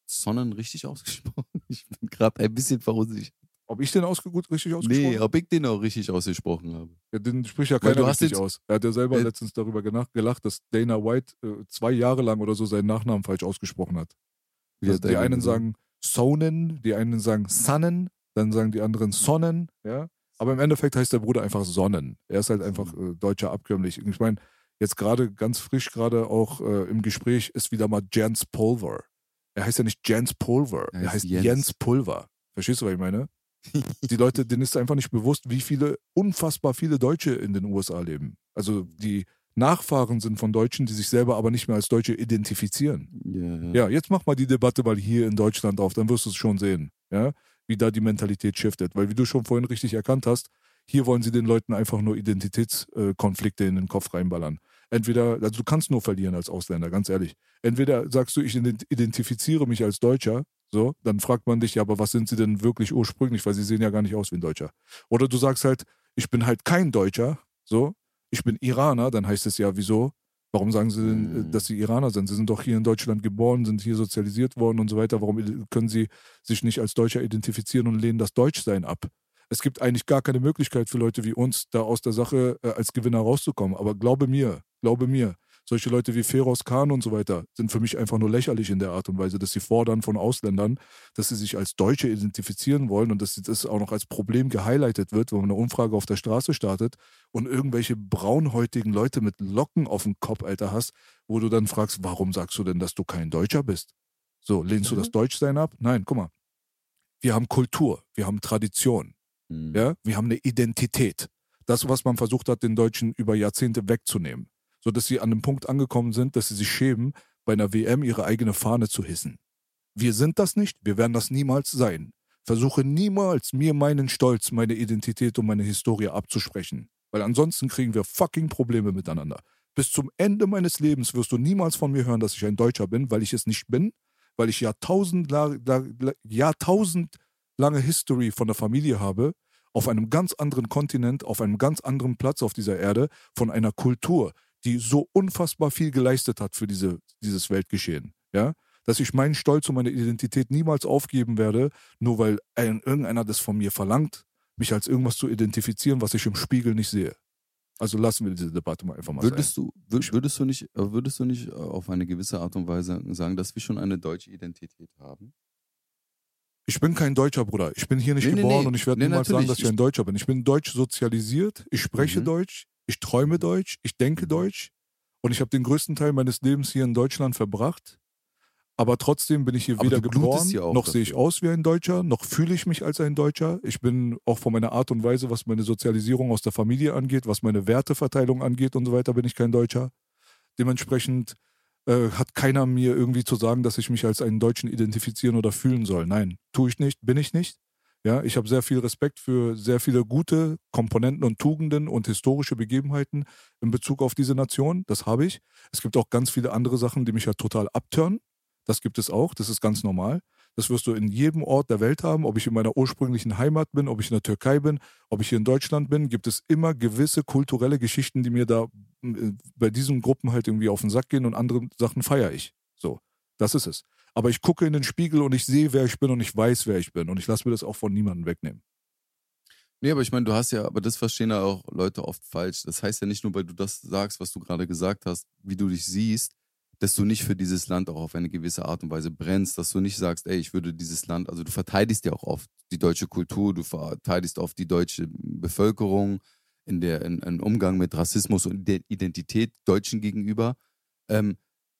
Sonnen richtig ausgesprochen? Ich bin gerade ein bisschen verunsichert. Ob ich den ausge gut richtig ausgesprochen Nee, habe? ob ich den auch richtig ausgesprochen habe. Ja, den spricht ja Weil keiner du hast richtig aus. Er hat ja selber Äh, letztens darüber gelacht, dass Dana White äh, zwei Jahre lang oder so seinen Nachnamen falsch ausgesprochen hat. Also die einen sagen Sonnen, die einen sagen Sonnen, dann sagen die anderen Sonnen, ja. Aber im Endeffekt heißt der Bruder einfach Sonnen. Er ist halt einfach äh, deutscher abkömmlich. Ich meine, jetzt gerade ganz frisch, gerade auch äh, im Gespräch ist wieder mal Jens Pulver. Er heißt ja nicht Jens Pulver, Er er heißt heißt Jens. Jens. Pulver. Verstehst du, was ich meine? Die Leute, denen ist einfach nicht bewusst, wie viele, unfassbar viele Deutsche in den USA leben. Also die Nachfahren sind von Deutschen, die sich selber aber nicht mehr als Deutsche identifizieren. Ja, Ja, jetzt mach mal die Debatte mal hier in Deutschland auf, dann wirst du es schon sehen, ja, wie da die Mentalität shiftet. Weil wie du schon vorhin richtig erkannt hast, hier wollen sie den Leuten einfach nur Identitätskonflikte in den Kopf reinballern. Entweder, also du kannst nur verlieren als Ausländer, ganz ehrlich. Entweder sagst du, ich ident- identifiziere mich als Deutscher, so, dann fragt man dich, ja, aber was sind sie denn wirklich ursprünglich, weil sie sehen ja gar nicht aus wie ein Deutscher. Oder du sagst halt, ich bin halt kein Deutscher, so, ich bin Iraner, dann heißt es ja, wieso? Warum sagen sie denn, äh, Mhm. dass sie Iraner sind? Sie sind doch hier in Deutschland geboren, sind hier sozialisiert worden und so weiter. Warum können sie sich nicht als Deutscher identifizieren und lehnen das Deutschsein ab? Es gibt eigentlich gar keine Möglichkeit für Leute wie uns, da aus der Sache äh, als Gewinner rauszukommen. Aber glaube mir, glaube mir, solche Leute wie Feroz Khan und so weiter sind für mich einfach nur lächerlich in der Art und Weise, dass sie fordern von Ausländern, dass sie sich als Deutsche identifizieren wollen und dass das auch noch als Problem gehighlightet wird, wenn man eine Umfrage auf der Straße startet und irgendwelche braunhäutigen Leute mit Locken auf dem Kopf, Alter, hast, wo du dann fragst, warum sagst du denn, dass du kein Deutscher bist? So, lehnst du das Deutschsein ab? Nein, guck mal. Wir haben Kultur, wir haben Tradition, Mhm. ja, wir haben eine Identität. Das, was man versucht hat, den Deutschen über Jahrzehnte wegzunehmen. So dass sie an dem Punkt angekommen sind, dass sie sich schämen, bei einer WM ihre eigene Fahne zu hissen. Wir sind das nicht, wir werden das niemals sein. Versuche niemals, mir meinen Stolz, meine Identität und meine Historie abzusprechen. Weil ansonsten kriegen wir fucking Probleme miteinander. Bis zum Ende meines Lebens wirst du niemals von mir hören, dass ich ein Deutscher bin, weil ich es nicht bin, weil ich Jahrtausend, la- la- la- Jahrtausend lange History von der Familie habe, auf einem ganz anderen Kontinent, auf einem ganz anderen Platz auf dieser Erde, von einer Kultur, die so unfassbar viel geleistet hat für diese, dieses Weltgeschehen. Ja? Dass ich meinen Stolz und meine Identität niemals aufgeben werde, nur weil ein, irgendeiner das von mir verlangt, mich als irgendwas zu identifizieren, was ich im Spiegel nicht sehe. Also lassen wir diese Debatte mal einfach mal Würdest sein. du, wür- würdest du nicht, äh, würdest du nicht äh, auf eine gewisse Art und Weise sagen, dass wir schon eine deutsche Identität haben? Ich bin kein Deutscher, Bruder. Ich bin hier nicht Nee, nee, geboren nee. und ich werde Nee, niemals sagen, dass ich ein Deutscher bin. Ich bin deutsch sozialisiert, ich spreche Mhm. Deutsch, ich träume Deutsch, ich denke Mhm. Deutsch und ich habe den größten Teil meines Lebens hier in Deutschland verbracht. Aber trotzdem bin ich hier Aber weder geboren, noch sehe ich aus wie ein Deutscher, noch fühle ich mich als ein Deutscher. Ich bin auch von meiner Art und Weise, was meine Sozialisierung aus der Familie angeht, was meine Werteverteilung angeht und so weiter, bin ich kein Deutscher. Dementsprechend äh, hat keiner mir irgendwie zu sagen, dass ich mich als einen Deutschen identifizieren oder fühlen soll. Nein, tue ich nicht, bin ich nicht. Ja, ich habe sehr viel Respekt für sehr viele gute Komponenten und Tugenden und historische Begebenheiten in Bezug auf diese Nation. Das habe ich. Es gibt auch ganz viele andere Sachen, die mich ja total abtören. Das gibt es auch. Das ist ganz normal. Das wirst du in jedem Ort der Welt haben. Ob ich in meiner ursprünglichen Heimat bin, ob ich in der Türkei bin, ob ich hier in Deutschland bin, gibt es immer gewisse kulturelle Geschichten, die mir da äh, bei diesen Gruppen halt irgendwie auf den Sack gehen und andere Sachen feiere ich. So, das ist es. Aber ich gucke in den Spiegel und ich sehe, wer ich bin und ich weiß, wer ich bin. Und ich lasse mir das auch von niemandem wegnehmen. Nee, aber ich meine, du hast ja, aber das verstehen ja auch Leute oft falsch. Das heißt ja nicht nur, weil du das sagst, was du gerade gesagt hast, wie du dich siehst, dass du nicht für dieses Land auch auf eine gewisse Art und Weise brennst, dass du nicht sagst, ey, ich würde dieses Land, also du verteidigst ja auch oft die deutsche Kultur, du verteidigst oft die deutsche Bevölkerung in der in, in Umgang mit Rassismus und Identität Deutschen gegenüber. Ähm,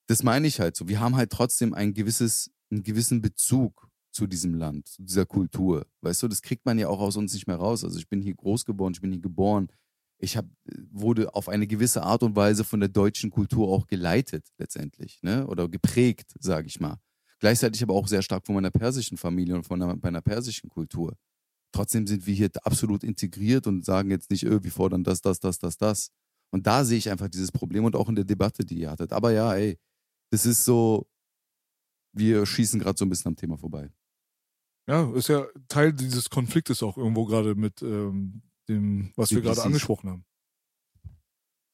das meine ich halt so. Wir haben halt trotzdem ein gewisses, einen gewissen Bezug zu diesem Land, zu dieser Kultur. Weißt du, das kriegt man ja auch aus uns nicht mehr raus. Also ich bin hier groß geworden, ich bin hier geboren. Ich hab, wurde auf eine gewisse Art und Weise von der deutschen Kultur auch geleitet, letztendlich, ne? Oder geprägt, sage ich mal. Gleichzeitig aber auch sehr stark von meiner persischen Familie und von meiner persischen Kultur. Trotzdem sind wir hier absolut integriert und sagen jetzt nicht, oh, wir fordern das, das, das, das, das. Und da sehe ich einfach dieses Problem und auch in der Debatte, die ihr hattet. Aber ja, ey, das ist so, wir schießen gerade so ein bisschen am Thema vorbei. Ja, ist ja Teil dieses Konfliktes auch irgendwo gerade mit ähm, dem, was wir gerade angesprochen haben.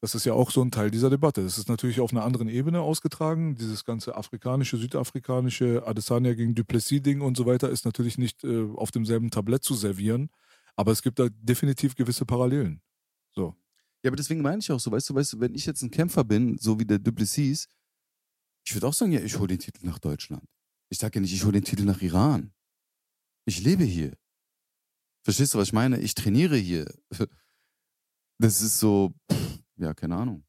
Das ist ja auch so ein Teil dieser Debatte. Das ist natürlich auf einer anderen Ebene ausgetragen. Dieses ganze afrikanische, südafrikanische, Adesanya gegen Duplessis-Ding und so weiter ist natürlich nicht äh, auf demselben Tablett zu servieren. Aber es gibt da definitiv gewisse Parallelen. So. Ja, aber deswegen meine ich auch so, weißt du, weißt du, wenn ich jetzt ein Kämpfer bin, so wie der Duplessis, ich würde auch sagen, ja, ich hole den Titel nach Deutschland. Ich sage ja nicht, ich hole den Titel nach Iran. Ich lebe hier. Verstehst du, was ich meine? Ich trainiere hier. Das ist so, pff, ja, keine Ahnung.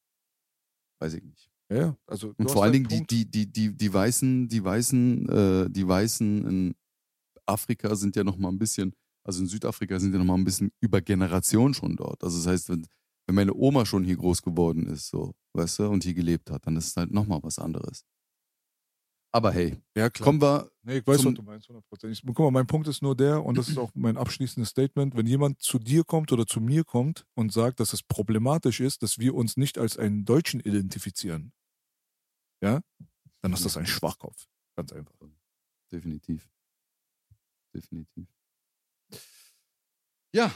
Weiß ich nicht. Ja, also. Und vor allen Dingen die, die, die, die, die Weißen, die Weißen, äh, die Weißen in Afrika sind ja noch mal ein bisschen, also in Südafrika sind ja noch mal ein bisschen über Generation schon dort. Also das heißt, wenn, wenn meine Oma schon hier groß geworden ist, so, weißt du, und hier gelebt hat, dann ist es halt noch mal was anderes. Aber hey, ja, klar. kommen wir. Nee, ich weiß, was du meinst, 100%. guck mal, mein Punkt ist nur der, und das ist auch mein abschließendes Statement: Wenn jemand zu dir kommt oder zu mir kommt und sagt, dass es problematisch ist, dass wir uns nicht als einen Deutschen identifizieren, ja, dann ist das ein Schwachkopf. Ganz einfach. Definitiv. Definitiv. Ja,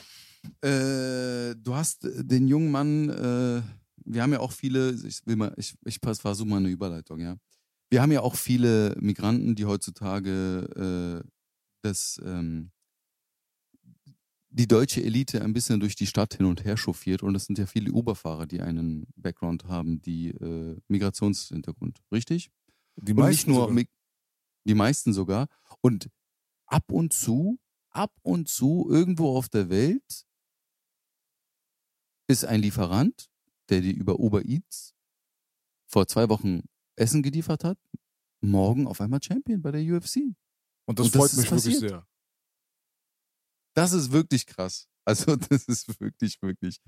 äh, du hast den jungen Mann, äh, wir haben ja auch viele, ich will mal, ich, ich versuche mal eine Überleitung, ja wir haben ja auch viele Migranten, die heutzutage äh, das, ähm, die deutsche Elite ein bisschen durch die Stadt hin und her chauffiert. Und das sind ja viele Uberfahrer, die einen Background haben, die äh, Migrationshintergrund. Richtig? Die meisten. Und nicht nur sogar. die meisten sogar. Und ab und zu, ab und zu, irgendwo auf der Welt ist ein Lieferant, der die über Uber Eats vor zwei Wochen Essen geliefert hat, morgen auf einmal Champion bei der UFC. Und das, Und freut mich wirklich sehr. Das ist wirklich krass. Also, das ist wirklich, wirklich.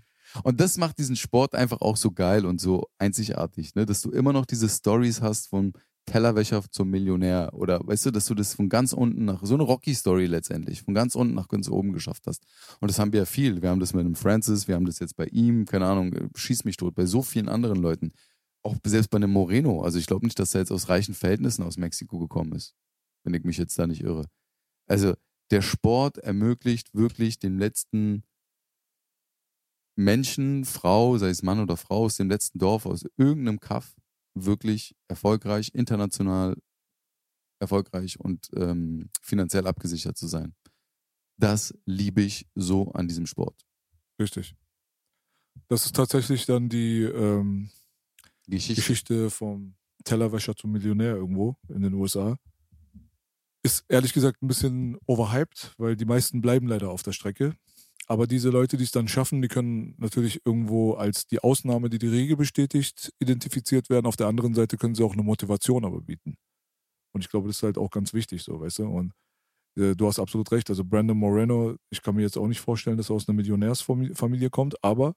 Und das macht diesen Sport einfach auch so geil und so einzigartig, ne? dass du immer noch diese Stories hast vom Tellerwäscher zum Millionär oder weißt du, dass du das von ganz unten nach, so eine Rocky-Story letztendlich, von ganz unten nach ganz oben geschafft hast. Und das haben wir ja viel. Wir haben das mit dem Francis, wir haben das jetzt bei ihm, keine Ahnung, schieß mich tot, bei so vielen anderen Leuten auch selbst bei einem Moreno, also ich glaube nicht, dass er jetzt aus reichen Verhältnissen aus Mexiko gekommen ist, wenn ich mich jetzt da nicht irre. Also der Sport ermöglicht wirklich dem letzten Menschen, Frau, sei es Mann oder Frau, aus dem letzten Dorf, aus irgendeinem Kaff, wirklich erfolgreich, international erfolgreich und ähm, finanziell abgesichert zu sein. Das liebe ich so an diesem Sport. Richtig. Das ist tatsächlich dann die, ähm, Geschichte. Geschichte vom Tellerwäscher zum Millionär irgendwo in den USA. Ist ehrlich gesagt ein bisschen overhyped, weil die meisten bleiben leider auf der Strecke. Aber diese Leute, die es dann schaffen, die können natürlich irgendwo als die Ausnahme, die die Regel bestätigt, identifiziert werden. Auf der anderen Seite können sie auch eine Motivation aber bieten. Und ich glaube, das ist halt auch ganz wichtig, so, weißt du? Und äh, du hast absolut recht. Also Brandon Moreno, ich kann mir jetzt auch nicht vorstellen, dass er aus einer Millionärsfamilie kommt, aber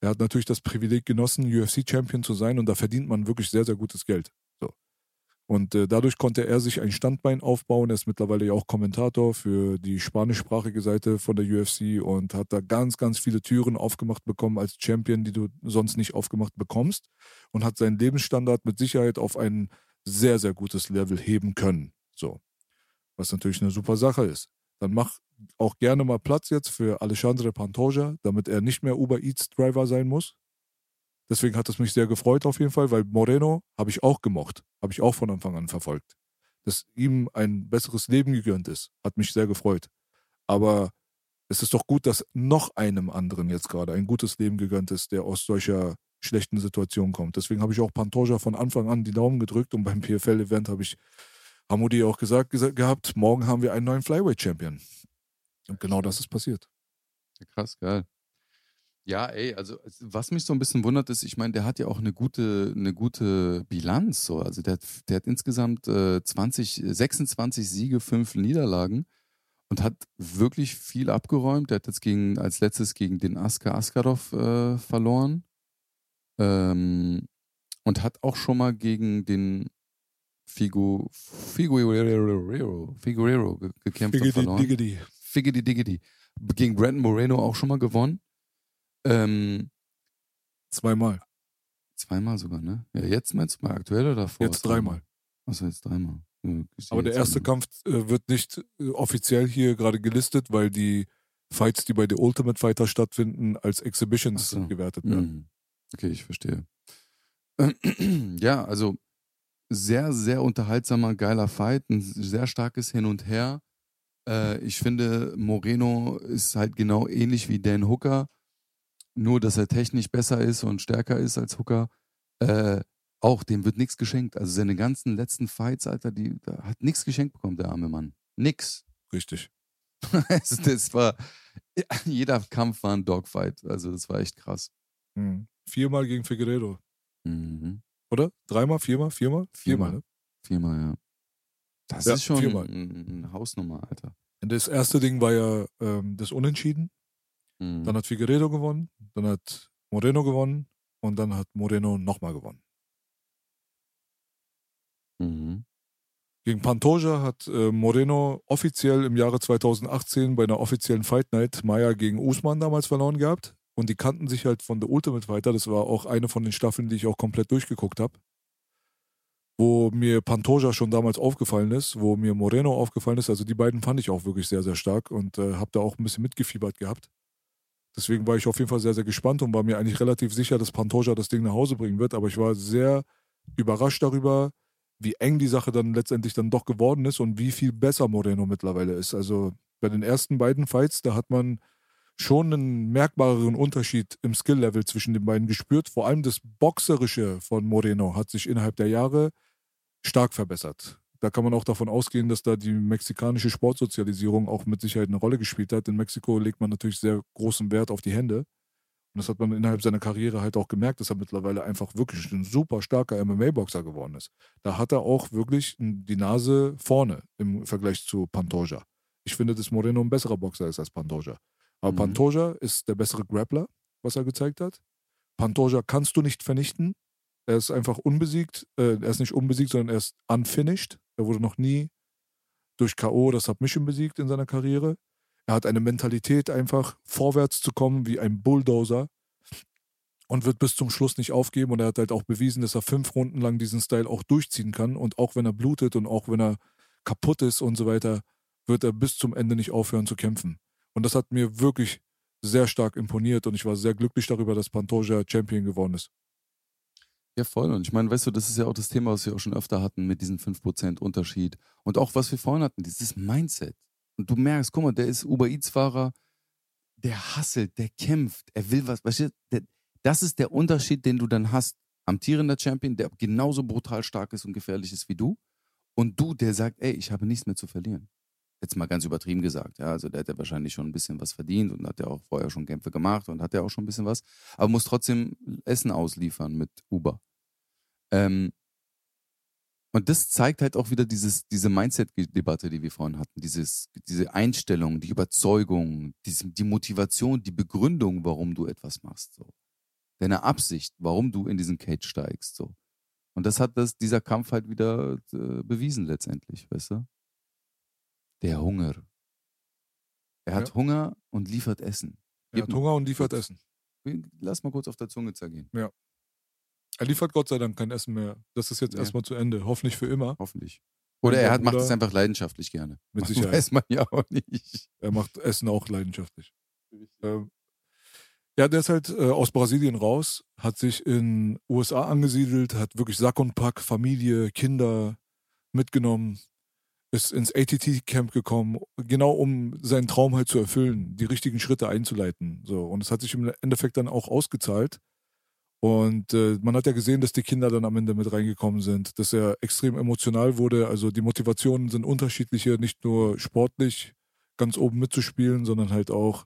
er hat natürlich das Privileg genossen, UFC-Champion zu sein und da verdient man wirklich sehr, sehr gutes Geld. Und äh, dadurch konnte er sich ein Standbein aufbauen. Er ist mittlerweile ja auch Kommentator für die spanischsprachige Seite von der UFC und hat da ganz, ganz viele Türen aufgemacht bekommen als Champion, die du sonst nicht aufgemacht bekommst. Und hat seinen Lebensstandard mit Sicherheit auf ein sehr, sehr gutes Level heben können. So. Was natürlich eine super Sache ist. Dann mach auch gerne mal Platz jetzt für Alexandre Pantoja, damit er nicht mehr Uber Eats Driver sein muss. Deswegen hat es mich sehr gefreut auf jeden Fall, weil Moreno habe ich auch gemocht, habe ich auch von Anfang an verfolgt. dass ihm ein besseres Leben gegönnt ist. Hat mich sehr gefreut. Aber es ist doch gut, dass noch einem anderen jetzt gerade ein gutes Leben gegönnt ist, der aus solcher schlechten Situation kommt. Deswegen habe ich auch Pantoja von Anfang an die Daumen gedrückt und beim PFL-Event habe ich Hamudi auch gesagt, gesagt gehabt, morgen haben wir einen neuen Flyweight-Champion. Und genau das ist passiert. Krass, geil. Ja, ey, also was mich so ein bisschen wundert ist, ich meine, der hat ja auch eine gute, eine gute Bilanz. So. Also der, der hat insgesamt äh, 20, 26 Siege, 5 Niederlagen und hat wirklich viel abgeräumt. Der hat jetzt gegen, als letztes gegen den Askar Askarov äh, verloren. Ähm, und hat auch schon mal gegen den Figu, Figueroa, Figueroa gekämpft Figgedy, und verloren. diggedy. Figgedy Diggedy. Gegen Brandon Moreno auch schon mal gewonnen. Ähm, Zweimal. zweimal sogar, ne? Ja, jetzt meinst du mal aktuell oder davor? Jetzt dreimal. Achso, jetzt dreimal. Ja, Aber der erste einmal. Kampf äh, wird nicht äh, offiziell hier gerade gelistet, weil die Fights, die bei The Ultimate Fighter stattfinden, als Exhibitions so. gewertet werden. Mhm. Okay, ich verstehe. Ja, also sehr, sehr unterhaltsamer, geiler Fight, ein sehr starkes Hin und Her. Äh, ich finde, Moreno ist halt genau ähnlich wie Dan Hooker, nur dass er technisch besser ist und stärker ist als Hooker. Äh, auch dem wird nichts geschenkt. Also seine ganzen letzten Fights, Alter, die da hat nichts geschenkt bekommen, der arme Mann. Nix. Richtig. Also das war, jeder Kampf war ein Dogfight. Also das war echt krass. Mhm. Viermal gegen Figueredo. Mhm. Oder? Dreimal, viermal, viermal? Viermal, Viermal. ne? Viermal, ja. Das Ja, ist schon viermal. ein- eine Hausnummer, Alter. Das erste Ding war ja ähm, das Unentschieden. Mhm. Dann hat Figueredo gewonnen, dann hat Moreno gewonnen und dann hat Moreno nochmal gewonnen. Mhm. Gegen Pantoja hat äh, Moreno offiziell im Jahre 2018 bei einer offiziellen Fight Night Maya gegen Usman damals verloren gehabt. Und die kannten sich halt von The Ultimate Fighter. Das war auch eine von den Staffeln, die ich auch komplett durchgeguckt habe. Wo mir Pantoja schon damals aufgefallen ist, wo mir Moreno aufgefallen ist. Also die beiden fand ich auch wirklich sehr, sehr stark und äh, habe da auch ein bisschen mitgefiebert gehabt. Deswegen war ich auf jeden Fall sehr, sehr gespannt und war mir eigentlich relativ sicher, dass Pantoja das Ding nach Hause bringen wird. Aber ich war sehr überrascht darüber, wie eng die Sache dann letztendlich dann doch geworden ist und wie viel besser Moreno mittlerweile ist. Also bei den ersten beiden Fights, da hat man schon einen merkbareren Unterschied im Skill-Level zwischen den beiden gespürt. Vor allem das Boxerische von Moreno hat sich innerhalb der Jahre stark verbessert. Da kann man auch davon ausgehen, dass da die mexikanische Sportsozialisierung auch mit Sicherheit eine Rolle gespielt hat. In Mexiko legt man natürlich sehr großen Wert auf die Hände. Und das hat man innerhalb seiner Karriere halt auch gemerkt, dass er mittlerweile einfach wirklich ein super starker MMA-Boxer geworden ist. Da hat er auch wirklich die Nase vorne im Vergleich zu Pantoja. Ich finde, dass Moreno ein besserer Boxer ist als Pantoja. Aber Mhm. Pantoja ist der bessere Grappler, was er gezeigt hat. Pantoja kannst du nicht vernichten. Er ist einfach unbesiegt. Äh, er ist nicht unbesiegt, sondern er ist unfinished. Er wurde noch nie durch K.O. oder Submission besiegt in seiner Karriere. Er hat eine Mentalität, einfach vorwärts zu kommen wie ein Bulldozer und wird bis zum Schluss nicht aufgeben. Und er hat halt auch bewiesen, dass er fünf Runden lang diesen Style auch durchziehen kann. Und auch wenn er blutet und auch wenn er kaputt ist und so weiter, wird er bis zum Ende nicht aufhören zu kämpfen. Und das hat mir wirklich sehr stark imponiert und ich war sehr glücklich darüber, dass Pantoja Champion geworden ist. Ja, voll. Und ich meine, weißt du, das ist ja auch das Thema, was wir auch schon öfter hatten mit diesem 5% Unterschied. Und auch was wir vorhin hatten, dieses Mindset. Und du merkst, guck mal, der ist Uber Eats-Fahrer, der hasselt, der kämpft, er will was. Weißt du, der, das ist der Unterschied, den du dann hast. Amtierender Champion, der genauso brutal stark ist und gefährlich ist wie du. Und du, der sagt, ey, ich habe nichts mehr zu verlieren. Jetzt mal ganz übertrieben gesagt, ja. Also der hat ja wahrscheinlich schon ein bisschen was verdient und hat ja auch vorher schon Kämpfe gemacht und hat ja auch schon ein bisschen was, aber muss trotzdem Essen ausliefern mit Uber. Ähm, und das zeigt halt auch wieder dieses, diese Mindset-Debatte, die wir vorhin hatten, dieses, diese Einstellung, die Überzeugung, diese, die Motivation, die Begründung, warum du etwas machst. So. Deine Absicht, warum du in diesen Cage steigst. So. Und das hat das, dieser Kampf halt wieder äh, bewiesen letztendlich, weißt du? Der Hunger. Er hat Ja. Hunger und liefert Essen. Er Gib hat mal Hunger und liefert. Essen. Lass mal kurz auf der Zunge zergehen. Er liefert Gott sei Dank kein Essen mehr. Das ist jetzt Ja. erstmal zu Ende. Hoffentlich für immer. Hoffentlich. Oder er hat, macht es einfach leidenschaftlich gerne. Mit Sicherheit. Weiß man ja auch nicht. Er macht Essen auch leidenschaftlich. Ähm, ja, der ist halt äh, aus Brasilien raus, hat sich in USA angesiedelt, hat wirklich Sack und Pack, Familie, Kinder mitgenommen, ist ins ATT-Camp gekommen, genau um seinen Traum halt zu erfüllen, die richtigen Schritte einzuleiten. So. Und es hat sich im Endeffekt dann auch ausgezahlt. Und äh, man hat ja gesehen, dass die Kinder dann am Ende mit reingekommen sind, dass er extrem emotional wurde. Also die Motivationen sind unterschiedliche, nicht nur sportlich ganz oben mitzuspielen, sondern halt auch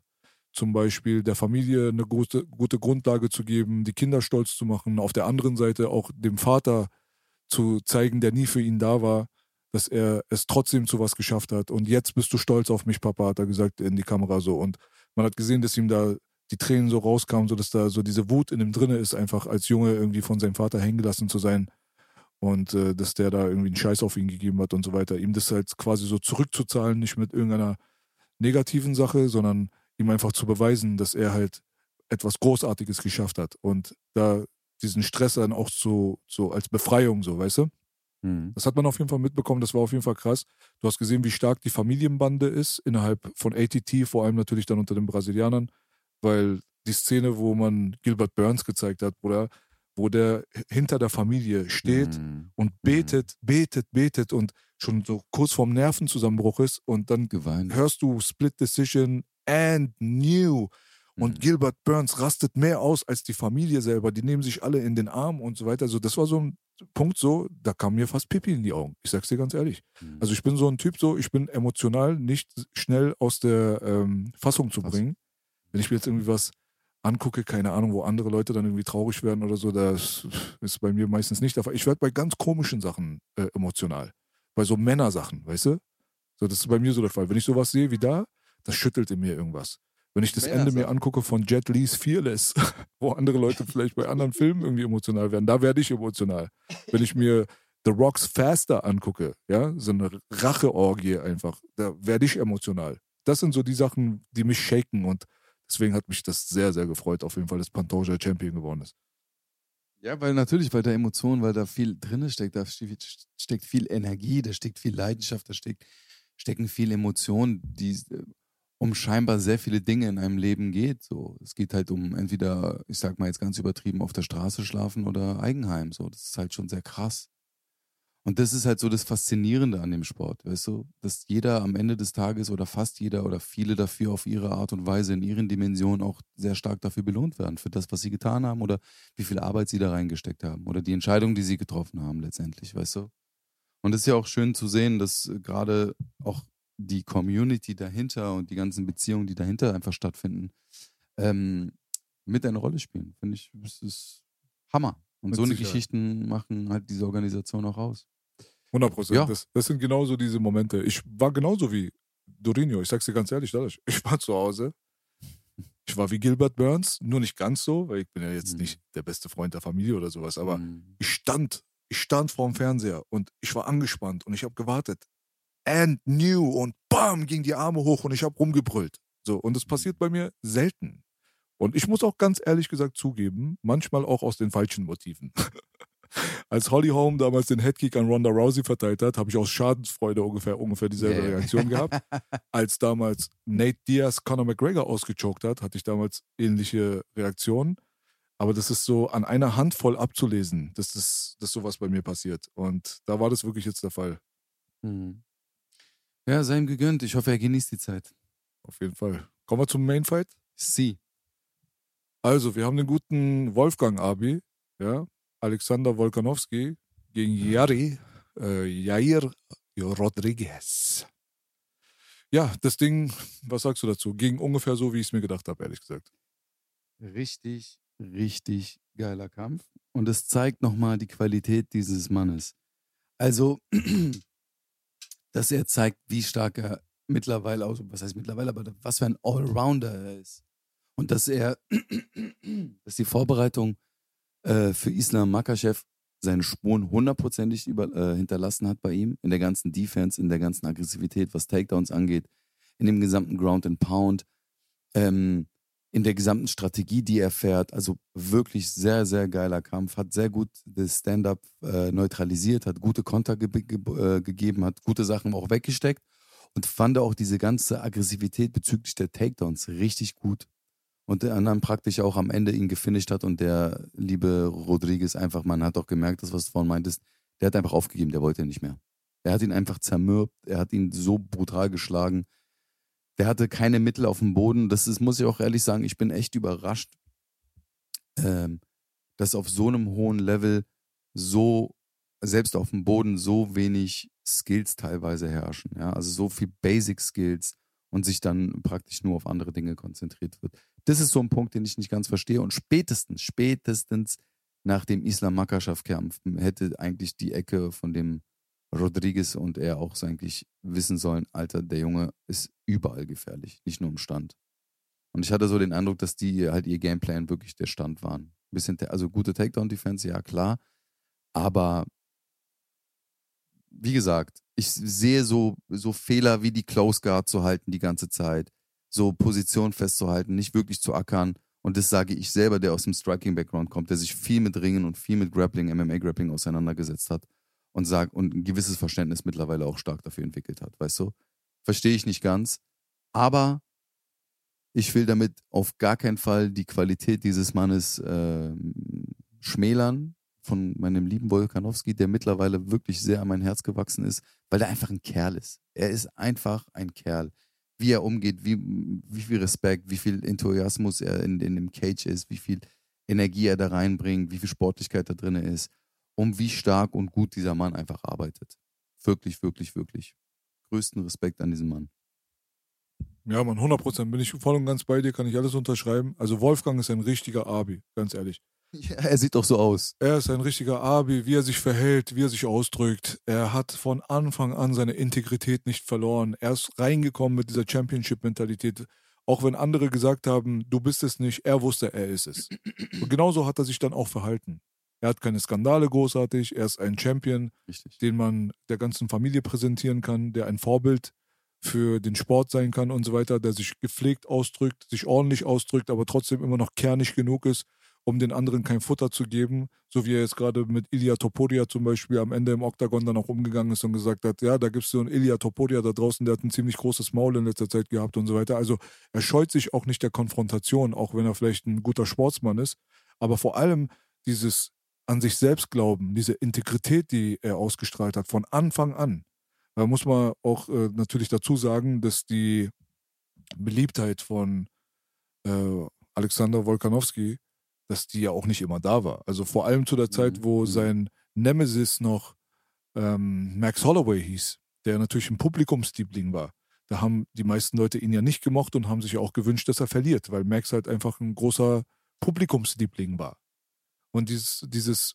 zum Beispiel der Familie eine gute, gute Grundlage zu geben, die Kinder stolz zu machen, auf der anderen Seite auch dem Vater zu zeigen, der nie für ihn da war, dass er es trotzdem zu was geschafft hat. Und jetzt bist du stolz auf mich, Papa, hat er gesagt in die Kamera so. Und man hat gesehen, dass ihm da die Tränen so rauskamen, so dass da so diese Wut in ihm drinne ist, einfach als Junge irgendwie von seinem Vater hängen gelassen zu sein und äh, dass der da irgendwie einen Scheiß auf ihn gegeben hat und so weiter. Ihm das halt quasi so zurückzuzahlen, nicht mit irgendeiner negativen Sache, sondern ihm einfach zu beweisen, dass er halt etwas Großartiges geschafft hat und da diesen Stress dann auch so, so als Befreiung, so, weißt du? Mhm. Das hat man auf jeden Fall mitbekommen, das war auf jeden Fall krass. Du hast gesehen, wie stark die Familienbande ist innerhalb von ATT, vor allem natürlich dann unter den Brasilianern, weil die Szene, wo man Gilbert Burns gezeigt hat, Bruder, wo der hinter der Familie steht Mhm. und betet, betet, betet und schon so kurz vorm Nervenzusammenbruch ist und dann Geweint. hörst du Split Decision and New. Und Mhm. Gilbert Burns rastet mehr aus als die Familie selber. Die nehmen sich alle in den Arm und so weiter. Also das war so ein Punkt so, da kam mir fast Pipi in die Augen. Ich sag's dir ganz ehrlich. Mhm. Also ich bin so ein Typ so, ich bin emotional nicht schnell aus der ähm, Fassung zu bringen. Wenn ich mir jetzt irgendwie was angucke, keine Ahnung, wo andere Leute dann irgendwie traurig werden oder so, das ist bei mir meistens nicht der Fall. Ich werde bei ganz komischen Sachen äh, emotional. Bei so Männersachen, weißt du? So, das ist bei mir so der Fall. Wenn ich sowas sehe wie da, das schüttelt in mir irgendwas. Wenn ich das Ende mir angucke von Jet Lees Fearless, wo andere Leute vielleicht bei anderen Filmen irgendwie emotional werden, da werde ich emotional. Wenn ich mir The Rocks Faster angucke, ja, so eine Racheorgie einfach, da werde ich emotional. Das sind so die Sachen, die mich shaken und deswegen hat mich das sehr, sehr gefreut, auf jeden Fall, dass Pantoja Champion geworden ist. Ja, weil natürlich, weil da Emotionen, weil da viel drin steckt, da ste- steckt viel Energie, da steckt viel Leidenschaft, da steckt, stecken viel Emotionen, die äh, um scheinbar sehr viele Dinge in einem Leben geht. So, es geht halt um entweder, ich sag mal jetzt ganz übertrieben, auf der Straße schlafen oder Eigenheim. So, das ist halt schon sehr krass. Und das ist halt so das Faszinierende an dem Sport, weißt du, dass jeder am Ende des Tages oder fast jeder oder viele dafür auf ihre Art und Weise in ihren Dimensionen auch sehr stark dafür belohnt werden, für das, was sie getan haben oder wie viel Arbeit sie da reingesteckt haben oder die Entscheidung, die sie getroffen haben letztendlich, weißt du. Und es ist ja auch schön zu sehen, dass äh, gerade auch die Community dahinter und die ganzen Beziehungen, die dahinter einfach stattfinden, ähm, mit eine Rolle spielen. Finde ich, das ist Hammer. Und Mit so eine Sicherheit. Geschichten machen halt diese Organisation auch aus. 100 Prozent. Ja. Das, das sind genauso diese Momente. Ich war genauso wie Dorinho. Ich sag's dir ganz ehrlich, Dadasch. ich war zu Hause. Ich war wie Gilbert Burns, nur nicht ganz so, weil ich bin ja jetzt Mhm. nicht der beste Freund der Familie oder sowas, aber Mhm. ich stand, ich stand vor dem Fernseher und ich war angespannt und ich habe gewartet. And new und bam ging die Arme hoch und ich habe rumgebrüllt. So und das passiert bei mir selten. Und ich muss auch ganz ehrlich gesagt zugeben, manchmal auch aus den falschen Motiven. Als Holly Holm damals den Headkick an Ronda Rousey verteilt hat, habe ich aus Schadensfreude ungefähr, ungefähr dieselbe Yeah. Reaktion gehabt. Als damals Nate Diaz Conor McGregor ausgechoked hat, hatte ich damals ähnliche Reaktionen. Aber das ist so an einer Hand voll abzulesen, dass, das, dass sowas bei mir passiert. Und da war das wirklich jetzt der Fall. Mhm. Ja, sei ihm gegönnt. Ich hoffe, er genießt die Zeit. Auf jeden Fall. Kommen wir zum Main Fight. Sie. Also, wir haben den guten Wolfgang Abi, ja, Alexander Volkanowski gegen Jari, äh, Jair Rodriguez. Ja, das Ding, was sagst du dazu? Ging ungefähr so, wie ich es mir gedacht habe, ehrlich gesagt. Richtig, richtig geiler Kampf. Und es zeigt nochmal die Qualität dieses Mannes. Also, dass er zeigt, wie stark er mittlerweile, also was heißt mittlerweile, aber was für ein Allrounder er ist. Und dass er, dass die Vorbereitung äh, für Islam Makachev seine Spuren hundertprozentig über, äh, hinterlassen hat bei ihm, in der ganzen Defense, in der ganzen Aggressivität, was Takedowns angeht, in dem gesamten Ground and Pound, ähm, in der gesamten Strategie, die er fährt. Also wirklich sehr, sehr geiler Kampf. Hat sehr gut das Stand-up äh, neutralisiert, hat gute Konter ge ge äh, gegeben, hat gute Sachen auch weggesteckt und fand auch diese ganze Aggressivität bezüglich der Takedowns richtig gut. Und der anderen praktisch auch am Ende ihn gefinisht hat und der liebe Rodriguez einfach, man hat auch gemerkt, das, was du vorhin meintest, der hat einfach aufgegeben, der wollte nicht mehr. Er hat ihn einfach zermürbt, er hat ihn so brutal geschlagen. Der hatte keine Mittel auf dem Boden. Das ist, muss ich auch ehrlich sagen, ich bin echt überrascht, ähm, dass auf so einem hohen Level so, selbst auf dem Boden, so wenig Skills teilweise herrschen. Ja? Also so viel Basic Skills und sich dann praktisch nur auf andere Dinge konzentriert wird. Das ist so ein Punkt, den ich nicht ganz verstehe. Und spätestens, spätestens nach dem Islam Makaschaf-Kampf hätte eigentlich die Ecke von dem Rodriguez und er auch eigentlich wissen sollen, Alter, der Junge ist überall gefährlich, nicht nur im Stand. Und ich hatte so den Eindruck, dass die halt ihr Gameplan wirklich der Stand waren. Ein bisschen, also gute Takedown-Defense, ja klar. Aber wie gesagt, ich sehe so, so Fehler wie die Close Guard zu halten die ganze Zeit, so Position festzuhalten, nicht wirklich zu ackern. Und das sage ich selber, der aus dem Striking-Background kommt, der sich viel mit Ringen und viel mit Grappling, MMA-Grappling auseinandergesetzt hat und sagt und ein gewisses Verständnis mittlerweile auch stark dafür entwickelt hat, weißt du? Verstehe ich nicht ganz. Aber ich will damit auf gar keinen Fall die Qualität dieses Mannes äh, schmälern von meinem lieben Wolkanowski, der mittlerweile wirklich sehr an mein Herz gewachsen ist, weil er einfach ein Kerl ist. Er ist einfach ein Kerl. Wie er umgeht, wie, wie viel Respekt, wie viel Enthusiasmus er in, in dem Cage ist, wie viel Energie er da reinbringt, wie viel Sportlichkeit da drin ist und wie stark und gut dieser Mann einfach arbeitet. Wirklich, wirklich, wirklich. Größten Respekt an diesen Mann. Ja, man, 100 Prozent bin ich voll und ganz bei dir, kann ich alles unterschreiben. Also Wolfgang ist ein richtiger Abi, ganz ehrlich. Ja, er sieht doch so aus. Er ist ein richtiger Abi, wie er sich verhält, wie er sich ausdrückt. Er hat von Anfang an seine Integrität nicht verloren. Er ist reingekommen mit dieser Championship-Mentalität. Auch wenn andere gesagt haben, du bist es nicht, er wusste, er ist es. Und genauso hat er sich dann auch verhalten. Er hat keine Skandale großartig, er ist ein Champion, Richtig. den man der ganzen Familie präsentieren kann, der ein Vorbild für den Sport sein kann und so weiter, der sich gepflegt ausdrückt, sich ordentlich ausdrückt, aber trotzdem immer noch kernig genug ist, um den anderen kein Futter zu geben, so wie er jetzt gerade mit Ilya Topodia zum Beispiel am Ende im Oktagon dann auch umgegangen ist und gesagt hat, ja, da gibt es so einen Ilya Topodia da draußen, der hat ein ziemlich großes Maul in letzter Zeit gehabt und so weiter. Also er scheut sich auch nicht der Konfrontation, auch wenn er vielleicht ein guter Sportsmann ist, aber vor allem dieses an sich selbst glauben, diese Integrität, die er ausgestrahlt hat, von Anfang an. Da muss man auch äh, natürlich dazu sagen, dass die Beliebtheit von äh, Alexander Wolkanowski dass die ja auch nicht immer da war. Also vor allem zu der Zeit, wo Mhm. sein Nemesis noch ähm, Max Holloway hieß, der natürlich ein Publikumsliebling war. Da haben die meisten Leute ihn ja nicht gemocht und haben sich auch gewünscht, dass er verliert, weil Max halt einfach ein großer Publikumsliebling war. Und dieses, dieses,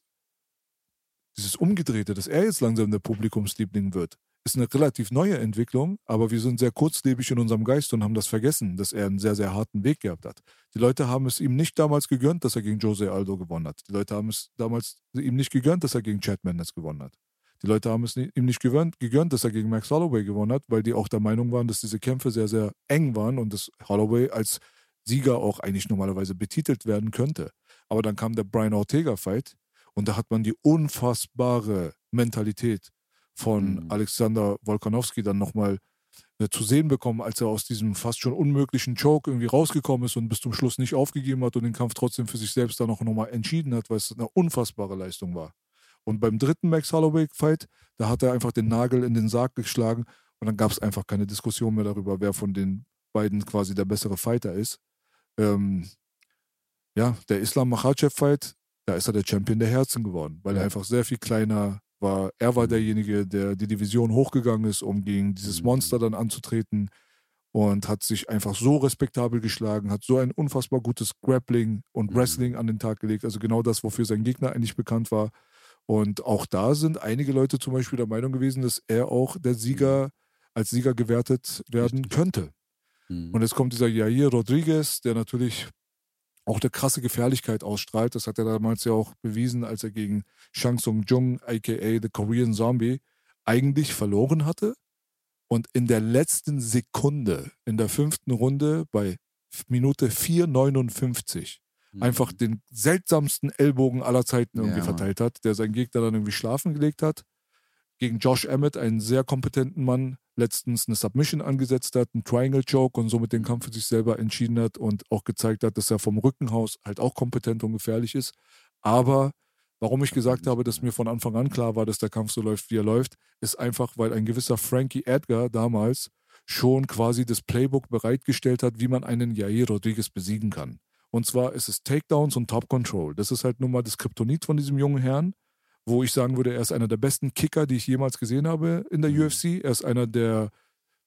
dieses Umgedrehte, dass er jetzt langsam der Publikumsliebling wird, ist eine relativ neue Entwicklung, aber wir sind sehr kurzlebig in unserem Geist und haben das vergessen, dass er einen sehr, sehr harten Weg gehabt hat. Die Leute haben es ihm nicht damals gegönnt, dass er gegen Jose Aldo gewonnen hat. Die Leute haben es damals ihm nicht gegönnt, dass er gegen Chad Mendes gewonnen hat. Die Leute haben es ihm nicht gewöhnt, gegönnt, dass er gegen Max Holloway gewonnen hat, weil die auch der Meinung waren, dass diese Kämpfe sehr, sehr eng waren und dass Holloway als Sieger auch eigentlich normalerweise betitelt werden könnte. Aber dann kam der Brian Ortega-Fight und da hat man die unfassbare Mentalität von Mhm. Alexander Wolkanowski dann nochmal äh, zu sehen bekommen, als er aus diesem fast schon unmöglichen Choke irgendwie rausgekommen ist und bis zum Schluss nicht aufgegeben hat und den Kampf trotzdem für sich selbst dann auch nochmal entschieden hat, weil es eine unfassbare Leistung war. Und beim dritten Max Holloway-Fight, da hat er einfach den Nagel in den Sarg geschlagen und dann gab es einfach keine Diskussion mehr darüber, wer von den beiden quasi der bessere Fighter ist. Ähm, ja, der Islam Makhachev-Fight, da ist er der Champion der Herzen geworden, weil er einfach sehr viel kleiner war. Er war derjenige, der die Division hochgegangen ist, um gegen dieses Mhm. Monster dann anzutreten und hat sich einfach so respektabel geschlagen, hat so ein unfassbar gutes Grappling und Mhm. Wrestling an den Tag gelegt. Also genau das, wofür sein Gegner eigentlich bekannt war. Und auch da sind einige Leute zum Beispiel der Meinung gewesen, dass er auch der Sieger als Sieger gewertet werden Richtig. könnte. Mhm. Und jetzt kommt dieser Jair Rodriguez, der natürlich auch eine krasse Gefährlichkeit ausstrahlt. Das hat er damals ja auch bewiesen, als er gegen Shang Tsung Jung, aka The Korean Zombie, eigentlich verloren hatte. Und in der letzten Sekunde, in der fünften Runde, bei Minute 4,59, Mhm. einfach den seltsamsten Ellbogen aller Zeiten irgendwie Ja, verteilt hat, der seinen Gegner dann irgendwie schlafen gelegt hat. Gegen Josh Emmett, einen sehr kompetenten Mann, letztens eine Submission angesetzt hat, einen Triangle Choke und somit den Kampf für sich selber entschieden hat und auch gezeigt hat, dass er vom Rückenhaus halt auch kompetent und gefährlich ist. Aber Warum ich gesagt habe, dass mir von Anfang an klar war, dass der Kampf so läuft, wie er läuft, ist einfach, weil ein gewisser Frankie Edgar damals schon quasi das Playbook bereitgestellt hat, wie man einen Jair Rodriguez besiegen kann. Und zwar ist es Takedowns und Top Control. Das ist halt nun mal das Kryptonit von diesem jungen Herrn, wo ich sagen würde, er ist einer der besten Kicker, die ich jemals gesehen habe in der mhm. UFC. Er ist einer der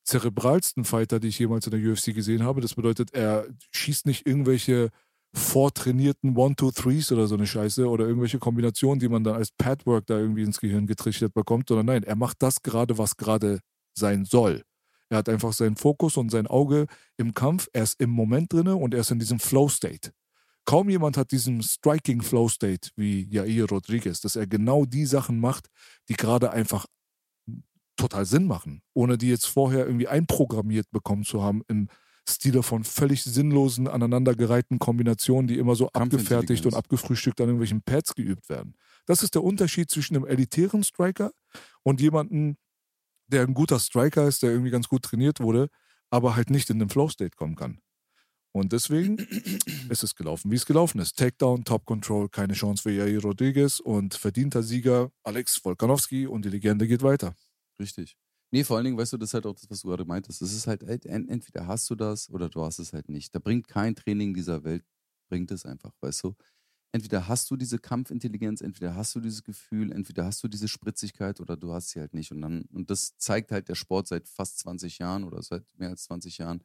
zerebralsten Fighter, die ich jemals in der UFC gesehen habe. Das bedeutet, er schießt nicht irgendwelche vortrainierten One-Two-Threes oder so eine Scheiße oder irgendwelche Kombinationen, die man dann als Padwork da irgendwie ins Gehirn getrichtert bekommt, sondern nein, er macht das gerade, was gerade sein soll. Er hat einfach seinen Fokus und sein Auge im Kampf. Er ist im Moment drin und er ist in diesem Flow-State. Kaum jemand hat diesen Striking Flow State wie Jair Rodriguez, dass er genau die Sachen macht, die gerade einfach total Sinn machen, ohne die jetzt vorher irgendwie einprogrammiert bekommen zu haben im Stile von völlig sinnlosen, aneinandergereihten Kombinationen, die immer so abgefertigt und abgefrühstückt an irgendwelchen Pads geübt werden. Das ist der Unterschied zwischen einem elitären Striker und jemandem, der ein guter Striker ist, der irgendwie ganz gut trainiert wurde, aber halt nicht in den Flow-State kommen kann. Und deswegen ist es gelaufen, wie es gelaufen ist. Takedown, Top Control, keine Chance für Jair Rodriguez und verdienter Sieger Alex Volkanowski und die Legende geht weiter. Richtig. Nee, vor allen Dingen, weißt du, das ist halt auch das, was du gerade meintest. Das ist halt, entweder hast du das oder du hast es halt nicht. Da bringt kein Training dieser Welt, bringt es einfach, weißt du. Entweder hast du diese Kampfintelligenz, entweder hast du dieses Gefühl, entweder hast du diese Spritzigkeit oder du hast sie halt nicht. Und dann, und das zeigt halt der Sport seit fast 20 Jahren oder seit mehr als 20 Jahren,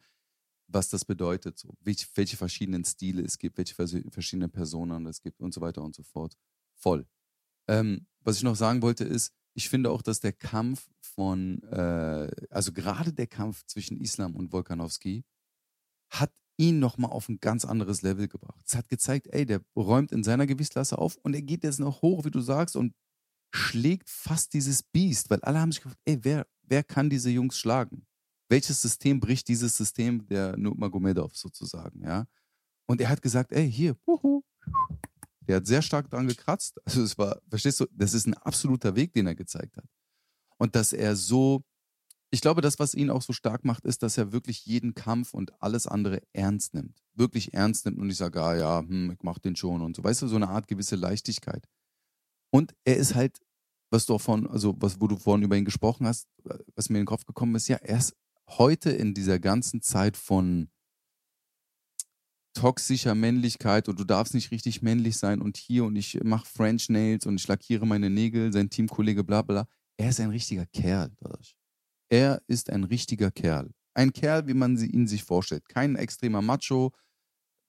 was das bedeutet, so, welche, welche verschiedenen Stile es gibt, welche verschiedenen Personen es gibt und so weiter und so fort. Voll. Ähm, was ich noch sagen wollte ist, ich finde auch, dass der Kampf von, äh, also gerade der Kampf zwischen Islam und Volkanowski hat ihn nochmal auf ein ganz anderes Level gebracht. Es hat gezeigt, ey, der räumt in seiner Gewichtsklasse auf und er geht jetzt noch hoch, wie du sagst, und schlägt fast dieses Biest, weil alle haben sich gefragt, ey, wer, wer kann diese Jungs schlagen? Welches System bricht dieses System der Nurmagomedov sozusagen, ja? Und er hat gesagt, ey, hier, wuhu, der hat sehr stark dran gekratzt. Also es war, verstehst du, das ist ein absoluter Weg, den er gezeigt hat. Und dass er so, ich glaube, das, was ihn auch so stark macht, ist, dass er wirklich jeden Kampf und alles andere ernst nimmt. Wirklich ernst nimmt und nicht sagt, ah ja, hm, ich mach den schon und so. Weißt du, so eine Art gewisse Leichtigkeit. Und er ist halt, was du von, also was, wo du vorhin über ihn gesprochen hast, was mir in den Kopf gekommen ist, ja, er ist heute in dieser ganzen Zeit von toxischer Männlichkeit und du darfst nicht richtig männlich sein und hier und ich mache French Nails und ich lackiere meine Nägel, sein Teamkollege, bla bla. Er ist ein richtiger Kerl. Er ist ein richtiger Kerl. Ein Kerl, wie man ihn sich vorstellt. Kein extremer Macho,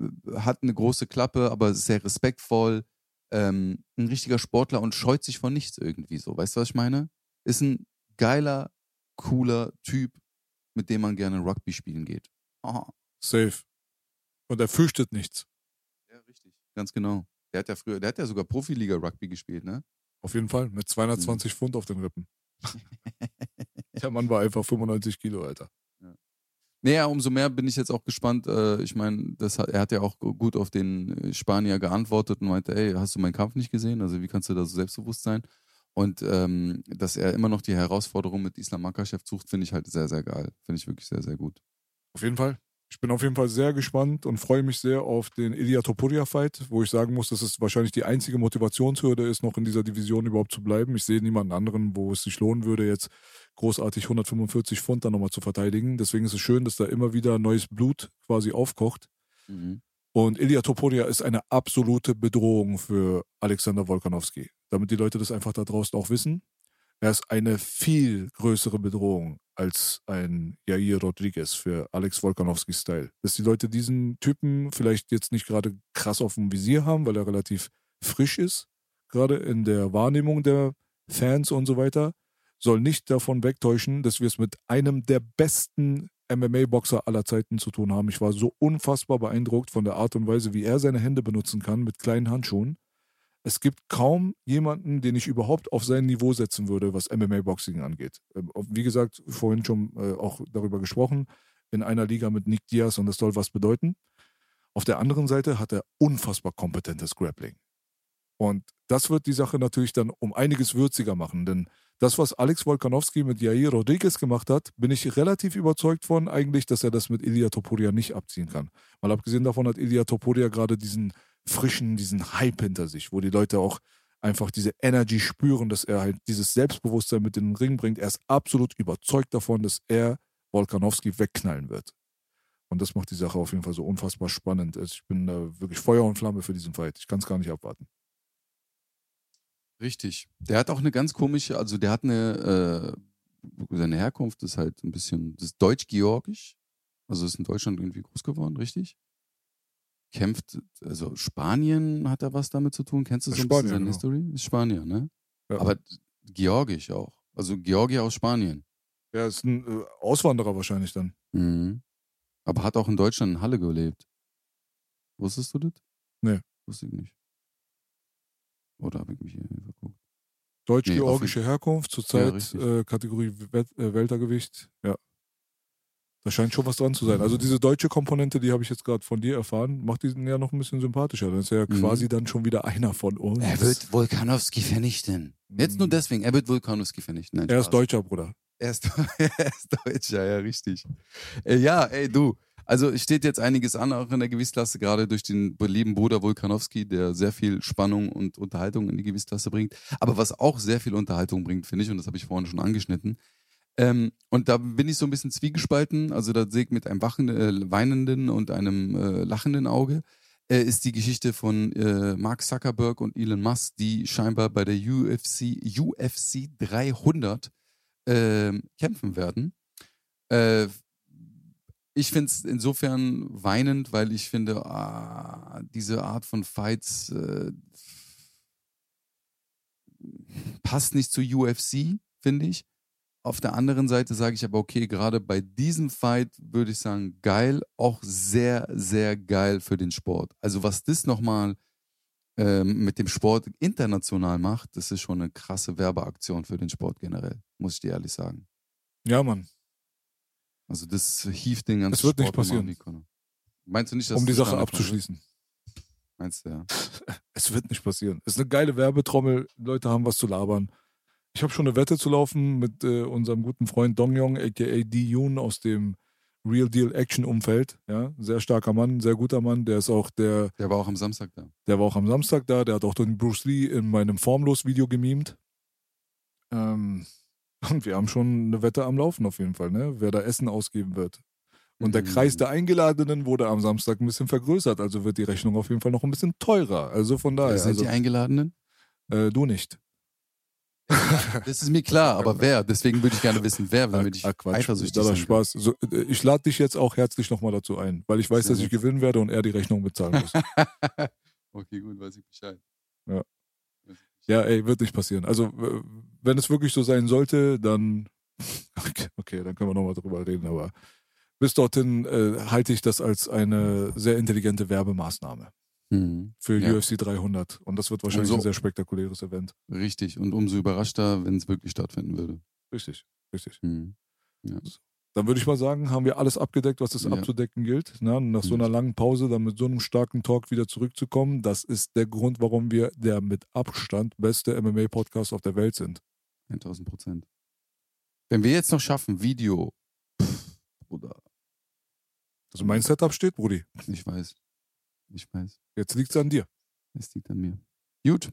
äh, hat eine große Klappe, aber sehr respektvoll. Ähm, ein richtiger Sportler und scheut sich vor nichts irgendwie so. Weißt du, was ich meine? Ist ein geiler, cooler Typ, mit dem man gerne Rugby spielen geht. Aha. Safe. Und er fürchtet nichts. Ja, richtig. Ganz genau. Der hat ja früher, der hat ja sogar Profiliga Rugby gespielt, ne? Auf jeden Fall. Mit 220 mhm. Pfund auf den Rippen. der Mann war einfach 95 Kilo, Alter. Ja. Naja, umso mehr bin ich jetzt auch gespannt. Äh, ich meine, er hat ja auch gut auf den äh, Spanier geantwortet und meinte, ey, hast du meinen Kampf nicht gesehen? Also wie kannst du da so selbstbewusst sein? Und ähm, dass er immer noch die Herausforderung mit Islam Makachev sucht, finde ich halt sehr, sehr geil. Finde ich wirklich sehr, sehr gut. Auf jeden Fall. Ich bin auf jeden Fall sehr gespannt und freue mich sehr auf den Ilya Topuria-Fight, wo ich sagen muss, dass es wahrscheinlich die einzige Motivationshürde ist, noch in dieser Division überhaupt zu bleiben. Ich sehe niemanden anderen, wo es sich lohnen würde, jetzt großartig 145 Pfund dann nochmal zu verteidigen. Deswegen ist es schön, dass da immer wieder neues Blut quasi aufkocht. Mhm. Und Ilya Topuria ist eine absolute Bedrohung für Alexander Wolkanowski. Damit die Leute das einfach da draußen auch wissen. Er ist eine viel größere Bedrohung als ein Jair Rodriguez für Alex Volkanowskis Style. Dass die Leute diesen Typen vielleicht jetzt nicht gerade krass auf dem Visier haben, weil er relativ frisch ist, gerade in der Wahrnehmung der Fans und so weiter, soll nicht davon wegtäuschen, dass wir es mit einem der besten MMA-Boxer aller Zeiten zu tun haben. Ich war so unfassbar beeindruckt von der Art und Weise, wie er seine Hände benutzen kann mit kleinen Handschuhen es gibt kaum jemanden, den ich überhaupt auf sein Niveau setzen würde, was MMA-Boxing angeht. Ähm, wie gesagt, vorhin schon äh, auch darüber gesprochen, in einer Liga mit Nick Diaz und das soll was bedeuten. Auf der anderen Seite hat er unfassbar kompetentes Grappling. Und das wird die Sache natürlich dann um einiges würziger machen, denn das, was Alex Volkanowski mit Jair Rodriguez gemacht hat, bin ich relativ überzeugt von eigentlich, dass er das mit Ilya Topuria nicht abziehen kann. Mal abgesehen davon hat Ilya Topuria gerade diesen frischen, diesen Hype hinter sich, wo die Leute auch einfach diese Energy spüren, dass er halt dieses Selbstbewusstsein mit in den Ring bringt. Er ist absolut überzeugt davon, dass er Volkanowski wegknallen wird. Und das macht die Sache auf jeden Fall so unfassbar spannend. Also ich bin da wirklich Feuer und Flamme für diesen Fight. Ich kann es gar nicht abwarten. Richtig. Der hat auch eine ganz komische, also der hat eine, äh, seine Herkunft ist halt ein bisschen, das ist deutsch-georgisch. Also ist in Deutschland irgendwie groß geworden, richtig? Kämpft, also Spanien hat da was damit zu tun. Kennst du so ein Spanien, bisschen seine genau. History? Ist Spanier, ne? Ja. Aber georgisch auch. Also Georgier aus Spanien. Er ist ein äh, Auswanderer wahrscheinlich dann. Mhm. Aber hat auch in Deutschland in Halle gelebt. Wusstest du das? Nee. Wusste ich nicht. Oder habe ich mich hier verguckt? Deutsch-georgische Herkunft, zurzeit richtig. äh, Kategorie Welt, äh, Weltergewicht. Ja. Da scheint schon was dran zu sein. Also diese deutsche Komponente, die habe ich jetzt gerade von dir erfahren, macht diesen ja noch ein bisschen sympathischer. Dann ist er ja Mhm. quasi dann schon wieder einer von uns. Er wird Volkanowski vernichten. Jetzt nur Mhm. deswegen, er wird Volkanowski vernichten. Nein, Er ist. Deutscher, Bruder. Er ist, er ist Deutscher, ja, richtig. Äh, ja, ey, du. Also es steht jetzt einiges an, auch in der Gewichtsklasse, gerade durch den lieben Bruder Volkanowski, der sehr viel Spannung und Unterhaltung in die Gewichtsklasse bringt. Aber was auch sehr viel Unterhaltung bringt, finde ich, und das habe ich vorhin schon angeschnitten. Ähm, und da bin ich so ein bisschen zwiegespalten. Also da sehe ich mit einem wachen, äh, weinenden und einem äh, lachenden Auge äh, ist die Geschichte von äh, Mark Zuckerberg und Elon Musk, die scheinbar bei der UFC, UFC 300 ähm, kämpfen werden. Äh, ich finde es insofern weinend, weil ich finde, ah, diese Art von Fights äh, passt nicht zu UFC, finde ich. Auf der anderen Seite sage ich aber, okay, gerade bei diesem Fight würde ich sagen, geil, auch sehr, sehr geil für den Sport. Also was das nochmal ähm, mit dem Sport international macht, das ist schon eine krasse Werbeaktion für den Sport generell, muss ich dir ehrlich sagen. Ja, Mann. Also das hieft den ganzen Es wird nicht Sport nochmal passieren. um. Meinst du nicht, dass Um die das Sache abzuschließen. Meinst du, ja. Es wird nicht passieren. Es ist eine geile Werbetrommel. Leute haben was zu labern. Ich habe schon eine Wette zu laufen mit äh, unserem guten Freund Dong Yong, aka D. Yoon aus dem Real Deal Action Umfeld. Ja, sehr starker Mann, sehr guter Mann. Der ist auch der, Der war auch am Samstag da. der war auch am Samstag da. Der hat auch den Bruce Lee in meinem Formlos-Video gemimt. Ähm, und wir haben schon eine Wette am Laufen auf jeden Fall, ne? Wer da Essen ausgeben wird. Und der. Kreis der Eingeladenen wurde am Samstag ein bisschen vergrößert, also wird die Rechnung auf jeden Fall noch ein bisschen teurer. Also von daher, Wer sind also, die Eingeladenen? äh, du nicht. Das ist mir klar, aber wer? Deswegen würde ich gerne wissen, wer, damit ich Ah, Quatsch, eifersüchtig ist Spaß. So, äh, ich lade dich jetzt auch herzlich nochmal dazu ein, weil ich weiß, Sehr dass ich gewinnen werde und er die Rechnung bezahlen muss. okay, gut, weiß ich Bescheid. Ja. Ja, ey, wird nicht passieren. Also, wenn es wirklich so sein sollte, dann, okay, okay dann können wir nochmal drüber reden, aber bis dorthin äh, halte ich das als eine sehr intelligente Werbemaßnahme Mhm. für Ja. UFC 300 und das wird wahrscheinlich so- ein sehr spektakuläres Event. Richtig. Und umso überraschter, wenn es wirklich stattfinden würde. Richtig, richtig. Mhm. Ja. Dann würde ich mal sagen, haben wir alles abgedeckt, was es Ja. abzudecken gilt. Na, nach so einer langen Pause dann mit so einem starken Talk wieder zurückzukommen, das ist der Grund, warum wir der mit Abstand beste MMA-Podcast auf der Welt sind. 1000 Prozent. Wenn wir jetzt noch schaffen, Video, pff, Bruder, Also mein Setup steht, Brudi. ich weiß. Ich weiß. Jetzt liegt es an dir. Es liegt an mir. Gut.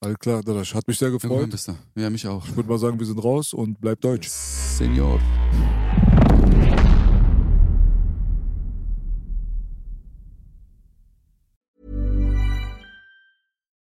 Alles klar, Dadasch. Hat mich sehr gefreut. Ja, mich auch. Ich würde mal sagen, wir sind raus und bleib deutsch. Senior.